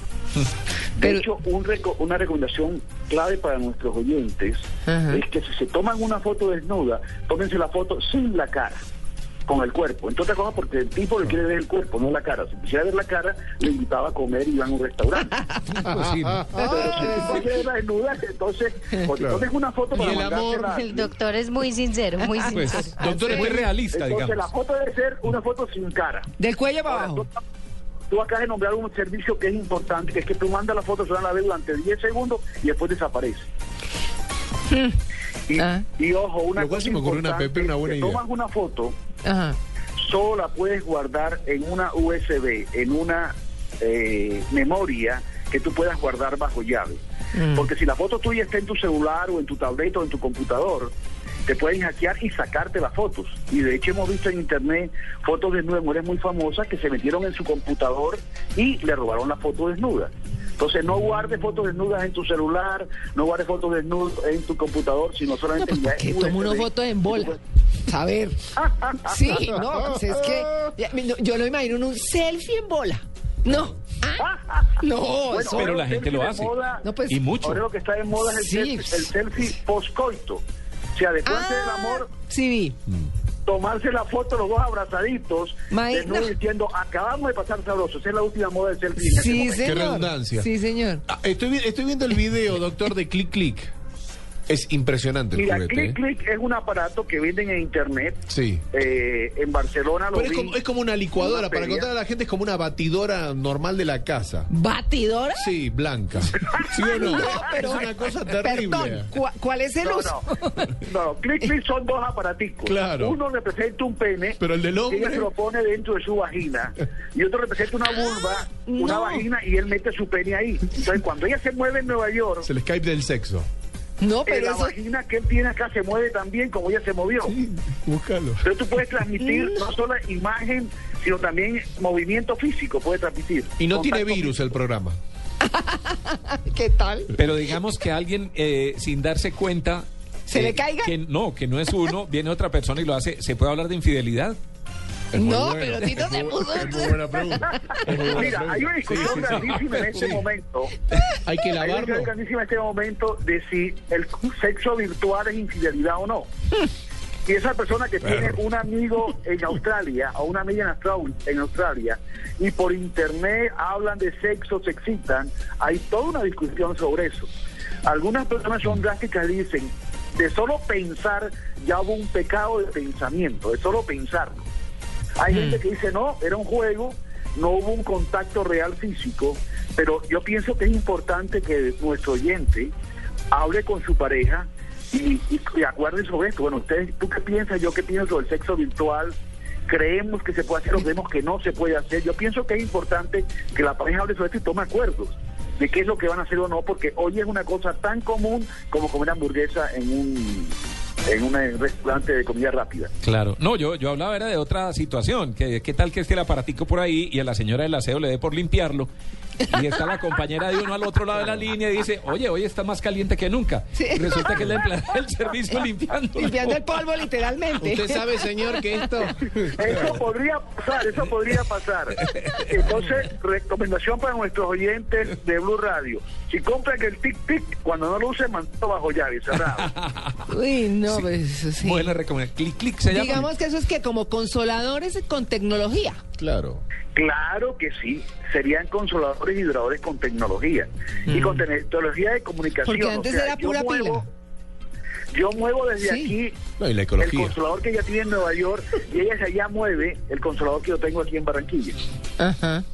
De hecho, un reco- una recomendación clave para nuestros oyentes es que si se toman una foto desnuda, tómense la foto sin la cara, con el cuerpo. Entre otras cosas porque el tipo le quiere ver el cuerpo, no la cara. Si quisiera ver la cara, le invitaba a comer y iban a un restaurante. Pero si el tipo quiere verla desnuda, entonces, o te tomes una foto para mandársela- El doctor es muy sincero, muy Pues, sincero. doctor, es muy realista, Entonces, digamos. la foto debe ser una foto sin cara. Del cuello para abajo. Tú, tú acabas de nombrar un servicio que es importante, que es que tú mandas la foto, solo la ves durante 10 segundos y después desaparece. Y, y ojo, una Lo cual cosa se me ocurrió una importante, Pepe, una buena que idea. tomas una foto, Ajá. solo la puedes guardar en una USB, en una eh, memoria que tú puedas guardar bajo llave. Mm. Porque si la foto tuya está en tu celular o en tu tableta o en tu computador, te pueden hackear y sacarte las fotos. Y de hecho hemos visto en internet fotos de mujeres muy famosas que se metieron en su computador y le robaron la foto desnuda. Entonces no guardes fotos desnudas en tu celular, no guardes fotos desnudas en tu computador, sino solamente en la Que tomo una USB. foto en bola. A ver. Sí, no, pues es que no, yo lo imagino en un selfie en bola. No. Ah, No, Bueno, eso- Pero la gente lo hace. moda- No, pues- Y mucho. Ahora lo que está de moda es el, Sí. selfie, el selfie post-coito. O sea, después del Ah, amor, Sí, vi. Tomarse la foto los dos abrazaditos, desnudos, no. diciendo, acabamos de pasar sabroso. Esa es la última moda del selfie. en este Sí, momento. Qué señor. redundancia. Sí, señor. Ah, estoy, vi- estoy viendo el video, doctor, de Click Click. Es impresionante el Mira, juguete. Click ¿eh? Click es un aparato que venden en internet. Sí. Eh, en Barcelona lo Pero es vi. como, es como una licuadora, Una para contar a la gente, es como una batidora normal de la casa. ¿Batidora? Sí, blanca. ¿Sí o no? No, pero- es una cosa terrible. Perdón, ¿cu- ¿cuál es el No, uso? no, no, Click Click son dos aparaticos. Claro. Uno representa un pene. Pero el del y hombre- Ella se lo pone dentro de su vagina. Y otro representa una vulva, una no. vagina, y él mete su pene ahí. Entonces, cuando ella se mueve en Nueva York, Es el Skype del sexo. No, eh, pero la eso... vagina que él tiene acá se mueve también como ella se movió. Búscalo. Entonces tú puedes transmitir no solo imagen, sino también movimiento físico, puedes transmitir. Y no tiene virus el programa. ¿Qué tal? Pero digamos que alguien, eh, sin darse cuenta... ¿Se eh, le caiga? Que no, que no es uno, viene otra persona y lo hace. ¿Se puede hablar de infidelidad? No, bueno. pero Tito Es se muy- puso... Es muy buena pregunta. Es muy buena Mira, hay una discusión Sí, sí, sí. grandísima en este Sí. momento. Hay que Hay una lavarlo. discusión grandísima en este momento de si el sexo virtual es infidelidad o no. Y esa persona que tiene un amigo en Australia o una amiga en Australia, en Australia y por internet hablan de sexo, se excitan, hay toda una discusión sobre eso. Algunas personas son drásticas y dicen, de solo pensar ya hubo un pecado de pensamiento, de solo pensarlo. Hay gente que dice, no, era un juego, no hubo un contacto real físico, pero yo pienso que es importante que nuestro oyente hable con su pareja y, y, y acuerden sobre esto. Bueno, ustedes, ¿tú qué piensas? Yo qué pienso sobre el sexo virtual. Creemos que se puede hacer o creemos que no se puede hacer. Yo pienso que es importante que la pareja hable sobre esto y tome acuerdos de qué es lo que van a hacer o no, porque hoy es una cosa tan común como comer hamburguesa en un en un restaurante de comida rápida. Claro. No, yo, yo hablaba era de otra situación. Que, ¿Qué tal que esté el aparatico por ahí y a la señora del aseo le dé por limpiarlo? Y está la compañera de uno al otro lado de la línea y dice, oye, hoy está más caliente que nunca. Sí. Resulta que es la empleada del servicio limpiando. Limpiando el polvo, literalmente. Usted sabe, señor, que esto... Eso podría pasar, eso podría pasar. Entonces, recomendación para nuestros oyentes de Blue Radio. Si compran el tic-tic, cuando no lo usen, manténlo bajo llave, cerrado. Uy, no, pues sí. Buena recomendación. Clic, clic se llama. Digamos que eso es que como consoladores con tecnología. Claro. Claro que sí, serían consoladores y vibradores con tecnología. Y con tecnología de comunicación. Porque antes O sea, era yo pura muevo- Yo muevo desde Sí. aquí No, y la el consolador que ella tiene en Nueva York y ella allá mueve el consolador que yo tengo aquí en Barranquilla. Ajá.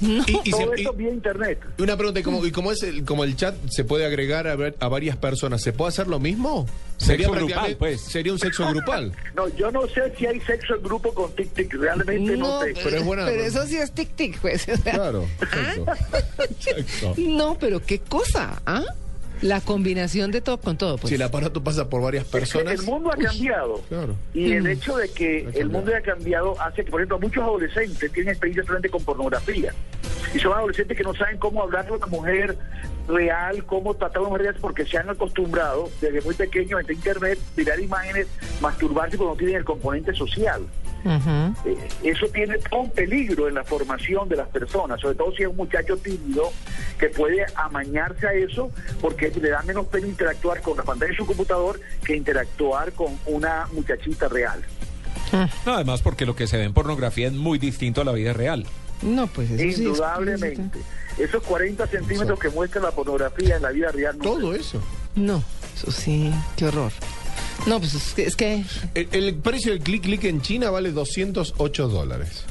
Y, y Todo se- esto y- vía internet. una pregunta, ¿y como, y como es el, como el chat se puede agregar a, ver- a varias personas, ¿se puede hacer lo mismo? Sexo prácticamente- grupal, pues. Sería un sexo grupal. No, yo no sé si hay sexo en grupo con tic-tic, realmente no, No, sé. pero es buena- Pero eso sí es tic-tic, pues. o sea. Claro, sexo. Sexo. No, pero qué cosa, ¿ah? La combinación de todo con todo, pues. Si el aparato pasa por varias personas. El mundo ha cambiado. Claro. Y el Mm. hecho de que el mundo haya cambiado hace que, por ejemplo, muchos adolescentes tienen experiencias solamente con pornografía. Y son adolescentes que no saben cómo hablar con una mujer real, cómo tratar a real, porque se han acostumbrado desde muy pequeños en internet, mirar imágenes, masturbarse cuando tienen el componente social. Eh, eso tiene un peligro en la formación de las personas, sobre todo si es un muchacho tímido que puede amañarse a eso porque le da menos pena interactuar con la pantalla de su computador que interactuar con una muchachita real. No, además porque lo que se ve en pornografía es muy distinto a la vida real. No, pues eso sí es- Indudablemente. Esos 40 centímetros que muestra la pornografía en la vida real. No Todo eso. No, eso sí, qué horror. No, pues es que... Es que El, el precio del clic clic en China vale 208 dólares.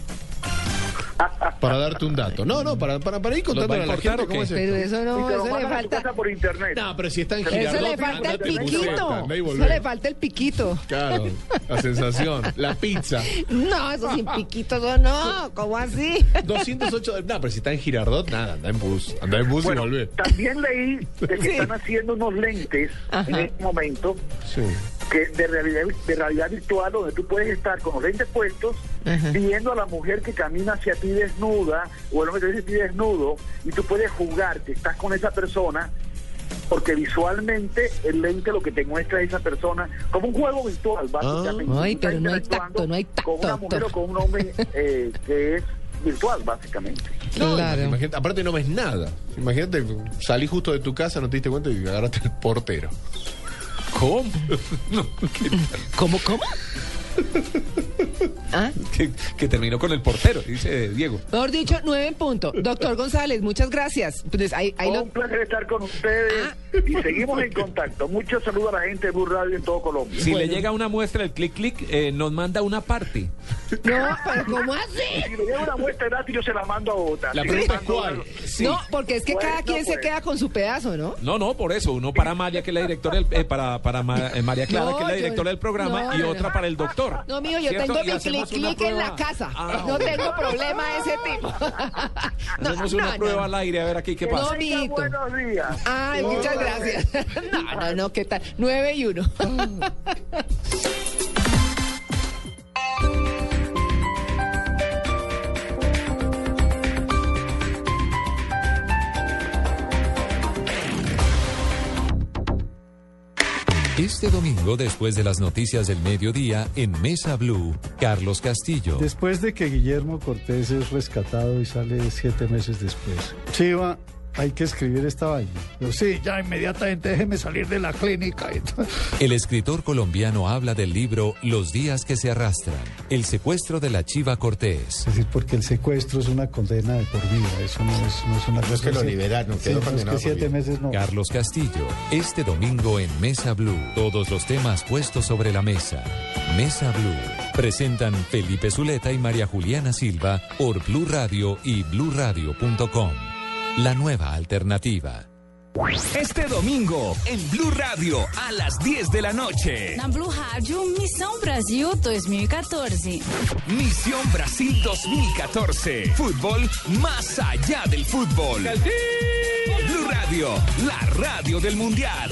Para darte un dato. No, no, para, para, para ir contando a a la gente cómo es pero esto. eso no, eso le falta... por internet. No, pero si está en Eso Girardot, le falta el piquito. Eso le falta el piquito. Claro, la sensación, la pizza. No, eso sin piquito, eso no. ¿Cómo así? 208, no, pero si está en Girardot, nada, anda en bus, anda en bus Bueno, y volvé. también leí de que Sí. están haciendo unos lentes en este momento Sí. Que de realidad, de realidad virtual donde tú puedes estar con los lentes puestos viendo a la mujer que camina hacia ti desnuda o el hombre que viene hacia ti desnudo y tú puedes jugar que estás con esa persona porque visualmente el lente lo que te muestra es esa persona como un juego virtual básicamente. Ay, pero estás no hay tacto, no hay con una tacto, mujer o con un hombre eh, que es virtual básicamente. No, Claro. imagínate, aparte no ves nada. Imagínate, salí justo de tu casa, no te diste cuenta y agarraste el portero. ¿Cómo? ¿Cómo, cómo? ¿Ah? Que, que terminó con el portero, dice Diego. Mejor dicho, nueve en punto. Doctor González, muchas gracias. Pues ahí, ahí lo- Un placer estar con ustedes y seguimos en contacto. Muchos saludos a la gente de Blue Radio en todo Colombia. Si le llega una muestra del clic clic, eh, nos manda una parte. No, pero ¿cómo así? Si le llega una muestra gratis, yo se la mando a Bogotá. La pregunta es cuál. Sí. No, porque es que cada quien se pues. queda con su pedazo, ¿no? No, no, por eso. Uno para Amalia, que es la directora, del- eh, para, para Ma- eh, María Clara, No, que es la yo- directora del programa, no, y no, otra para el doctor. No, mío, yo ¿Cierto? tengo mi clic clic en la casa. Ah, no bueno. tengo problema de ese tipo. No, Hacemos no, una no. prueba al aire, a ver aquí qué No, pasa. amiguito. Buenos días. Ay, muchas gracias. No, no, no, ¿qué tal? Nueve y uno. Este domingo, después de las noticias del mediodía, en Mesa Blue, Carlos Castillo. Después de que Guillermo Cortés es rescatado y sale siete meses después. Chiva, hay que escribir esta vaina. Yo, sí, ya inmediatamente déjeme salir de la clínica. El escritor colombiano habla del libro Los días que se arrastran, el secuestro de la Chiva Cortés. Es decir, porque el secuestro es una condena de por vida. Eso no es, no es una No es que lo liberaron, Sí, no es que siete meses no. Carlos Castillo, este domingo en Mesa Blue. Todos los temas puestos sobre la mesa. Mesa Blue. Presentan Felipe Zuleta y María Juliana Silva por Blue Radio y bluradio.com. La nueva alternativa. Este domingo en Blue Radio a las 10 de la noche. Na Blue Rádio, Missão Brasil 2014. Misión Brasil 2014. Fútbol más allá del fútbol. Blue Radio, la radio del mundial.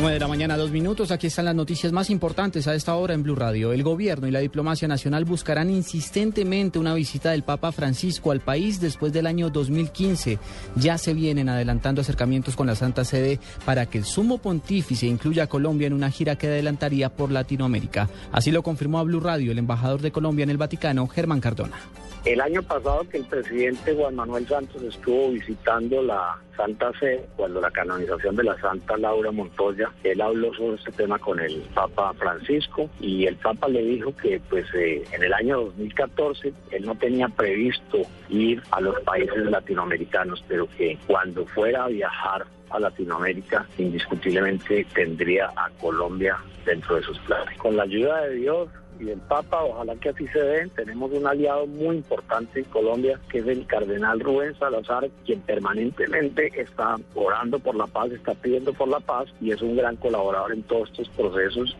9 de la mañana, dos minutos. Aquí están las noticias más importantes a esta hora en Blue Radio. El gobierno y la diplomacia nacional buscarán insistentemente una visita del Papa Francisco al país después del año 2015. Ya se vienen adelantando acercamientos con la Santa Sede para que el sumo pontífice incluya a Colombia en una gira que adelantaría por Latinoamérica. Así lo confirmó a Blue Radio el embajador de Colombia en el Vaticano, Germán Cardona. El año pasado que el presidente Juan Manuel Santos estuvo visitando la Santa Sede, cuando la canonización de la Santa Laura Montoya, él habló sobre este tema con el Papa Francisco y el Papa le dijo que pues eh, en el año 2014 él no tenía previsto ir a los países latinoamericanos, pero que cuando fuera a viajar a Latinoamérica, indiscutiblemente tendría a Colombia dentro de sus planes. Con la ayuda de Dios y del Papa, ojalá que así se den. Tenemos un aliado muy importante en Colombia, que es el cardenal Rubén Salazar, quien permanentemente está orando por la paz, está pidiendo por la paz y es un gran colaborador en todos estos procesos.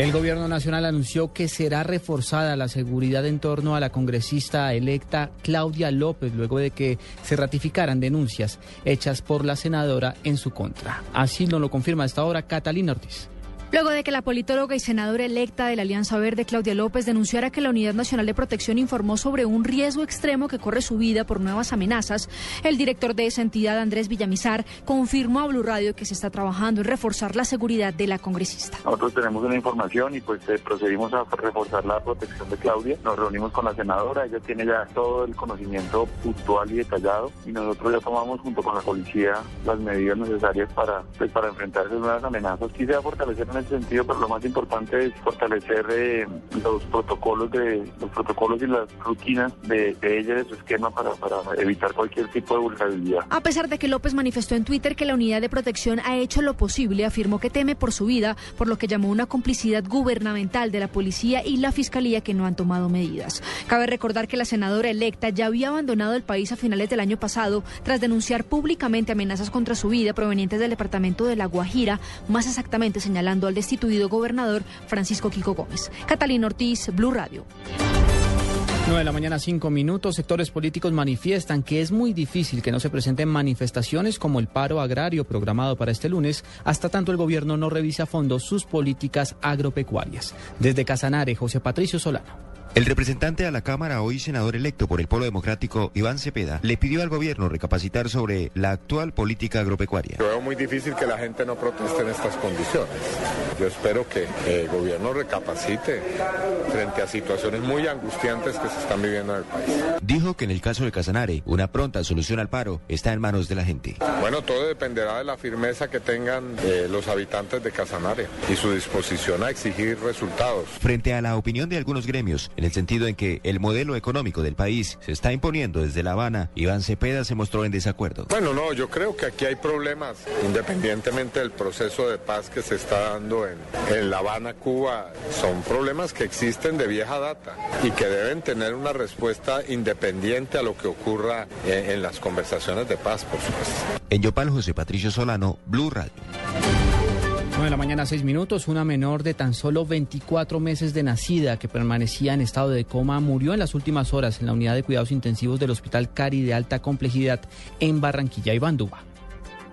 El gobierno nacional anunció que será reforzada la seguridad en torno a la congresista electa Claudia López luego de que se ratificaran denuncias hechas por la senadora en su contra. Así nos lo confirma hasta ahora Catalina Ortiz. Luego de que la politóloga y senadora electa de la Alianza Verde, Claudia López, denunciara que la Unidad Nacional de Protección informó sobre un riesgo extremo que corre su vida por nuevas amenazas, el director de esa entidad, Andrés Villamizar, confirmó a Blue Radio que se está trabajando en reforzar la seguridad de la congresista. Nosotros tenemos una información y pues eh, procedimos a reforzar la protección de Claudia. Nos reunimos con la senadora, ella tiene ya todo el conocimiento puntual y detallado y nosotros ya tomamos junto con la policía las medidas necesarias para, pues, para enfrentar esas nuevas amenazas. Quisiera fortalecer en sentido, pero lo más importante es fortalecer eh, los protocolos de los protocolos y las rutinas de, de ella, de su esquema para, para evitar cualquier tipo de vulnerabilidad. A pesar de que López manifestó en Twitter que la unidad de protección ha hecho lo posible, afirmó que teme por su vida, por lo que llamó una complicidad gubernamental de la policía y la fiscalía que no han tomado medidas. Cabe recordar que la senadora electa ya había abandonado el país a finales del año pasado tras denunciar públicamente amenazas contra su vida provenientes del departamento de La Guajira, más exactamente señalando al destituido gobernador Francisco Kiko Gómez. Catalina Ortiz, Blue Radio. 9 de la mañana, 5 minutos. Sectores políticos manifiestan que es muy difícil que no se presenten manifestaciones como el paro agrario programado para este lunes, hasta tanto el gobierno no revise a fondo sus políticas agropecuarias. Desde Casanare, José Patricio Solano. El representante a la Cámara, hoy senador electo por el Polo Democrático, Iván Cepeda, le pidió al gobierno recapacitar sobre la actual política agropecuaria. Yo veo muy difícil que la gente no proteste en estas condiciones. Yo espero que el gobierno recapacite frente a situaciones muy angustiantes que se están viviendo en el país. Dijo que en el caso de Casanare, una pronta solución al paro está en manos de la gente. Bueno, todo dependerá de la firmeza que tengan eh, los habitantes de Casanare y su disposición a exigir resultados. Frente a la opinión de algunos gremios, en el sentido en que el modelo económico del país se está imponiendo desde La Habana, Iván Cepeda se mostró en desacuerdo. Bueno, no, yo creo que aquí hay problemas, independientemente del proceso de paz que se está dando en, en La Habana, Cuba, son problemas que existen de vieja data y que deben tener una respuesta independiente a lo que ocurra en, en las conversaciones de paz, por supuesto. En Yopal, José Patricio Solano, Blue Radio. 9 de la mañana, 6 minutos. Una menor de tan solo 24 meses de nacida que permanecía en estado de coma murió en las últimas horas en la unidad de cuidados intensivos del Hospital Cari de alta complejidad en Barranquilla y Bandúa.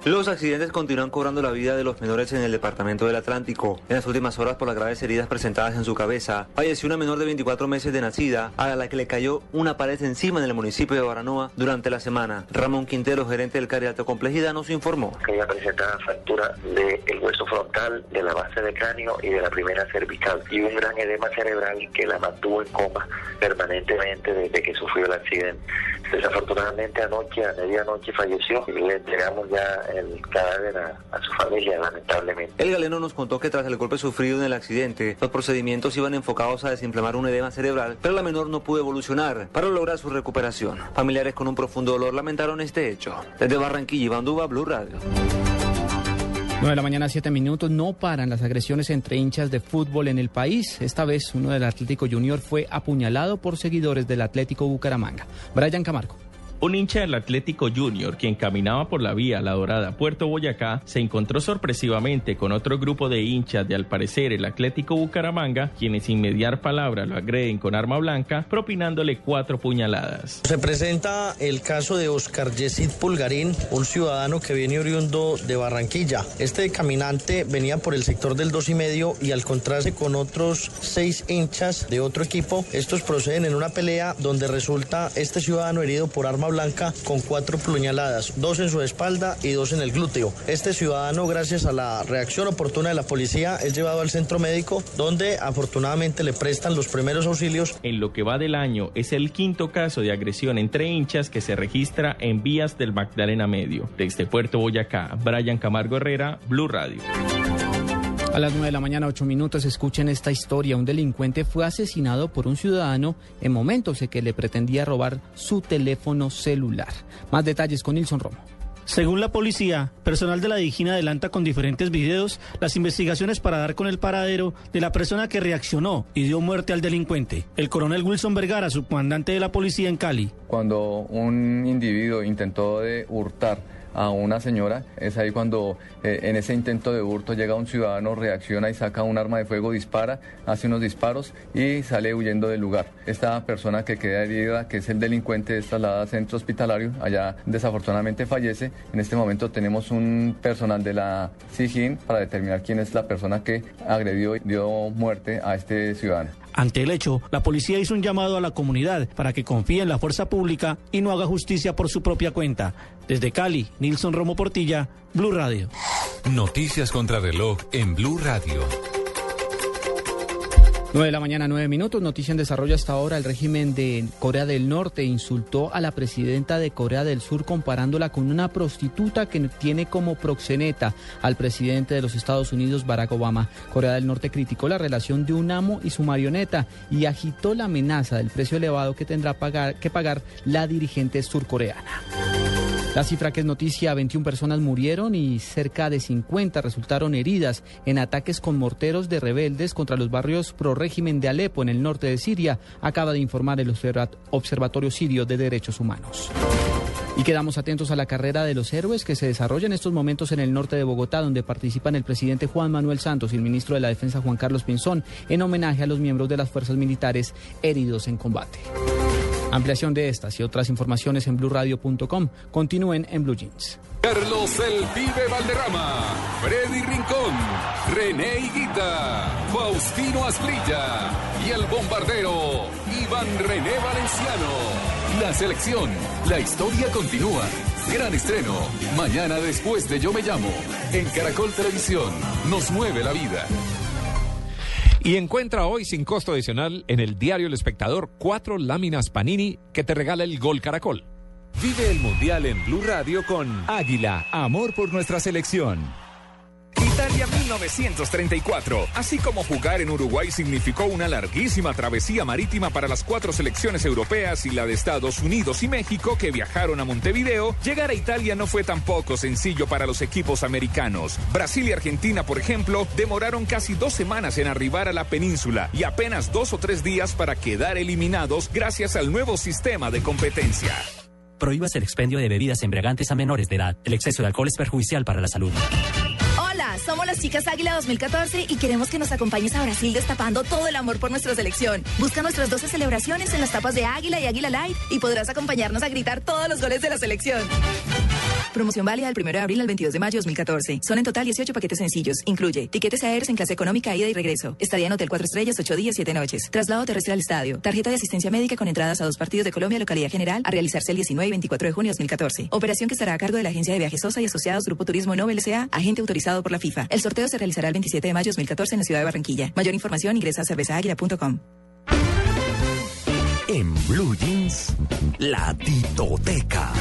Los accidentes continúan cobrando la vida de los menores en el departamento del Atlántico. En las últimas horas, por las graves heridas presentadas en su cabeza, falleció una menor de 24 meses de nacida, a la que le cayó una pared encima en el municipio de Baranoa durante la semana. Ramón Quintero, gerente del CARI de alta complejidad, nos informó. Ella presentaba fractura del hueso frontal, de la base de cráneo y de la primera cervical, y un gran edema cerebral que la mantuvo en coma permanentemente desde que sufrió el accidente. Desafortunadamente anoche, a medianoche, falleció y le entregamos ya el cadáver a, a, su familia, lamentablemente. El galeno nos contó que tras el golpe sufrido en el accidente, los procedimientos iban enfocados a desinflamar un edema cerebral, pero la menor no pudo evolucionar para lograr su recuperación. Familiares con un profundo dolor lamentaron este hecho. Desde Barranquilla y Bandúa, Blue Radio. 9 de la mañana, 7 minutos. No paran las agresiones entre hinchas de fútbol en el país. Esta vez uno del Atlético Junior fue apuñalado por seguidores del Atlético Bucaramanga. Brian Camargo. Un hincha del Atlético Junior, quien caminaba por la vía La Dorada Puerto Boyacá, se encontró sorpresivamente con otro grupo de hinchas de al parecer el Atlético Bucaramanga, quienes sin mediar palabra lo agreden con arma blanca, propinándole cuatro puñaladas. Se presenta el caso de Oscar Yesid Pulgarín, un ciudadano que viene oriundo de Barranquilla. Este caminante venía por el sector del dos y medio y al encontrarse con otros seis hinchas de otro equipo, estos proceden en una pelea donde resulta este ciudadano herido por arma blanca con cuatro puñaladas, dos en su espalda y dos en el glúteo. Este ciudadano, gracias a la reacción oportuna de la policía, es llevado al centro médico donde afortunadamente le prestan los primeros auxilios. En lo que va del año es el quinto caso de agresión entre hinchas que se registra en vías del Magdalena Medio. Desde Puerto Boyacá, Brian Camargo Herrera, Blue Radio. A las 9 de la mañana, 8 minutos, escuchen esta historia. Un delincuente fue asesinado por un ciudadano en momentos en que le pretendía robar su teléfono celular. Más detalles con Nilson Romo. Según la policía, personal de la Digina adelanta con diferentes videos las investigaciones para dar con el paradero de la persona que reaccionó y dio muerte al delincuente. El coronel Wilson Vergara, subcomandante de la policía en Cali. Cuando un individuo intentó de hurtar a una señora. Es ahí cuando eh, en ese intento de hurto llega un ciudadano, reacciona y saca un arma de fuego, dispara, hace unos disparos y sale huyendo del lugar. Esta persona que queda herida, que es el delincuente, es trasladada a centro hospitalario. Allá desafortunadamente fallece. En este momento tenemos un personal de la SIGIN para determinar quién es la persona que agredió y dio muerte a este ciudadano. Ante el hecho, la policía hizo un llamado a la comunidad para que confíe en la fuerza pública y no haga justicia por su propia cuenta. Desde Cali, Nilson Romo Portilla, Blue Radio. Noticias contra reloj en Blue Radio. 9 de la mañana, 9 minutos. Noticia en desarrollo hasta ahora. El régimen de Corea del Norte insultó a la presidenta de Corea del Sur comparándola con una prostituta que tiene como proxeneta al presidente de los Estados Unidos, Barack Obama. Corea del Norte criticó la relación de un amo y su marioneta y agitó la amenaza del precio elevado que tendrá que pagar la dirigente surcoreana. La cifra que es noticia, 21 personas murieron y cerca de 50 resultaron heridas en ataques con morteros de rebeldes contra los barrios pro régimen de Alepo en el norte de Siria, acaba de informar el Observatorio Sirio de Derechos Humanos. Y quedamos atentos a la carrera de los héroes que se desarrolla en estos momentos en el norte de Bogotá, donde participan el presidente Juan Manuel Santos y el ministro de la Defensa Juan Carlos Pinzón, en homenaje a los miembros de las fuerzas militares heridos en combate. Ampliación de estas y otras informaciones en blurradio.com. Continúen en Blue Jeans. Carlos El Pibe Valderrama, Freddy Rincón, René Higuita, Faustino Asprilla y el bombardero Iván René Valenciano. La selección, la historia continúa. Gran estreno, mañana después de Yo Me Llamo. En Caracol Televisión, nos mueve la vida. Y encuentra hoy sin costo adicional en el diario El Espectador cuatro láminas Panini que te regala el Gol Caracol. Vive el Mundial en Blue Radio con Águila, amor por nuestra selección. Italia 1934. Así como jugar en Uruguay significó una larguísima travesía marítima para las cuatro selecciones europeas y la de Estados Unidos y México que viajaron a Montevideo, llegar a Italia no fue tampoco sencillo para los equipos americanos. Brasil y Argentina, por ejemplo, demoraron casi dos semanas en arribar a la península y apenas dos o tres días para quedar eliminados gracias al nuevo sistema de competencia. Prohíbas el expendio de bebidas embriagantes a menores de edad. El exceso de alcohol es perjudicial para la salud. Somos las chicas Águila 2014 y queremos que nos acompañes a Brasil destapando todo el amor por nuestra selección. Busca nuestras 12 celebraciones en las tapas de Águila y Águila Light y podrás acompañarnos a gritar todos los goles de la selección. Promoción válida del 1 de abril al 22 de mayo 2014. Son en total 18 paquetes sencillos. Incluye tiquetes aéreos en clase económica, ida y regreso. Estadía en Hotel 4 Estrellas, 8 días, 7 noches. Traslado terrestre al estadio. Tarjeta de asistencia médica con entradas a dos partidos de Colombia, localidad general, a realizarse el 19 y 24 de junio 2014. Operación que estará a cargo de la Agencia de Viajes Sosa y Asociados Grupo Turismo Nobel S.A., agente autorizado por la El sorteo se realizará el 27 de mayo 2014 en la ciudad de Barranquilla. Mayor información ingresa a cervezaaguila.com. En Blue Jeans, la titoteca.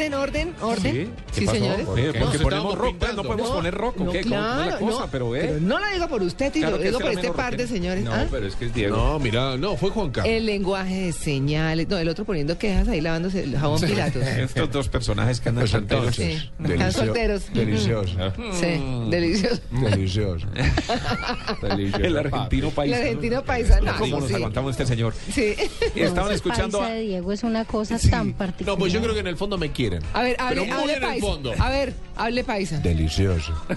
Orden, orden, orden. Sí, señores. Porque Nos ponemos estamos rock, pintando. no podemos No, poner rock, ¿o no, qué? ¿Cómo- cómo es claro, la cosa, no, pero, eh. pero no la digo por usted, y Claro lo digo por este par de señores. No, ¿Ah? pero es que es Diego. No, mira, no, fue Juan Carlos. El lenguaje de señales. No, el otro poniendo quejas ahí lavándose el jabón Pilatos. Estos dos personajes que andan Pues solteros. Sí, están solteros. Delicioso. Sí, delicioso. Delicioso. Delicioso. El argentino El paisa. argentino paisano. ¿Cómo nos aguantamos este señor? Sí. Estaban escuchando a... Diego es una cosa tan particular. No, pues yo creo que en el fondo me quieren. A ver, Pero muy en el paisa. fondo. A ver, hable paisa. Delicioso.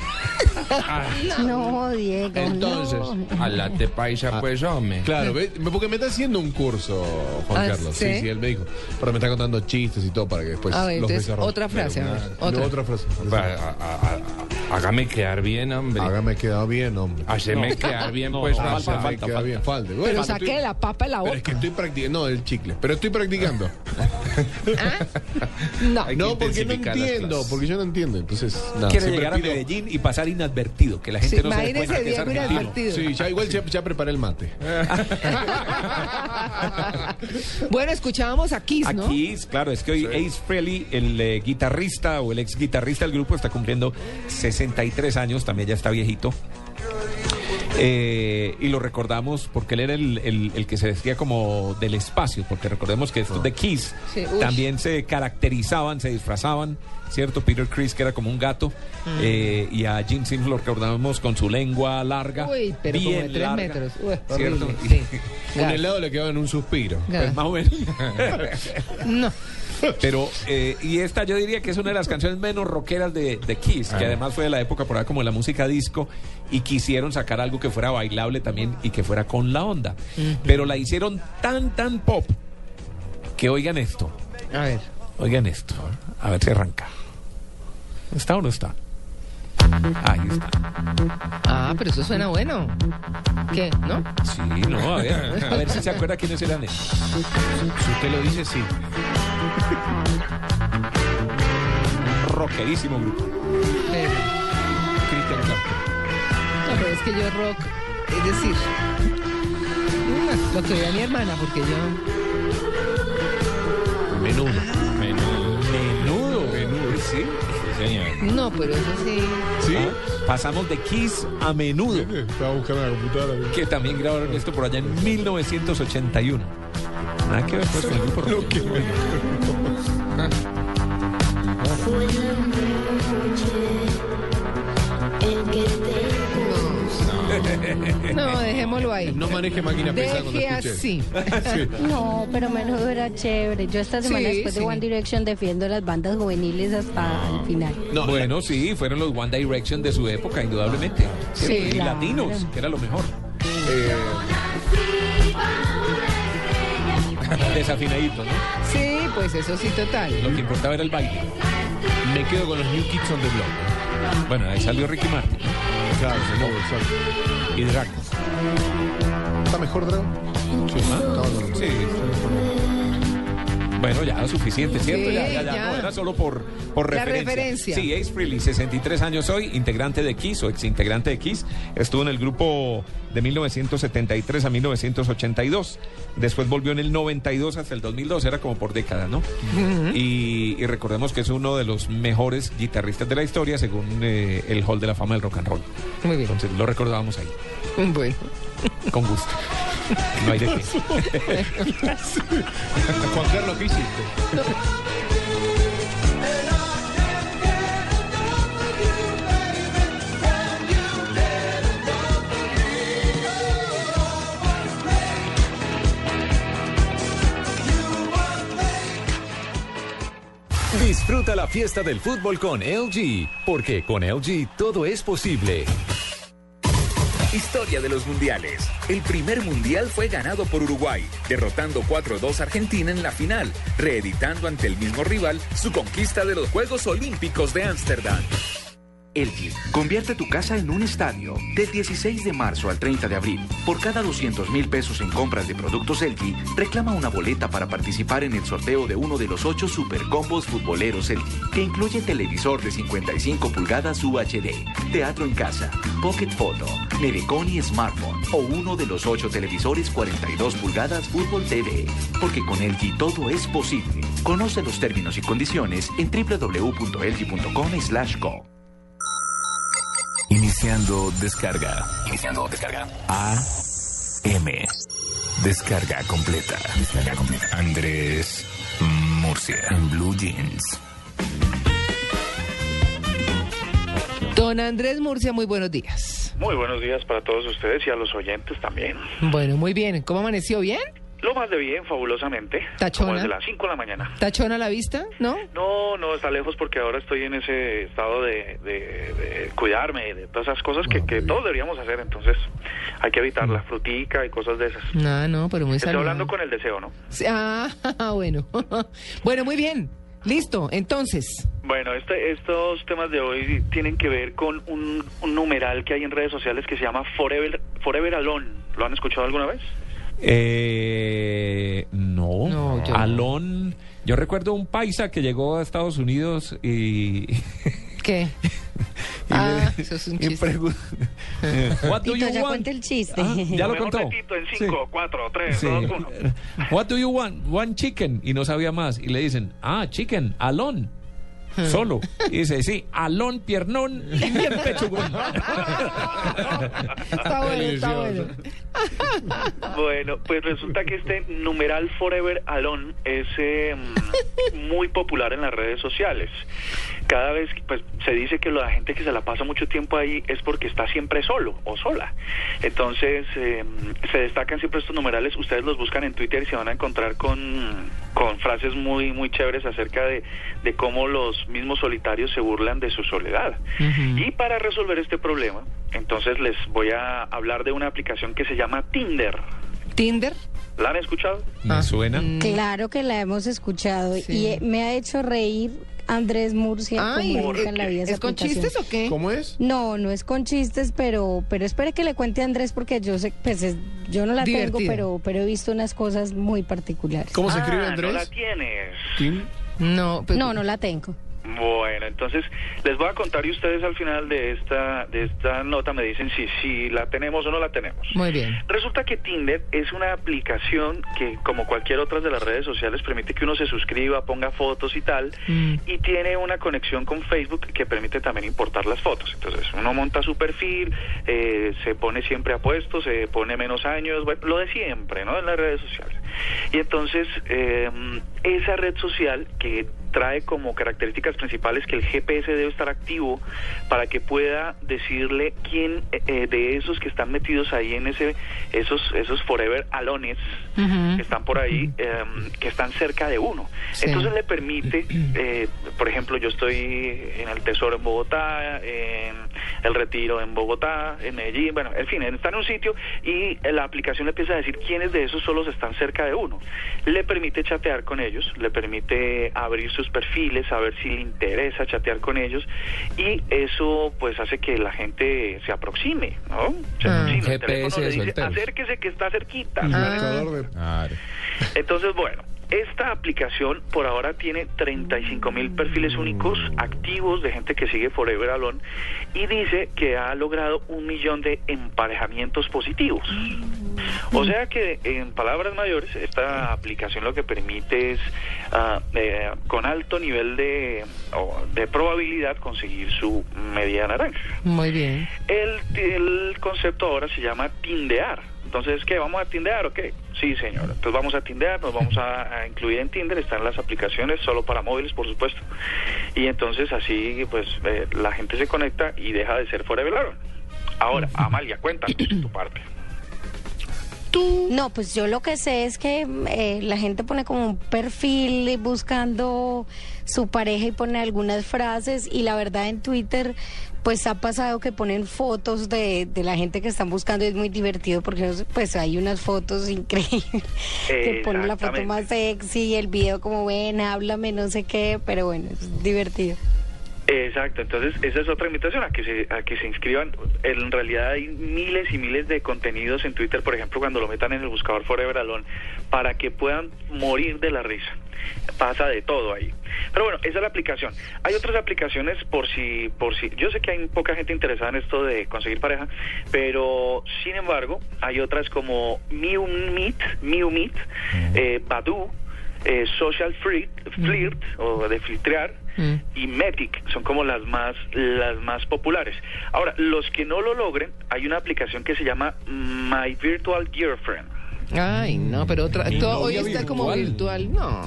No, Diego, Entonces, no. Alate paisa, pues, hombre. Claro, ve- porque me está haciendo un curso, Juan Ah, Carlos. ¿sí? Sí, sí, él me dijo. Pero me está contando chistes y todo para que después A ver, los entonces, desarrolle. otra frase, a ver, No, otra. frase. Va, a- a- a- hágame quedar bien, hombre. Hágame quedar bien, hombre. Haceme No. quedar bien, No, pues, no, falta, haceme falta, falta. bien, falta. Bueno, Pero estoy- saque la papa de la Pero boca. es que estoy practicando. No, el chicle. Pero estoy practicando. No. Hay que no, porque no entiendo. Porque yo no entiendo. Entonces, nada. Quiere llegar a Medellín y pasar inadvertido, que la gente Sí, no se dé imagínese cuenta que es argentino. inadvertido. Sí, ya igual ya, ya preparé el mate. Bueno, escuchábamos a Kiss, ¿no? Aquí, claro, es que hoy Ace Frehley, el eh, guitarrista o el ex guitarrista del grupo, está cumpliendo 63 años, también ya está viejito. Eh, y lo recordamos porque él era el, el- el que se vestía como del espacio, porque recordemos que estos de Kiss Sí, también se caracterizaban, se disfrazaban, ¿cierto? Peter Chris, que era como un gato, eh, y a Gene Simmons lo recordamos con su lengua larga. Uy, pero como bien de tres larga, metros. Uy, ¿cierto? sí. Un helado le quedaba en un suspiro. Pues más o menos. No. Pero, eh, y esta yo diría que es una de las canciones menos rockeras de, de Kiss, que Ah. además fue de la época por ahí como de la música disco, y quisieron sacar algo que fuera bailable también y que fuera con la onda. Pero la hicieron tan, tan pop, que oigan esto, A ver. oigan esto, a ver si arranca. ¿Está o no está? Ahí está. Ah, pero eso suena bueno. ¿Qué? ¿No? Sí, no, a ver, a ver si se acuerda quiénes eran ellos. Si usted lo dice, sí. Rockerísimo grupo. Pero, no, pero es que yo rock, es decir, lo que vea mi hermana, porque yo. Menudo. Menudo. Menudo. Menudo, sí. Señor. No, pero eso sí. ¿Sí? Pasamos de Kiss a Menudo. Estaba buscando la computadora. que también grabaron esto por allá en 1981. Nada que ver pues con el grupo rock. No, dejémoslo ahí. No maneje máquina pesada cuando escuche. así. Sí. No, pero menudo era chévere. Yo esta semana Sí, después sí. de One Direction defiendo las bandas juveniles hasta el final. No, bueno, sí, fueron los One Direction de su época, indudablemente. Sí, y claro. latinos, que era lo mejor. eh, Desafinadito, ¿no? Sí, pues eso sí, total. Lo que importaba era el baile. me quedo con los New Kids on the Block. Bueno, ahí salió Ricky Martin. ¿no? Claro, señor, exacto. Y Draco. ¿Está mejor, Drago? Sí, ¿no? Sí. Bueno, ya suficiente, ¿cierto? Sí, ya, ya, ya, ya. no, era solo por, por La referencia. referencia. Sí, Ace Frehley, 63 años hoy, integrante de Kiss o exintegrante de Kiss. Estuvo en el grupo de 1973 a 1982. Después volvió en el 92 hasta el 2002, era como por década, ¿no? y, y recordemos que es uno de los mejores guitarristas de la historia según eh, el Hall de la Fama del Rock and Roll. Muy bien. Entonces lo recordábamos ahí, Bueno. con gusto. No hay de qué. Juan Carlos, ¿qué hiciste? Disfruta la fiesta del fútbol con LG, porque con LG todo es posible. Historia de los mundiales. El primer mundial fue ganado por Uruguay, derrotando 4-2 a Argentina en la final, reeditando ante el mismo rival su conquista de los Juegos Olímpicos de Ámsterdam. Elgin, convierte tu casa en un estadio. Del 16 de marzo al 30 de abril, por cada 200 mil pesos en compras de productos Elgin, reclama una boleta para participar en el sorteo de uno de los ocho super combos futboleros Elgin, que incluye televisor de 55 pulgadas UHD, teatro en casa, pocket photo, nevecón y smartphone, o uno de los ocho televisores 42 pulgadas Fútbol TV. Porque con Elgin todo es posible. Conoce los términos y condiciones en www.lg.com slash go. Iniciando descarga. Iniciando descarga. A M. Descarga completa. Descarga completa. Andrés Murcia. En Blue Jeans. Don Andrés Murcia, muy buenos días. Muy buenos días para todos ustedes y a los oyentes también. Bueno, muy bien. ¿Cómo amaneció? ¿Bien? Lo más de bien, fabulosamente. ¿Tachona? Como desde las 5 de la mañana. ¿Tachón a la vista? ¿No? No, no, está lejos porque ahora estoy en ese estado de, de, de cuidarme, de todas esas cosas que, que todos deberíamos hacer. Entonces, hay que evitar la frutica y cosas de esas. No, no, pero muy Estoy saludable. hablando con el deseo, ¿no? Sí, Ah, bueno. bueno, muy bien. Listo, entonces. Bueno, este, estos temas de hoy tienen que ver con un, un numeral que hay en redes sociales que se llama Forever, Forever Alone. ¿Lo han escuchado alguna vez? Eh, no, yo no. Alon. Yo recuerdo un paisa que llegó a Estados Unidos y. ¿Qué? y Ah, le- eso es un chiste. pregun- What do Tito, you ya want? cuenta el chiste. Ah, ya lo Mejor contó. Tito en Sí. 5, 4, 3, Sí. 2, 1. What do you want? One chicken. Y no sabía más. Y le dicen, ah, chicken, alón. Solo. Y dice, sí, alón, piernón y bien pechugón. Está bueno, está bueno. Bueno, pues resulta que este numeral Forever Alone es eh, muy popular en las redes sociales. Cada vez pues, se dice que la gente que se la pasa mucho tiempo ahí es porque está siempre solo o sola. Entonces eh, se destacan siempre estos numerales. Ustedes los buscan en Twitter y se van a encontrar con, con frases muy muy chéveres acerca de, de cómo los mismos solitarios se burlan de su soledad. Y para resolver este problema, entonces les voy a hablar de una aplicación que se llama Tinder. ¿Tinder? ¿La han escuchado? ¿Me suena? Claro que la hemos escuchado y eh, me ha hecho reír Andrés Murcia Ay, en la vida. ¿es con chistes o qué? ¿Cómo es? No, no es con chistes, pero pero espere que le cuente a Andrés porque yo sé, pues es- yo no la Divertida. tengo, pero pero he visto unas cosas muy particulares. ¿Cómo se escribe Ah, Andrés? ¿No la tienes? Tim. No, pues, No, no la tengo. Bueno, entonces les voy a contar y ustedes al final de esta de esta nota me dicen si si la tenemos o no la tenemos. Muy bien. Resulta que Tinder es una aplicación que, como cualquier otra de las redes sociales, permite que uno se suscriba, ponga fotos y tal, Mm. y tiene una conexión con Facebook que permite también importar las fotos. Entonces, uno monta su perfil, eh, se pone siempre apuesto, se pone menos años, bueno, lo de siempre, ¿no? En las redes sociales. Y entonces, eh, esa red social que trae como características principales que el GPS debe estar activo para que pueda decirle quién eh, eh, de esos que están metidos ahí en ese esos esos forever alones que están por ahí eh, que están cerca de uno. Sí. entonces le permite eh, por ejemplo yo estoy en el Tesoro en Bogotá en el Retiro en Bogotá en Medellín bueno en fin está en un sitio y la aplicación le empieza a decir quiénes de esos solos están cerca de uno le permite chatear con ellos le permite abrir sus perfiles saber si le interesa chatear con ellos y eso pues hace que la gente se aproxime ¿no? Se Ah. aproxime. El GPS teléfono le de dice, solteros. acérquese que está cerquita Claro. Entonces, bueno, esta aplicación por ahora tiene 35 mil perfiles únicos activos de gente que sigue Forever Alone y dice que ha logrado un millón de emparejamientos positivos. O sea que, en palabras mayores, esta aplicación lo que permite es, ah, eh, con alto nivel de, o de probabilidad, conseguir su media naranja. Muy bien. El, el concepto ahora se llama tindear. Entonces, ¿qué? ¿Vamos a tindear o qué? Sí, señor. Entonces vamos a tindear, nos vamos a, a incluir en Tinder, están las aplicaciones solo para móviles, por supuesto. Y entonces así, pues, eh, la gente se conecta y deja de ser Forever Alone. Ahora, Amalia, cuéntanos tu parte. No, pues yo lo que sé es que eh, la gente pone como un perfil buscando su pareja y pone algunas frases y la verdad en Twitter pues ha pasado que ponen fotos de, de la gente que están buscando y es muy divertido porque pues hay unas fotos increíbles que ponen la foto más sexy y el video como ven, háblame, no sé qué, pero bueno, es divertido. Exacto, entonces esa es otra invitación a que se a que se inscriban. En realidad hay miles y miles de contenidos en Twitter, por ejemplo, cuando lo metan en el buscador Forever Alone, para que puedan morir de la risa. Pasa de todo ahí. Pero bueno, esa es la aplicación. Hay otras aplicaciones por si por si yo sé que hay poca gente interesada en esto de conseguir pareja, pero sin embargo, hay otras como Miu Meet, Miu Meet, eh, Badoo, eh, Social Flirt, Flirt o de filtrar Mm. y Metic son como las más las más populares. Ahora, los que no lo logren, hay una aplicación que se llama My Virtual Girlfriend. Ay, no, pero otra, todo hoy está como virtual. virtual. No.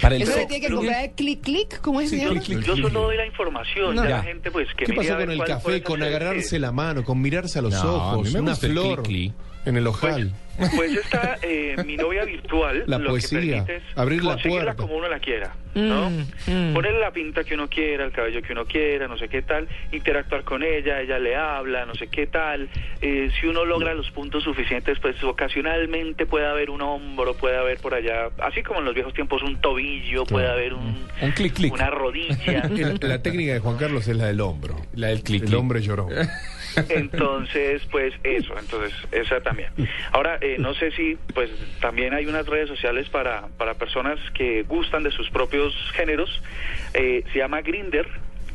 Para el Eso se tiene que comprar de clic clic, ¿cómo es que se llama? Yo solo doy la información, No. ya la gente pues que ¿Qué a pasó con el café, con agarrarse la mano, con mirarse a los No, a ojos, me una flor cli-cli. en el ojal? Pues está eh, mi novia virtual, La lo poesía, que permite es abrir la conseguirla puerta. como uno la quiera, ¿no? Mm, mm. Ponerle la pinta que uno quiera, el cabello que uno quiera, no sé qué tal, interactuar con ella, ella le habla, no sé qué tal. Eh, si uno logra los puntos suficientes, pues ocasionalmente puede haber un hombro, puede haber por allá, así como en los viejos tiempos un tobillo, puede haber un, Un clic clic. una rodilla. La técnica de Juan Carlos es la del hombro. La del clic. El hombre lloró. Entonces, pues eso, entonces esa también. Ahora, eh, no sé si, pues también hay unas redes sociales para, para personas que gustan de sus propios géneros. Eh, se llama Grinder.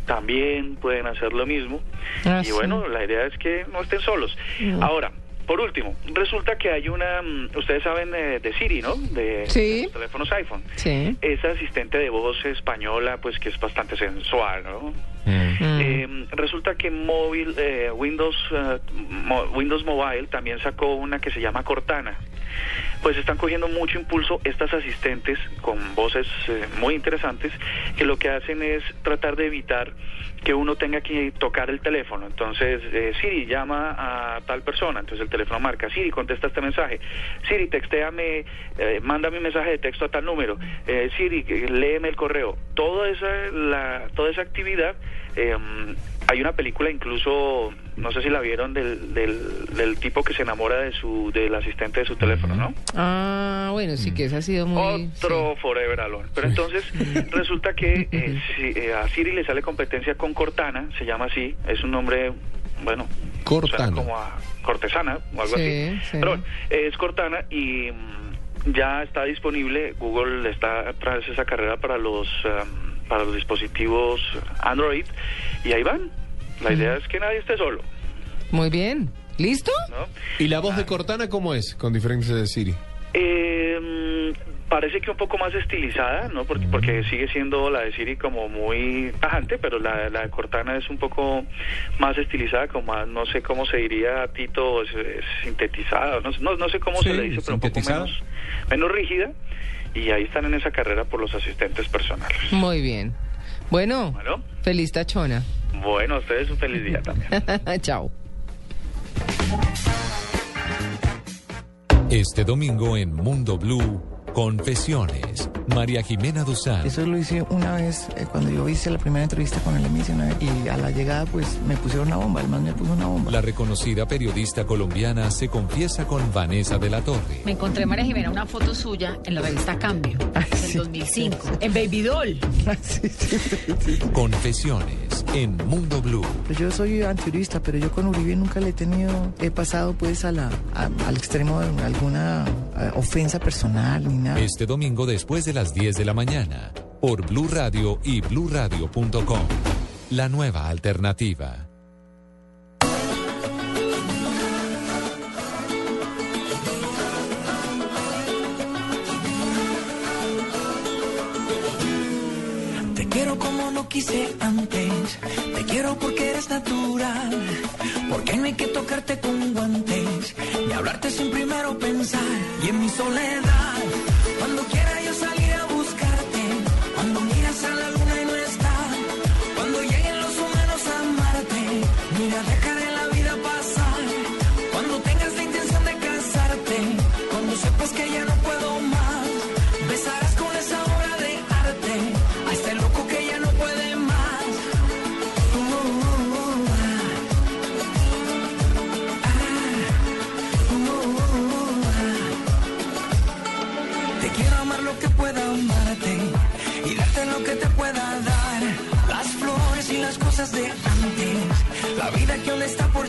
También pueden hacer lo mismo. Ah, y sí. bueno, la idea es que no estén solos. Ahora, por último, resulta que hay una, mm, ustedes saben eh, de Siri, ¿no? De, Sí. de los teléfonos iPhone. Sí. Esa asistente de voz española, pues que es bastante sensual, ¿no? Mm. Eh, resulta que móvil, eh, Windows, eh, Mo- Windows Mobile también sacó una que se llama Cortana. Pues están cogiendo mucho impulso estas asistentes con voces eh, muy interesantes que lo que hacen es tratar de evitar que uno tenga que tocar el teléfono. Entonces, eh, Siri llama a tal persona, entonces el teléfono marca, Siri contesta este mensaje, Siri textéame, eh, mándame un mensaje de texto a tal número, eh, Siri léeme el correo. Toda esa, la, toda esa actividad, eh, hay una película incluso, no sé si la vieron, del, del, del tipo que se enamora de su del asistente de su teléfono, ¿no? Ah, bueno, sí que esa ha sido muy... Otro Forever Alone. Pero entonces resulta que eh, si, eh, a Siri le sale competencia con Cortana, se llama así, es un nombre, bueno, Cortana. como a cortesana o algo Sí, así. sí. Pero bueno, es Cortana y mm, ya está disponible, Google está tras esa carrera para los em, para los dispositivos Android y ahí van. La idea es que nadie esté solo, Muy bien. ¿Listo? ¿no? ¿Y la voz de Cortana cómo es? Con diferencia de Siri. Eh, parece que un poco más estilizada, ¿no? Porque, porque sigue siendo la de Siri como muy tajante, pero la, la de Cortana es un poco más estilizada, como más, no sé cómo se diría, Tito, es- es sintetizada, no, sé- no, no sé cómo Sí, se le dice, pero un poco menos, menos rígida. Y ahí están en esa carrera por los asistentes personales. Muy bien. Bueno, Bueno, feliz tachona. bueno, a ustedes un feliz día también. Chao. Este domingo en Mundo Blue, Confesiones. María Jimena Duzán. Eso lo hice una vez eh, cuando yo hice la primera entrevista con el emisionero y a la llegada pues me pusieron una bomba, el man me puso una bomba. La reconocida periodista colombiana se confiesa con Vanessa de la Torre. Me encontré, María Jimena, una foto suya en la revista Cambio, del 2005, en Baby Doll. Confesiones en Mundo Blue. Pues yo soy antiurista, pero yo con Uribe nunca le he tenido, he pasado pues a la, a- al extremo de alguna eh, ofensa personal ni Este domingo después de las 10 de la mañana, por Blue Radio y bluradio.com. La nueva alternativa. Te quiero como no quise antes. Te quiero porque eres natural. Porque no hay que tocarte con guantes. Ni hablarte sin primero pensar. Y en mi soledad, cuando quiera yo salir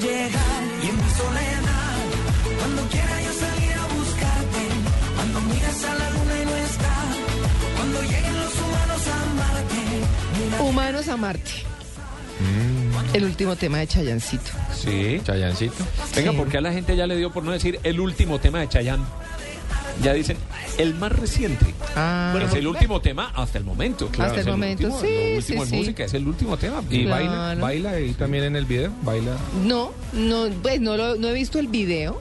llegar. Y en mi soledad, cuando quiera yo salir a buscarte, cuando miras a la luna y no está, cuando lleguen los humanos a Humanos Marte. El último tema de Chayancito. Sí, Chayancito. Venga, Sí. porque a la gente ya le dio por no decir el último tema de Chayanne. ya dicen el más reciente. Ah. es el último tema hasta el momento. Hasta el momento, último, sí, Lo último sí, en sí. música es el último tema. ¿Y Claro. baila? ¿Baila ahí también en el video? ¿Baila? No, no, pues no, lo, no he visto el video.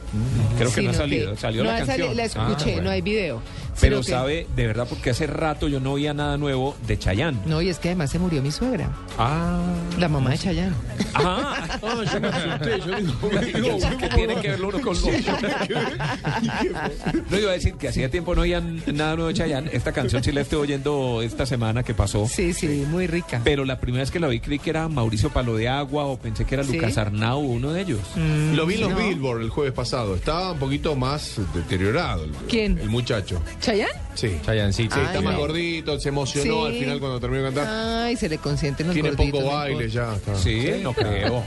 Creo que no ha salido. Salió no la ha canción. salido, la escuché, Ah, bueno. no hay video. Pero que- sabe, de verdad, porque hace rato yo no oía nada nuevo de Chayanne. No, y es que además se murió mi suegra, Ah. la mamá de Chayanne. Ah, yo me asusté. Yo digo, ¿Qué tiene que ver lo uno con lo otro? No iba a decir que hacía tiempo no oía nada nuevo de Chayanne. Esta canción sí la estoy oyendo esta semana que pasó. Sí, sí, muy rica. Pero la primera vez que la vi creí que era Mauricio Palo de Agua o pensé que era ¿Sí? Lucas Arnau, uno de ellos. Mm, Lo vi en los no. Billboard el jueves pasado. Estaba un poquito más deteriorado. el- ¿Quién? El muchacho. ¿Chayanne? Sí. Chayancito. Sí, Ay, está más gordito, se emocionó Sí. al final cuando terminó de cantar. Ay, se le consienten los Tiene gorditos, poco no baile importa. ya. Está. Sí, no creo.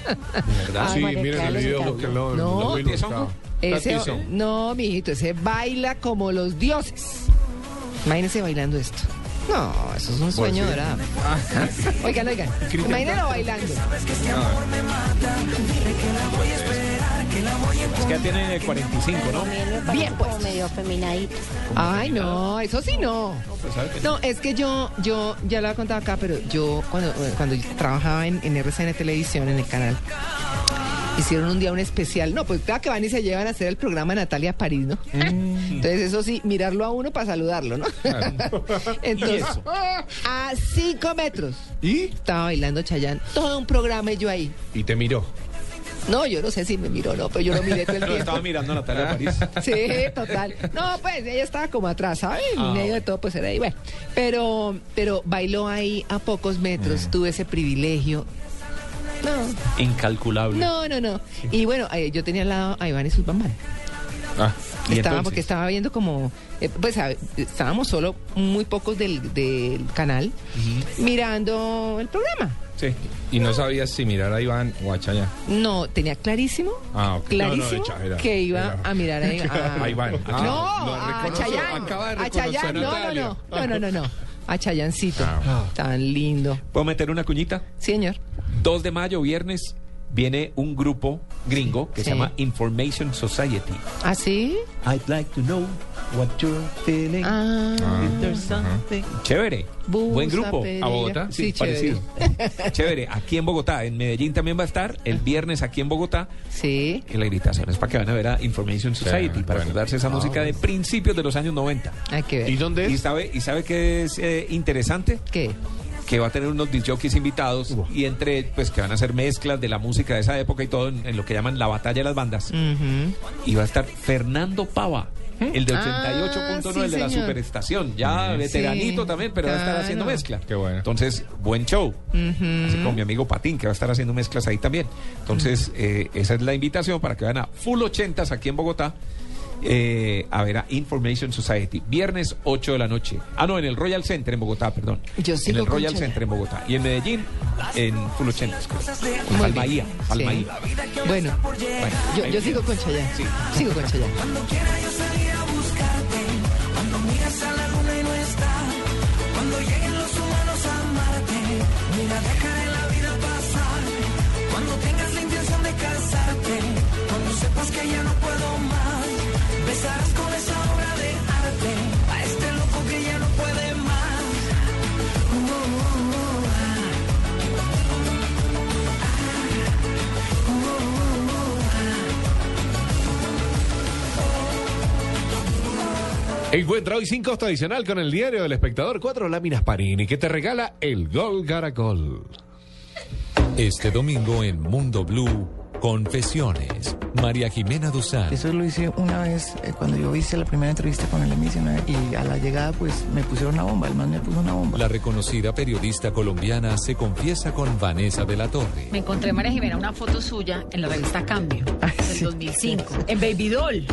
Verdad. Sí, María miren Clara el video, búsquenlo. en No, Ese, está tieso. no, mijito, ese baila como los dioses. Imagínense bailando esto. No, eso es un sueño sí. dorado. Oigan, oigan, imagínenlo bailando. Es que ya tiene 45, ¿no? Bien, como pues. medio feminadito. Ay, no, eso sí no. Pues. No, es que yo, yo, ya lo he contado acá, pero yo cuando, cuando trabajaba en, en RCN Televisión, en el canal, hicieron un día un especial. No, pues claro que van y se llevan a hacer el programa Natalia París, ¿no? Entonces, eso sí, mirarlo a uno para saludarlo, ¿no? Entonces, a cinco metros ¿Y? estaba bailando Chayán, todo un programa y yo ahí. Y te miró. No, yo no sé si me miró o no, pero yo lo miré todo el tiempo. estaba mirando a Natalia París. Sí, total. No, pues ella estaba como atrás, ¿sabes? En Ah, medio de todo, pues era ahí. Bueno, pero, pero bailó ahí a pocos metros, tuve ese privilegio. No, Incalculable. no, no, no. Y bueno, eh, yo tenía al lado a Iván y sus mamás. Ah, ¿y Estaba, entonces? porque estaba viendo como, eh, pues a- estábamos solo muy pocos del, del canal mirando el programa. Sí. Y no sabías si mirar a Iván o a Chayanne. No, tenía clarísimo, Ah, clarísimo No, no, era- que iba era- a mirar a, a- A Iván. no, Ah, a Chayanne. acaba de A Chayanne, no, no, no, no, no, no, no. A Chayancito. Ah. Tan lindo. ¿Puedo meter una cuñita? Sí, señor. 2 de mayo, viernes, viene un grupo gringo que Sí. se llama Information Society. ¿Ah, sí? I'd like to know what you're feeling. Ah, If there's something. Chévere. Busa Buen grupo. Pereira. ¿A Bogotá? Sí, chévere. parecido. chévere. Aquí en Bogotá. En Medellín también va a estar. El viernes aquí en Bogotá. Sí. Que la invitación es para que van a ver a Information Society. para acordarse esa música de principios de los años 90. Hay que ver. ¿Y dónde ¿Y es? sabe, y sabe qué es eh, interesante? ¿Qué? Que va a tener unos disjockeys invitados y entre pues que van a hacer mezclas de la música de esa época y todo en, en lo que llaman la batalla de las bandas. Y va a estar Fernando Pava el de Ah, 88.9 sí, el de la superestación. Ya veteranito Sí, también pero va a estar haciendo mezcla. Qué bueno. entonces buen show. Así como mi amigo Patín que va a estar haciendo mezclas ahí también. Entonces eh, esa es la invitación para que vayan a Full 80s aquí en Bogotá eh, a ver a Information Society viernes 8 de la noche ah no en el Royal Center en Bogotá perdón Yo en sigo el Royal. Center en Bogotá y en Medellín en Full 80s creo. Muy Palmaía bien. Palmaía Sí. Bueno, yo, yo sigo con Chayanne. Sí. Sigo con Chayanne. Cuando quiera yo salí a buscarte. Cuando miras a la luna y no está. Cuando lleguen los humanos a Marte. Mira, dejaré la vida pasar. Cuando tengas la intención de casarte. Cuando sepas que ya no puedo más. Besarás con esa obra de arte. A este loco que ya no puede más. Uh, uh, uh. Encuentra hoy sin costo adicional con el diario del espectador cuatro láminas Parini que te regala el Gol Caracol. Este domingo en Mundo Blue, Confesiones. María Jimena Duzán. Eso lo hice una vez eh, cuando yo hice la primera entrevista con el emisionero y a la llegada pues me pusieron una bomba, el man me puso una bomba. La reconocida periodista colombiana se confiesa con Vanessa de la Torre. Me encontré, María Jimena, una foto suya en la revista Cambio, del 2005, en Baby Doll.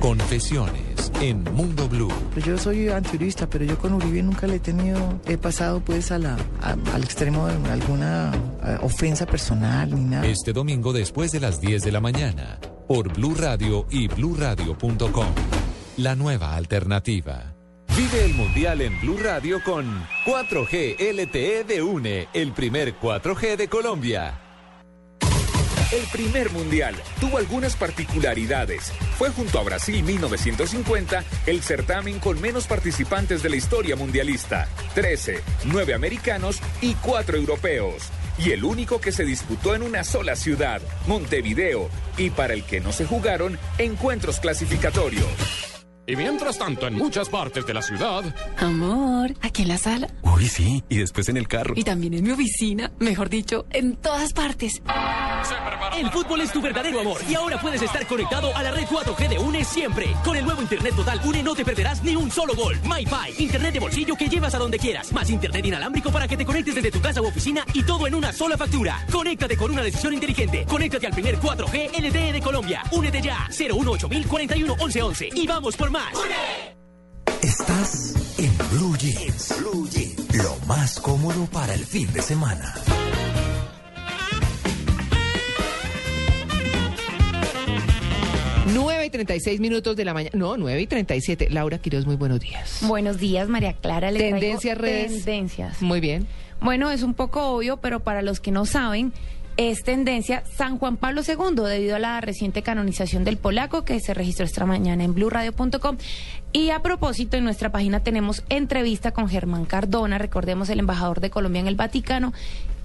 Confesiones en Mundo Blue. Pues yo soy antiurista, pero yo con Uribe nunca le he tenido, he pasado pues a la, a- al extremo de alguna eh, ofensa personal ni Este domingo después de las 10 de la mañana, por Blue Radio y bluradio.com. La nueva alternativa. Vive el Mundial en Blue Radio con 4G LTE de UNE, el primer 4G de Colombia. El primer mundial tuvo algunas particularidades. Fue junto a Brasil 1950 el certamen con menos participantes de la historia mundialista. 13, 9 americanos y 4 europeos. Y el único que se disputó en una sola ciudad, Montevideo. Y para el que no se jugaron, encuentros clasificatorios. Y mientras tanto, en muchas partes de la ciudad, Amor, aquí en la sala. Uy, sí, y después en el carro. Y también en mi oficina. Mejor dicho, en todas partes. El fútbol es tu verdadero amor y ahora puedes estar conectado a la red 4G de UNE siempre. Con el nuevo Internet Total UNE no te perderás ni un solo gol. MyPi, Internet de bolsillo que llevas a donde quieras. Más Internet inalámbrico para que te conectes desde tu casa u oficina y todo en una sola factura. Conéctate con una decisión inteligente. Conéctate al primer 4G LTE de Colombia. Únete ya. 018 41 1111 y vamos por más. Estás en Blue Jeans. Blue Jeans. Lo más cómodo para el fin de semana. Nueve y 36 minutos de la mañana. No, 9 y 37. Laura Quiroz, muy buenos días. Buenos días, María Clara. Le traigo Tendencias, redes. Tendencias. Muy bien. Bueno, es un poco obvio, pero para los que no saben, es tendencia San Juan Pablo II debido a la reciente canonización del polaco que se registró esta mañana en blurradio.com. Y a propósito, en nuestra página tenemos entrevista con Germán Cardona, recordemos el embajador de Colombia en el Vaticano,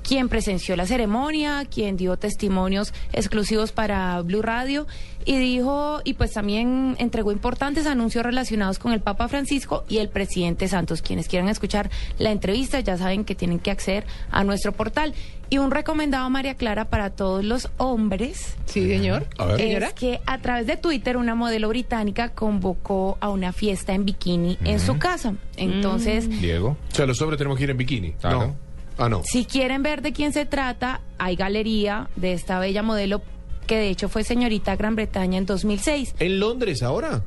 quien presenció la ceremonia, quien dio testimonios exclusivos para Blue Radio y dijo, y pues también entregó importantes anuncios relacionados con el Papa Francisco y el presidente Santos. Quienes quieran escuchar la entrevista ya saben que tienen que acceder a nuestro portal. Y un recomendado, María Clara, para todos los hombres. Sí, señor. A ver. Señora. Es que a través de Twitter una modelo británica convocó a una fiesta en bikini en su casa. Entonces, Diego. O sea, los hombres tenemos que ir en bikini. No. Ah, no. Si quieren ver de quién se trata, hay galería de esta bella modelo que de hecho fue señorita Gran Bretaña en 2006. ¿En Londres ahora?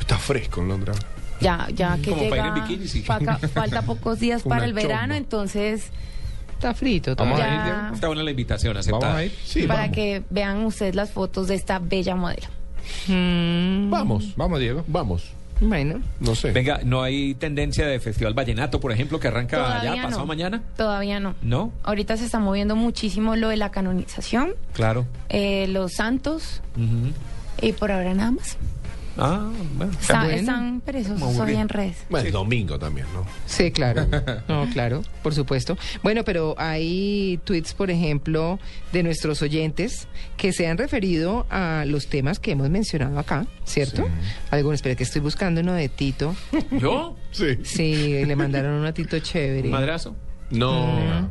Está fresco en Londres. Ya, ya que Como para ir llega, en bikini, sí. faca- falta pocos días para el verano, chomba. entonces Está frito. Vamos a ir. Está buena la invitación, aceptada. ¿Vamos a ir? Sí, para vamos. que vean ustedes las fotos de esta bella modelo. Mm, Vamos. Vamos, Diego. Vamos. Bueno. No sé. Venga, ¿no hay tendencia de Festival Vallenato, por ejemplo, que arranca Todavía ya, pasado mañana? Todavía no. ¿No? Ahorita se está moviendo muchísimo lo de la canonización, Claro. eh, los santos y por ahora nada más. Ah, bueno. Está- bueno. Están perezosos hoy en redes. Bueno, el domingo también, ¿no? Sí, claro. No, claro, por supuesto. Bueno, pero hay tweets, por ejemplo, de nuestros oyentes que se han referido a los temas que hemos mencionado acá, ¿cierto? Algunos, espera que estoy buscando uno de Tito. ¿Yo? Sí. Sí, le mandaron uno a Tito chévere. ¿Un madrazo? No.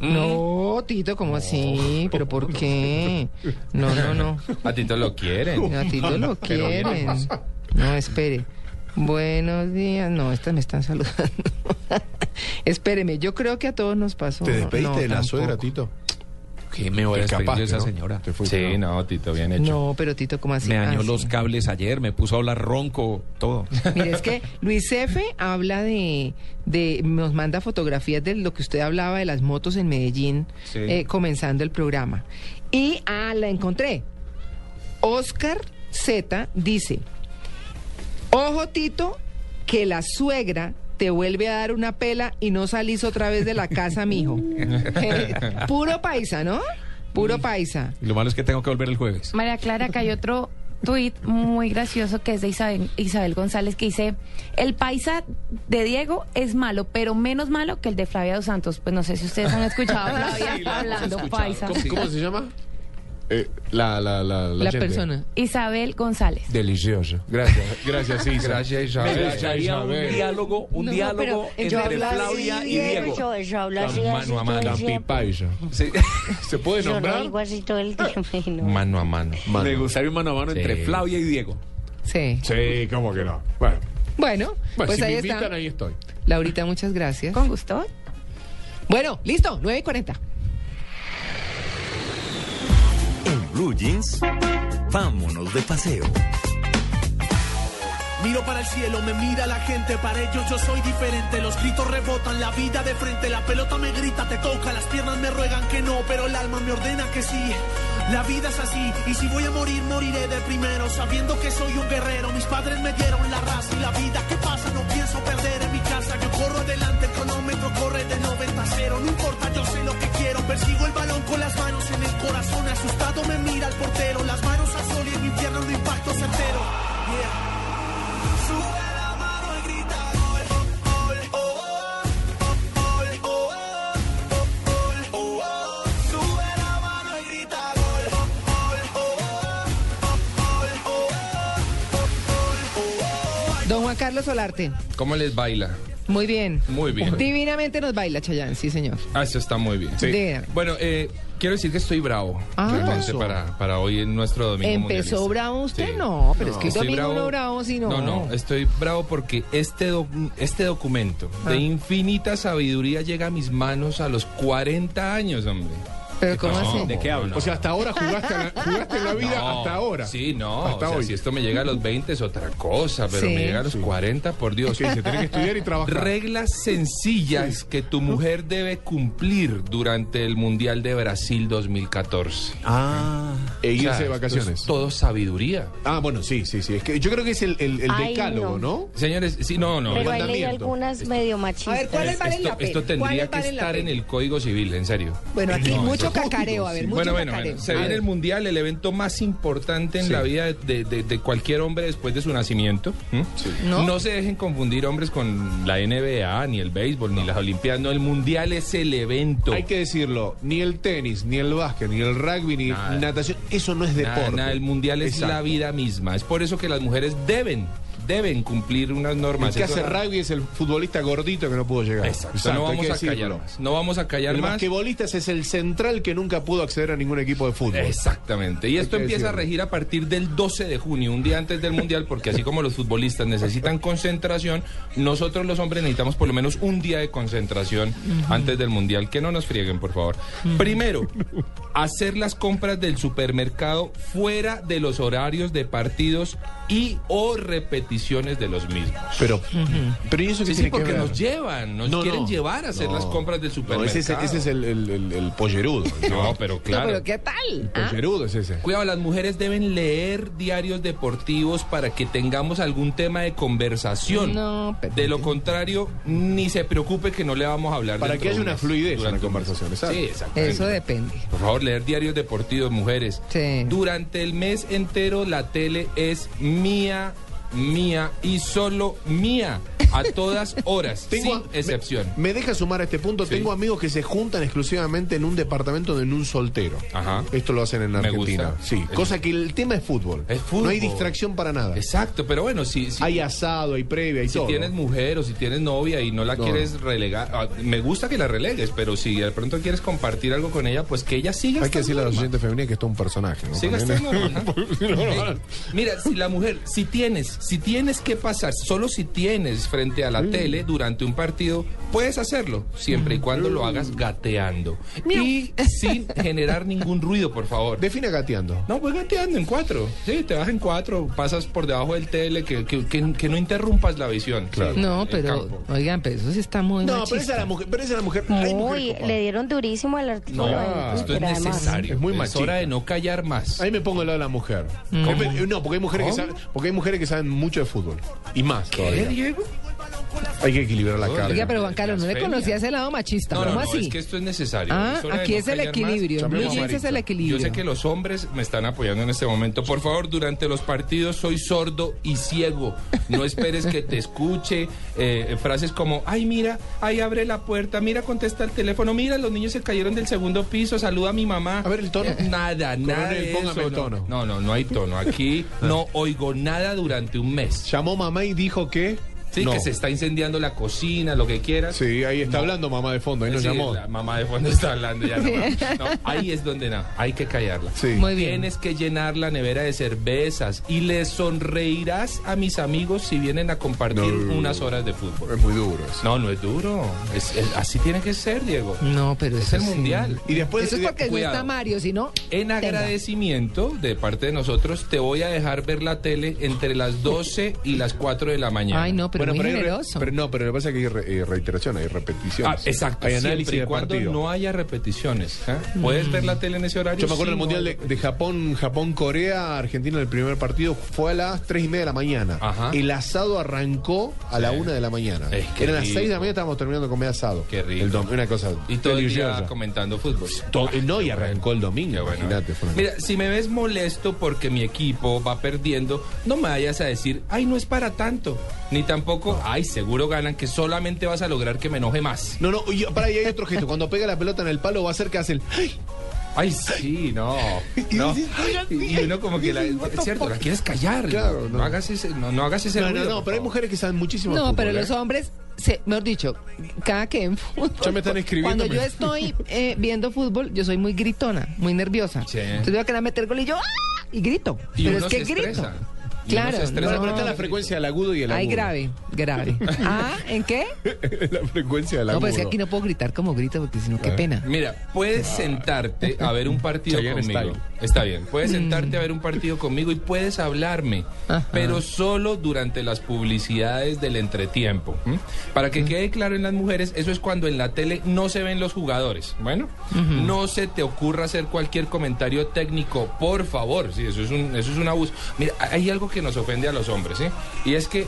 No, Tito, ¿cómo así? ¿Pero por qué? No, no, no. A ti te lo quieren. A Tito lo quieren. No, espere. Buenos días. No, estas me están saludando. Espéreme, yo creo que a todos nos pasó. ¿Te despediste no, de la tampoco. suegra, Tito? ¿Qué me voy a despedir de esa ¿no? señora? Sí, no, Tito, bien hecho. No, pero Tito, ¿cómo así? Me dañó Ah, los sí. cables ayer, me puso a hablar ronco, todo. Mire, es que Luis F. habla de, de, nos manda fotografías de lo que usted hablaba de las motos en Medellín, Sí. eh, comenzando el programa. Y, ah, la encontré. Oscar Z dice, ojo Tito, que la suegra te vuelve a dar una pela y no salís otra vez de la casa, mijo. Eh, Puro paisa, ¿no? Puro paisa. Lo malo es que tengo que volver el jueves. María Clara, acá hay otro tuit muy gracioso que es de Isabel, Isabel González que dice, el paisa de Diego es malo, pero menos malo que el de Flavia Dos Santos. Pues no sé si ustedes han escuchado a Flavia Sí, hablando escuchado. paisa. ¿Cómo, cómo se llama? Eh, la, la, la, La gente. persona. Isabel González. Delicioso. Gracias. Gracias, Isa. Gracias, Me Isabel. Gracias, gustaría un Isabel. diálogo, un No, diálogo entre hablo así, Flavia y Diego. Yo, yo hablo así, Mano a mano. tiempo. Paisa. Sí. ¿Se puede Yo no nombrar? digo así todo el tiempo. Mano a mano. Mano. Me gustaría un mano a mano Sí. entre Flavia y Diego. Sí. Sí, ¿cómo que no? Bueno, Bueno, bueno pues si ahí me está. invitan, ahí estoy. Laurita, muchas gracias. Con gusto. Bueno, listo, 9 y 40. En Blue Jeans, vámonos de paseo. Miro para el cielo, me mira la gente, para ellos yo soy diferente. Los gritos rebotan, la vida de frente, la pelota me grita, te toca, las piernas me ruegan que no, pero el alma me ordena que sí. La vida es así, y si voy a morir, moriré de primero, sabiendo que soy un guerrero. Mis padres me dieron la raza y la vida que pasa, no pienso perder en mi casa. Yo corro adelante, el cronómetro corre de 90 a 0. No importa, yo sé lo que quiero. Persigo el balón con las manos en el corazón, asustado me mira el portero. Las manos a sol y en mi pierna un impacto certero. Carlos Solarte. ¿Cómo les baila? Muy bien. Muy bien. Divinamente nos baila, Chayán, sí, señor. Ah, eso está muy bien. Dígame. Bueno, eh, quiero decir que estoy bravo. Ah. realmente, para, para hoy en nuestro domingo ¿Empezó mundialista. bravo usted? Sí. No, pero es que Estoy domingo bravo. no bravo, si no. No, no, estoy bravo porque este, doc- este documento Ah. de infinita sabiduría llega a mis manos a los 40 años, hombre. ¿Pero cómo así? ¿De qué hablo? O sea, hasta ahora jugaste, la- jugaste en la vida, No, hasta ahora. Sí, no. Hasta o sea, hoy. si esto me llega a los 20 es otra cosa, pero Sí. me llega a los 40, por Dios. Sí, se tiene que estudiar y trabajar. Reglas sencillas que tu mujer debe cumplir durante el Mundial de Brasil 2014. Ah. E irse O sea, de vacaciones. es todo sabiduría. Ah, bueno, sí, sí, sí. Es que yo creo que es el, el, el Ay, decálogo, ¿no? Señores, sí, no, no. Pero hay algunas medio machistas. A ver, ¿cuáles valen esto, la pena? esto tendría ¿Cuáles que estar en el Código Civil, en serio. Bueno, aquí No, mucho cacareo, a ver, mucho Bueno, bueno, cacareo. bueno. Se A viene ver. el Mundial, el evento más importante en Sí. la vida de, de- de- de cualquier hombre después de su nacimiento. ¿No? se dejen confundir hombres con la NBA, ni el béisbol, ni las Olimpiadas. No, el Mundial es el evento. Hay que decirlo, ni el tenis, ni el básquet, ni el rugby, ni Nada. natación, eso no es Nada, deporte. nada, el Mundial es Exacto. la vida misma. Es por eso que las mujeres deben, deben cumplir unas El normas. que Eso hace rugby es el futbolista gordito que no pudo llegar. Exacto. no hay vamos que a callar más. No vamos a callar El más. basquetbolista es el central que nunca pudo acceder a ningún equipo de fútbol. Exactamente. Y esto que empieza a regir a partir del 12 de junio, un día antes del Mundial, porque así como los futbolistas necesitan concentración, nosotros los hombres necesitamos por lo menos un día de concentración antes del Mundial. Que no nos frieguen, por favor. Primero, hacer las compras del supermercado fuera de los horarios de partidos y o de los mismos. Pero, pero ¿y eso qué Sí, sí, tiene que porque ver? nos llevan, nos No, quieren no. llevar a hacer No. las compras del No, supermercado. ese, es- ese es el, el, el- el pollerudo. No, pero No, claro. pero ¿qué tal? ¿Ah? Pollerudo es ese. Cuidado, las mujeres deben leer diarios deportivos para que tengamos algún tema de conversación. No, pero- De lo contrario, ni se preocupe que no le vamos a hablar. Para que haya una fluidez en la conversación, exacto. Sí, exactamente. Eso depende. Por favor, leer diarios deportivos, mujeres. Sí. Durante el mes entero la tele es mía, mía y solo mía. A todas horas, Tengo sin excepción. Me, me deja sumar a este punto. Sí. Tengo amigos que se juntan exclusivamente en un departamento de en un soltero. Ajá. Esto lo hacen en Argentina. Sí. Es- Cosa que el tema es fútbol. Es fútbol. No hay distracción para nada. Exacto, pero bueno, si, si, Hay asado, hay previa, hay si todo. tienes mujer o si tienes novia y no la No. quieres relegar, ah, me gusta que la relegues, pero si de pronto quieres compartir algo con ella, pues que ella siga. Hay que decirle a los estando oyentes femeninas que esto es un personaje. ¿no? Siga estando. Eh, Mira, si la mujer, si tienes, si tienes que pasar, solo si tienes frente a la tele durante un partido, puedes hacerlo, siempre y cuando lo hagas gateando. Y sin generar ningún ruido, por favor. Define gateando. No, pues gateando en cuatro. Sí, te vas en cuatro, pasas por debajo del tele, que, que, que- que no interrumpas la visión. Claro. Sí, No, pero, campo. oigan, pero eso sí está muy No, pero machista. esa es la mujer. Pero esa es la mujer. Muy, copadas. le dieron durísimo al artículo. No, esto es pero necesario. Es muy Es machista. hora de no callar más. Ahí me pongo al lado de la mujer. ¿Cómo? Eh, No, porque hay mujeres que ¿Cómo? saben, porque hay mujeres que saben mucho de fútbol. Y más ¿Qué, todavía. Diego? Hay que equilibrar la carga. Oiga, pero Juan Carlos, no le conocía ese lado machista. No, ¿Cómo no, así? es que esto es necesario. Ah, Es aquí no es el equilibrio. Blue Jeans es el equilibrio. Yo sé que los hombres me están apoyando en este momento. Por favor, durante los partidos soy sordo y ciego. No esperes que te escuche eh, frases como, ay, mira, ahí abre la puerta, mira, contesta el teléfono, mira, los niños se cayeron del segundo piso, saluda a mi mamá. A ver el tono. Nada, nada Coronel, póngame eso, el no. tono. No, no, no hay tono. Aquí no oigo nada durante un mes. Llamó mamá y dijo que. Sí, no. que se está incendiando la cocina, lo que quieras. Sí, ahí está No. hablando mamá de fondo, ahí nos Sí, llamó. La mamá de fondo está hablando ya. No, no, ahí es donde no, hay que callarla. Sí. Muy bien. Tienes que llenar la nevera de cervezas y le sonreirás a mis amigos si vienen a compartir No. unas horas de fútbol. Es muy duro eso. No, no es duro. Es, es- así tiene que ser, Diego. No, pero Es el sí. mundial. Y después. Eso es porque no Cuidado. está Mario, si no... En tenga. agradecimiento de parte de nosotros, te voy a dejar ver la tele entre las 12 y las 4 de la mañana. Ay, no, pero pero muy hay re- generoso. pero no, pero lo que pasa es que hay re- eh, reiteración, hay repeticiones. Ah, exacto, Hay siempre análisis y de cuando partido. no haya repeticiones. ¿eh? ¿Puedes ver la tele en ese horario? Yo me acuerdo Sí, del no Mundial de, de Japón, Japón-Corea, Argentina en el primer partido fue a las 3 y media de la mañana. El asado arrancó a la 1 de la mañana. Es que Eran las rico. 6 de la mañana, estábamos terminando de comer asado. Qué rico. El dom- una cosa Y todo el día comentando fútbol. To- eh, no, y arrancó el domingo, imagínate. fue una Mira, si me ves molesto porque mi equipo va perdiendo, no me vayas a decir, ay, no es para tanto. Ni tampoco, ay, seguro ganan, que solamente vas a lograr que me enoje más. No, no, y para ahí hay otro gesto. Cuando pega la pelota en el palo, va a ser que hace el. ¡Ay! Ay, sí, no. no. Y uno como que la, es cierto, la quieres callar. Claro, no. hagas ese, no, no hagas ese No, no, ruido, no, por pero hay mujeres que saben muchísimo No, fútbol, pero ¿eh? los hombres, se, mejor dicho, cada que en fútbol. Ya me están escribiendo, Cuando yo estoy eh, viendo fútbol, yo soy muy gritona, muy nerviosa. Sí. Entonces voy a querer meter gol y yo ¡ah! y grito. Y pero uno es que se grito. estresa. Claro, se estresa, no. pero está la frecuencia del agudo y el Ay, agudo. grave, grave. ah, ¿en qué? la frecuencia del No, agudo. pues es que aquí no puedo gritar como grito porque si no, qué pena. Mira, puedes sentarte a ver un partido Chayanne conmigo. Está bien. Puedes sentarte a ver un partido conmigo y puedes hablarme, pero solo durante las publicidades del entretiempo. Para que quede claro en las mujeres, eso es cuando en la tele no se ven los jugadores. Bueno, no se te ocurra hacer cualquier comentario técnico, por favor. Sí, eso es un, eso es un abuso. Mira, hay algo que nos ofende a los hombres, ¿sí? Y es que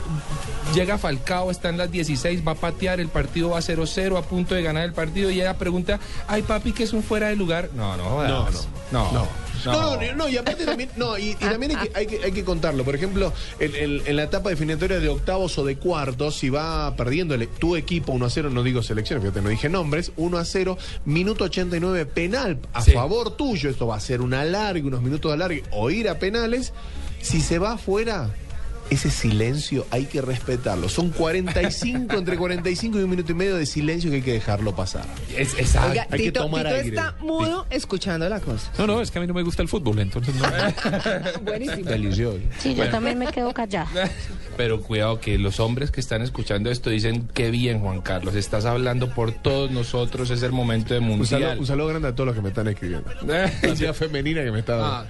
llega Falcao, está en las 16, va a patear, el partido va 0-0, a punto de ganar el partido, y ella pregunta, ay papi, que es un fuera de lugar. No, no, jodas. No, no, no. No, no, no, y aparte también, no, y, y también hay que, hay, que, hay que contarlo. Por ejemplo, en, en- en la etapa definitoria de octavos o de cuartos, si va perdiendo el- tu equipo 1 a 0, no digo selecciones, fíjate, no dije nombres, 1 a 0, minuto 89, penal a Sí. favor tuyo. Esto va a ser un alargue, unos minutos de alargue, o ir a penales. Si se va afuera, ese silencio hay que respetarlo. Son 45, entre 45 y un minuto y medio de silencio que hay que dejarlo pasar. Es, Oiga, hay que tomar Tito aire. está mudo escuchando la cosa. No, no, es que a mí no me gusta el fútbol, entonces no. Buenísimo. Delicioso. Sí, yo Bueno. también me quedo callada. Pero cuidado que los hombres que están escuchando esto dicen, qué bien Juan Carlos, estás hablando por todos nosotros, es el momento de Un saludo, mundial. un saludo grande a todos los que me están escribiendo. La femenina que me está Ah,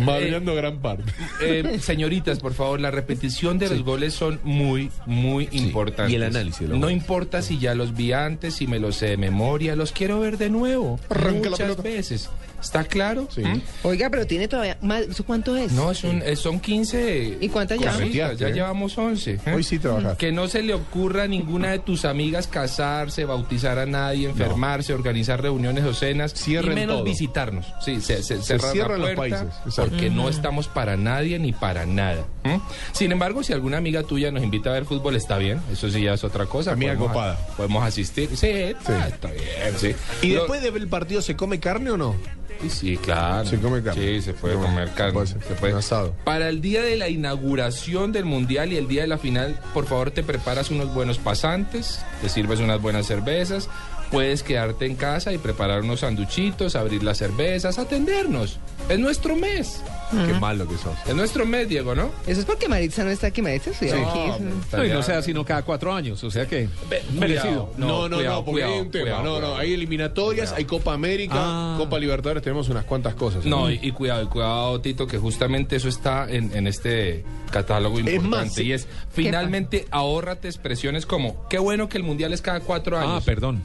madreando gran parte. Eh, señoritas, por favor, la repetición de los goles son muy, muy importantes. y el análisis No importa si ya los vi antes, si me los sé de memoria, los quiero ver de nuevo. Arranca la muchas veces. ¿Está claro? Sí. ¿Mm? Oiga, pero tiene todavía más. ¿Eso cuánto es? No, es un- eh, son 15. ¿Y cuántas llevamos? cositas, Ya ¿eh? llevamos 11. ¿eh? Hoy sí trabajaste. Que no se le ocurra a ninguna de tus amigas casarse, bautizar a nadie, enfermarse, organizar reuniones o cenas. Cierren y menos todo. visitarnos. Sí, se, se, cerrar la cierran los países, exacto. Porque no estamos para nadie ni para nada. ¿m? Sin embargo, si alguna amiga tuya nos invita a ver fútbol, está bien. Eso sí ya es otra cosa. Amiga Podemos- copada. Podemos asistir. Sí, ah, está bien. Sí. ¿Y Lo- después de ver el partido se come carne o no? Sí, Sí, claro. Se come carne. Sí, se puede comer carne. puede se puede. Un asado. Para el día de la inauguración del Mundial y el día de la final, por favor te preparas unos buenos pasantes, te sirves unas buenas cervezas, puedes quedarte en casa y preparar unos sanduchitos, abrir las cervezas, atendernos. Es nuestro mes. Qué malo que sos. Es nuestro mes, Diego, ¿no? Eso es porque Maritza no está aquí. Maritza estudia Sí. aquí. No, No, y no sea sino cada cuatro años, o sea que merecido. No, no, cuidado, no, porque hay cuidado, un tema. cuidado, no, no, cuidado. hay eliminatorias, hay Copa América, Ah. Copa Libertadores, tenemos unas cuantas cosas. No, y, y cuidado, y cuidado, Tito, que justamente eso está en, en este catálogo Es importante. más, y es, finalmente, ahórrate expresiones como, qué bueno que el Mundial es cada cuatro años. Ah, perdón.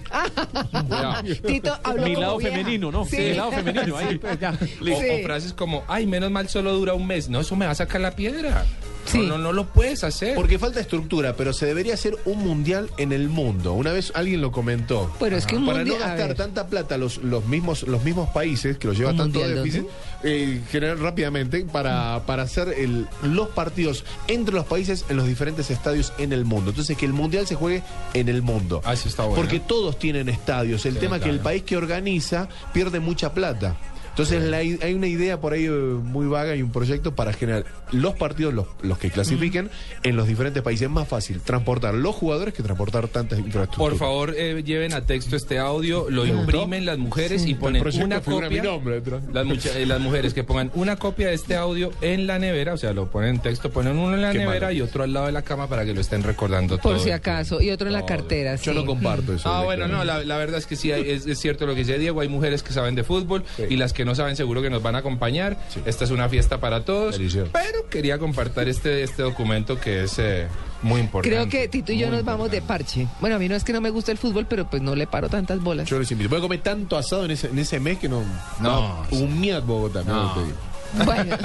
Tito habló Mi como lado vieja. femenino, ¿no? Sí. Mi lado femenino, ahí, pues, ya. O, o frases como, ay, menos mal solo dura un mes. No, eso me va a sacar la piedra. Sí. No, no, no lo puedes hacer. Porque falta estructura, pero se debería hacer un mundial en el mundo. Una vez alguien lo comentó. Pero es que un Para no mundial- a gastar tanta plata los, los mismos los mismos países que los lleva ¿Un tanto déficit, eh, generar rápidamente para, para hacer el, los partidos entre los países en los diferentes estadios en el mundo. Entonces que el mundial se juegue en el mundo. Ah, eso está bueno. Porque todos tienen estadios. El Sí, tema es que el país que organiza pierde mucha plata. Entonces la hay una idea por ahí eh, muy vaga y un proyecto para generar los partidos, los, los que clasifiquen, en los diferentes países. Es más fácil transportar los jugadores que transportar tantas infraestructuras. Por favor, eh, lleven a texto este audio, lo imprimen las mujeres y ponen una copia. mi nombre detrás. Las, mucha- eh, las mujeres que pongan una copia de este audio en la nevera, o sea, lo ponen en texto, ponen uno en la Qué nevera malo. y otro al lado de la cama para que lo estén recordando todo. Por si acaso. Y otro en la cartera. Yo sí. no comparto eso. Ah, bueno, no, la, la verdad es que sí, hay- es, es cierto lo que dice Diego, hay mujeres que saben de fútbol y las que no no saben seguro que nos van a acompañar. Esta es una fiesta para todos. Pero quería compartir este, este documento que es eh, muy importante. Creo que Tito y yo nos vamos de parche. Bueno, a mí no es que no me gusta el fútbol, pero pues no le paro tantas bolas. Yo les invito. Voy a comer tanto asado en ese, en ese mes que no. No, Un miat Bogotá. No. Bueno,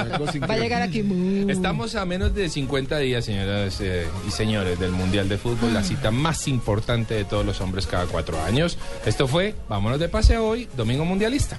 va a llegar aquí. muy- Estamos a menos de 50 días, señoras eh, y señores, del Mundial de Fútbol, la cita más importante de todos los hombres cada cuatro años. Esto fue Vámonos de paseo hoy, Domingo Mundialista.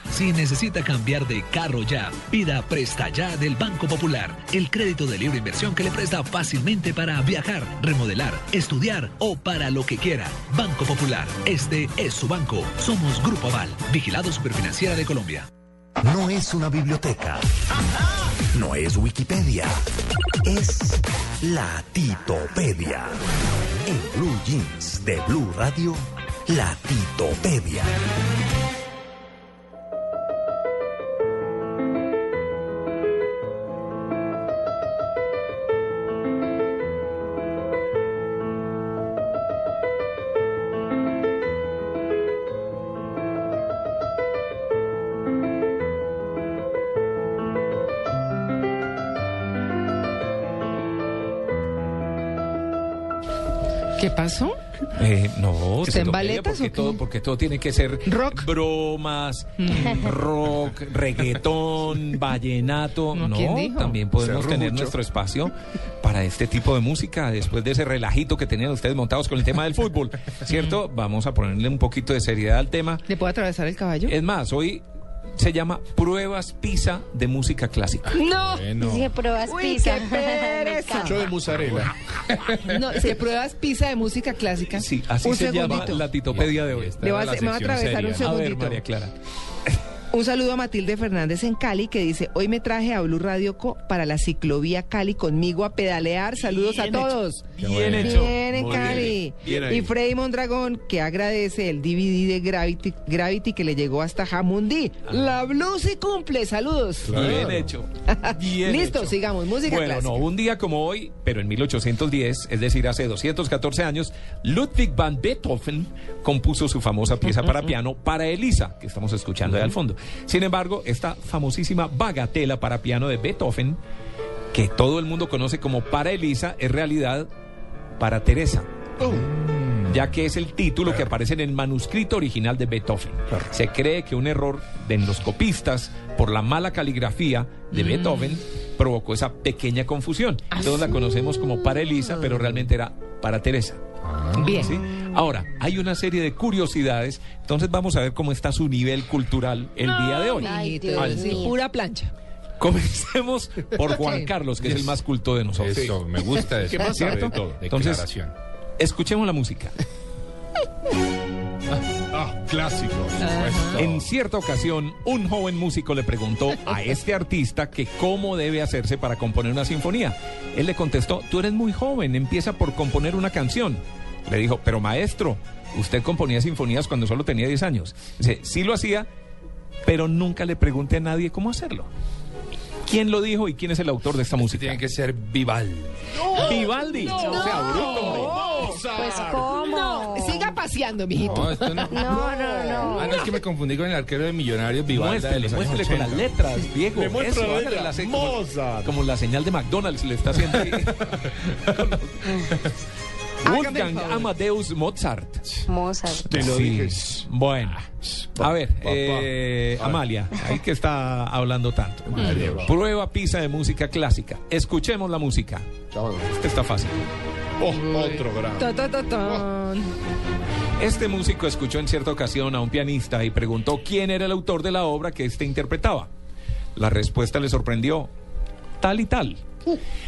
Si necesita cambiar de carro ya, pida Presta Ya del Banco Popular, el crédito de libre inversión que le presta fácilmente para viajar, remodelar, estudiar o para lo que quiera. Banco Popular, este es su banco. Somos Grupo Aval, vigilado Superfinanciera de Colombia. No es una biblioteca. No es Wikipedia. Es la Titopedia. En Blue Jeans de Blue Radio, la Titopedia. Pasó? Eh, no, ¿Está en baletas porque o qué? todo, porque todo tiene que ser Rock. bromas, rock, reggaetón, vallenato. No, No, ¿quién dijo? también podemos tener nuestro espacio para este tipo de música después de ese relajito que tenían ustedes montados con el tema del fútbol, ¿cierto? Vamos a ponerle un poquito de seriedad al tema. ¿Le puedo atravesar el caballo? Es más, hoy se llama Pruebas PISA de música clásica. No. Dice pruebas Uy, qué. Yo de mozzarella. No, es que pruebas pizza de música clásica. Sí, así Un se llama segundito. la titopedia de hoy. Me va a atravesar un A ver, segundito. María Clara. Un saludo a Matilde Fernández en Cali que dice, hoy me traje a Blue Radio Co para la ciclovía Cali conmigo a pedalear. Saludos Bien a hecho. todos. Bien hecho. Bien en Muy Cali. bien. Y Freddy Mondragón que agradece el DVD de Gravity, Gravity que le llegó hasta Jamundí. La Blue sí cumple. Saludos. Bien hecho. Bien Listo, hecho. sigamos. Música Bueno, clásica. no, un día como hoy, pero en 1810, es decir, hace 214 años, Ludwig van Beethoven compuso su famosa pieza para piano para Elisa, que estamos escuchando ahí al fondo. Sin embargo, esta famosísima bagatela para piano de Beethoven, que todo el mundo conoce como para Elisa, es realidad para Teresa. Ya que es el título que aparece en el manuscrito original de Beethoven. Se cree que un error de los copistas por la mala caligrafía de Beethoven provocó esa pequeña confusión. Todos la conocemos como para Elisa, pero realmente era para Teresa. Bien. ¿Sí? Ahora, hay una serie de curiosidades, entonces vamos a ver cómo está su nivel cultural el día de hoy. Ay, Dios pura plancha. Comencemos por Juan. Carlos, que es el más culto de nosotros. Eso, me gusta eso. ¿Qué de todo. Entonces, escuchemos la música. Ah, clásico. En cierta ocasión, un joven músico le preguntó a este artista que cómo debe hacerse para componer una sinfonía. Él le contestó, tú eres muy joven, empieza por componer una canción. Le dijo, pero maestro, usted componía sinfonías cuando solo tenía 10 años. Dice, sí lo hacía, pero nunca le pregunté a nadie cómo hacerlo. ¿Quién lo dijo y quién es el autor de esta música? Tiene que ser Vivaldi. Vivaldi. No, o sea, bruto, hombre. Pues cómo. No, siga paseando, mijito. No, esto no. No, no, no. Ah, no, es que me confundí con el arquero de Millonarios Vivaldi. de Muéstrele, los años muéstrele con las 80. letras, Diego. Le muestro Eso, la hágale letra. se- como, Mozart. como la señal de McDonald's le está haciendo ahí. Wolfgang. Amadeus Mozart. Mozart. Te lo Sí. dije. Bueno, a ver, eh, Amalia, ahí que está hablando tanto. Prueba pizza de música clásica. Escuchemos la música. Este está fácil. Oh, otro gran. Tan. Este músico escuchó en cierta ocasión a un pianista y preguntó quién era el autor de la obra que éste interpretaba. La respuesta le sorprendió. Tal y tal.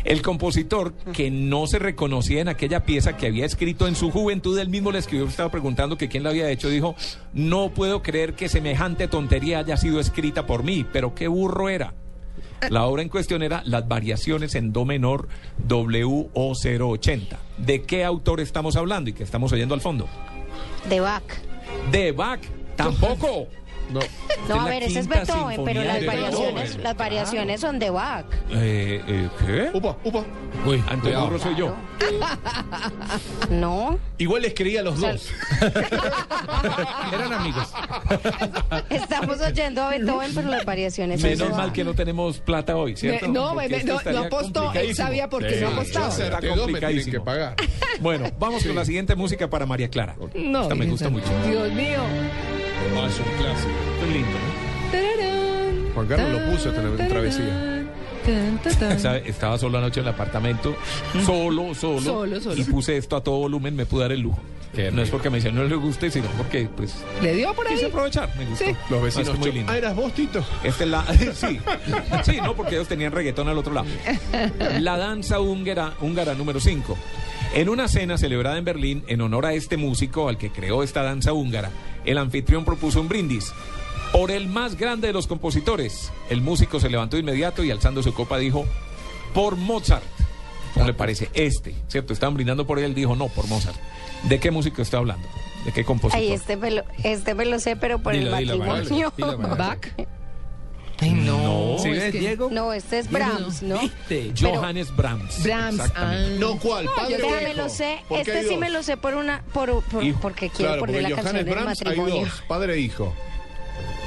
El compositor, que no se reconocía en aquella pieza que había escrito en su juventud, él mismo le escribió, estaba preguntando que quién la había hecho, dijo, no puedo creer que semejante tontería haya sido escrita por mí, pero qué burro era. La obra en cuestión era Las variaciones en Do menor WO080. ¿De qué autor estamos hablando y qué estamos oyendo al fondo? De Bach. De Bach, tampoco. No. No, a ver, ese es Beethoven, pero las variaciones, Beethoven. las variaciones son de Bach. Eh, eh, ¿Qué? Upa, upa. Uy, ante burro soy yo. No, Igual les creía a los dos. Eran amigos. estamos oyendo a Beethoven, pero las variaciones son de Menos Bach. mal que no tenemos plata hoy, ¿cierto? Me- no, me- no, no estaría apostó, él sabía por qué Sí, no apostaba. Está complicadísimo. que pagar. Bueno, vamos con la siguiente música para María Clara. No, Esta me gusta mucho. Dios mío. Ah, es un clásico. Es lindo, ¿no? Tararán, Juan Carlos lo puso esta en la travesía. tan, tan, tan. Sabe, Estaba solo anoche en el apartamento, solo, solo, Solo, solo. y puse esto a todo volumen, me pude dar el lujo. no es porque me dicen no le guste, sino porque pues ¿Le dio por ahí? quise aprovechar, me gustó. Sí. Los No, vecinos. es muy lindo. Ah, eras vos, Tito. Esta es la. Sí, sí, no, porque ellos tenían reggaetón al otro lado. La danza húngara, húngara número 5. En una cena celebrada en Berlín en honor a este músico al que creó esta danza húngara, el anfitrión propuso un brindis. Por el más grande de los compositores. El músico se levantó de inmediato y alzando su copa dijo: Por Mozart. ¿Cómo le parece? Este, ¿cierto? Estaban brindando por él, dijo: No, por Mozart. ¿De qué músico está hablando? ¿De qué compositor? Ay, este me lo, este me lo sé, pero por Dilo, el dilo, matrimonio. Dilo. Bach. Ay, no. ¿Sí es ves, que- Diego? No, este es Brahms, ¿no? Johannes Brahms. Brahms. Exactamente. ah. No, ¿cuál? Yo Padre o ya me hijo? lo sé. ¿Por qué Este hay sí me lo sé por una, por, por- Hijo. porque quiero Claro, poner porque la canción Johannes del Brahms hay matrimonio. dos, padre e hijo.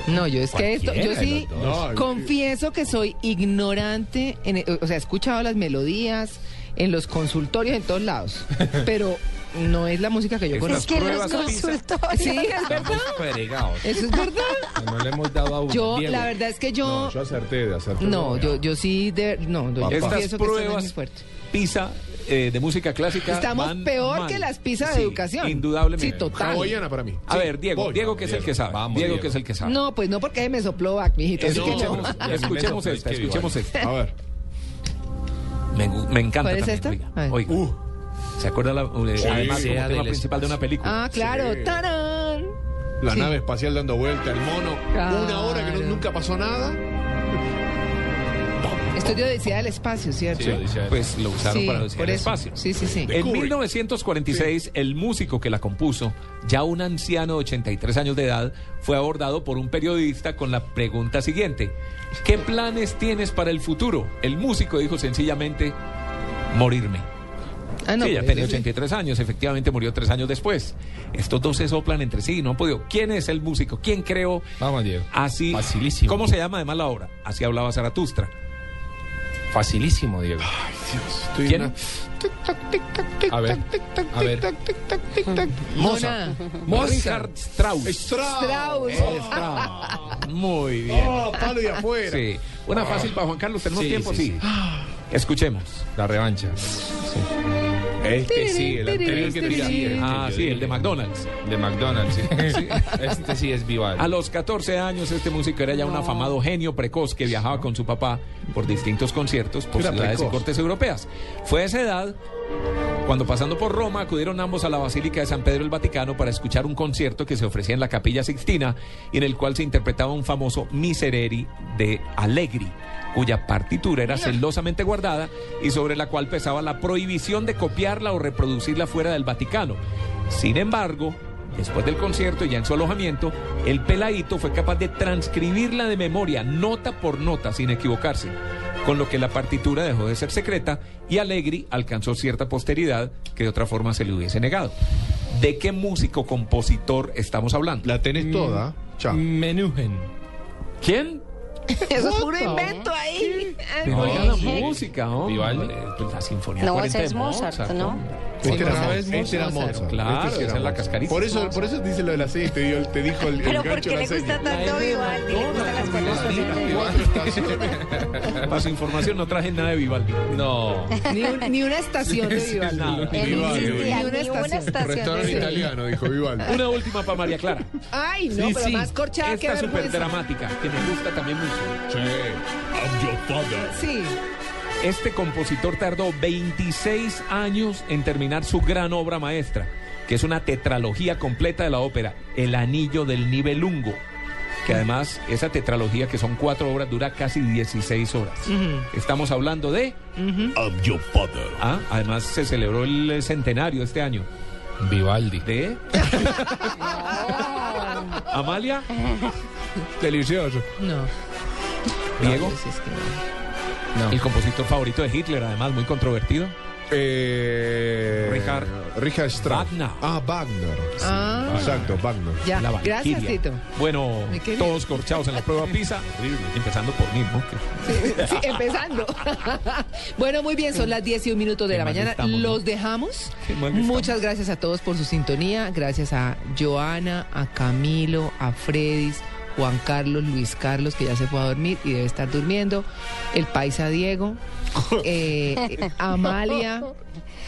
No, yo es que esto, yo sí. No, confieso que soy ignorante, en, o sea, he escuchado las melodías en los consultorios en todos lados, pero no es la música que yo conozco. Es que los pruebas PISA. consultorios. Sí, es verdad. Estamos fregados. Eso es verdad. No le hemos dado a un Yo, Diego. la verdad es que yo, No, yo acerté, acerté. no, yo, yo sí, de, no, yo confieso que esto no es pruebas muy fuerte. PISA eh, de música clásica. Estamos van peor mal. que las de Sí, educación. Indudablemente. Sí, total. Hawaiana para mí. A Sí, ver, Diego, voy. Diego que es el que sabe. Vamos, Diego Diego. que es el que sabe. No, pues no porque me sopló Bach, mijito. que no. Escuchemos, escuchemos Eso, esta, escuchemos esta. A ver. Me, me encanta ¿Cuál es también, esta? oiga, A ver. oiga. Uh, ¿Se acuerda la, eh, Sí, además como tema del principal de una película? Ah, claro. Sí. ¡Tarán! la Sí. nave espacial dando vuelta, el mono. Una hora que no- nunca pasó nada. Esto es de Odisea del Espacio, ¿cierto? Sí, Odisea. Pues lo usaron Sí, para decir por el eso. espacio. Sí, sí, sí. En Kubrick. 1946, el músico que la compuso, ya un anciano de 83 años de edad, fue abordado por un periodista con la pregunta siguiente: ¿Qué planes tienes para el futuro? El músico dijo sencillamente: morirme. Ah, no, sí, ya pues, tenía eso sí. 83 años, efectivamente murió tres años después. Estos dos se soplan entre sí, no han podido. ¿Quién es el músico? ¿Quién creó Vamos, Diego. así? Facilísimo. ¿Cómo se llama además la obra? Así hablaba Zaratustra. Facilísimo, Diego. Estoy ¿Quién? A ver, a ver. Mozart. Mozart. Strauss. Strauss. Strauss. Strauss. Muy bien. Oh, palo y afuera. Sí. Una fácil para Juan Carlos. ¿Tenemos Sí, tiempo? sí, Sí. Escuchemos. La revancha. Este sí, el anterior que te Sí, Ah, yo sí, el de McDonald's. De McDonald's, sí. Este sí es Vivaldi. A los 14 años, este músico era ya un afamado genio precoz que viajaba con su papá por distintos conciertos por Era ciudades y precoz. cortes europeas. Fue a esa edad cuando pasando por Roma acudieron ambos a la Basílica de San Pedro el Vaticano para escuchar un concierto que se ofrecía en la Capilla Sixtina y en el cual se interpretaba un famoso Miserere de Allegri cuya partitura era celosamente guardada y sobre la cual pesaba la prohibición de copiarla o reproducirla fuera del Vaticano. Sin embargo, después del concierto y ya en su alojamiento, el peladito fue capaz de transcribirla de memoria, nota por nota, sin equivocarse, con lo que la partitura dejó de ser secreta y Allegri alcanzó cierta posteridad que de otra forma se le hubiese negado. ¿De qué músico compositor estamos hablando? La tenés toda. Chao. Menuhin. ¿Quién? Eso es puro invento ahí. Pero oiga la música, ¿no? Vivaldi. Pues la sinfonía No, 40 ese de es Mozart, ¿no? Este era, Otra vez. Este era Mozart. Claro, Este sí era esa es la cascarita. Por eso, por eso dice lo de la serie, te, dio- te dijo el, el Pero ¿por gancho qué de le gusta tanto Vivaldi? Le gustan las. Cuatro estaciones. Para su información no traje nada de Vivaldi. No. Ni, un- ni una estación de Vivaldi. Nada. Vivaldi. Ni una estación. Restaurante italiano, dijo Vivaldi. Una última para María Clara. Ay, no, Sí, pero sí. más corchada que Esta súper dramática, que me gusta también mucho. Sí. I'm your father. Sí. Este compositor tardó 26 años en terminar su gran obra maestra, que es una tetralogía completa de la ópera, El Anillo del Nibelungo. Que además, esa tetralogía, que son cuatro obras, dura casi 16 horas. Estamos hablando de. I'm your father. Ah, además se celebró el centenario este año. Vivaldi. ¿De? ¿Amalia? Delicioso. No. ¿Diego? No, pues es que no. El compositor favorito de Hitler, además, muy controvertido. Eh, Richard- Richard Strauss. Wagner. Ah, Wagner. Ah. Exacto, Wagner. Ya, La gracias, Tito. Bueno, todos corchados en la prueba PISA, empezando por mí, ¿no? Sí, empezando. bueno, muy bien, son las 10 y un minuto de Qué la mañana. estamos, ¿no? Los dejamos. Muchas gracias a todos por su sintonía. Gracias a Joana, a Camilo, a Fredis, Juan Carlos, Luis Carlos, que ya se fue a dormir y debe estar durmiendo. El paisa Diego, eh, Amalia,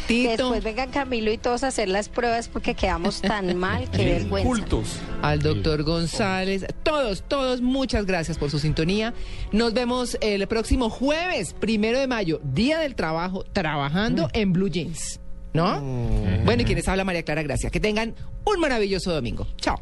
Que Tito. después vengan Camilo y todos a hacer las pruebas porque quedamos tan mal, qué vergüenza. Cultos. al doctor González, todos, todos, muchas gracias por su sintonía. Nos vemos el próximo jueves, primero de mayo, Día del Trabajo, trabajando en Blue Jeans. ¿No? Bueno, y quienes habla María Clara Gracia. Que tengan un maravilloso domingo. Chao.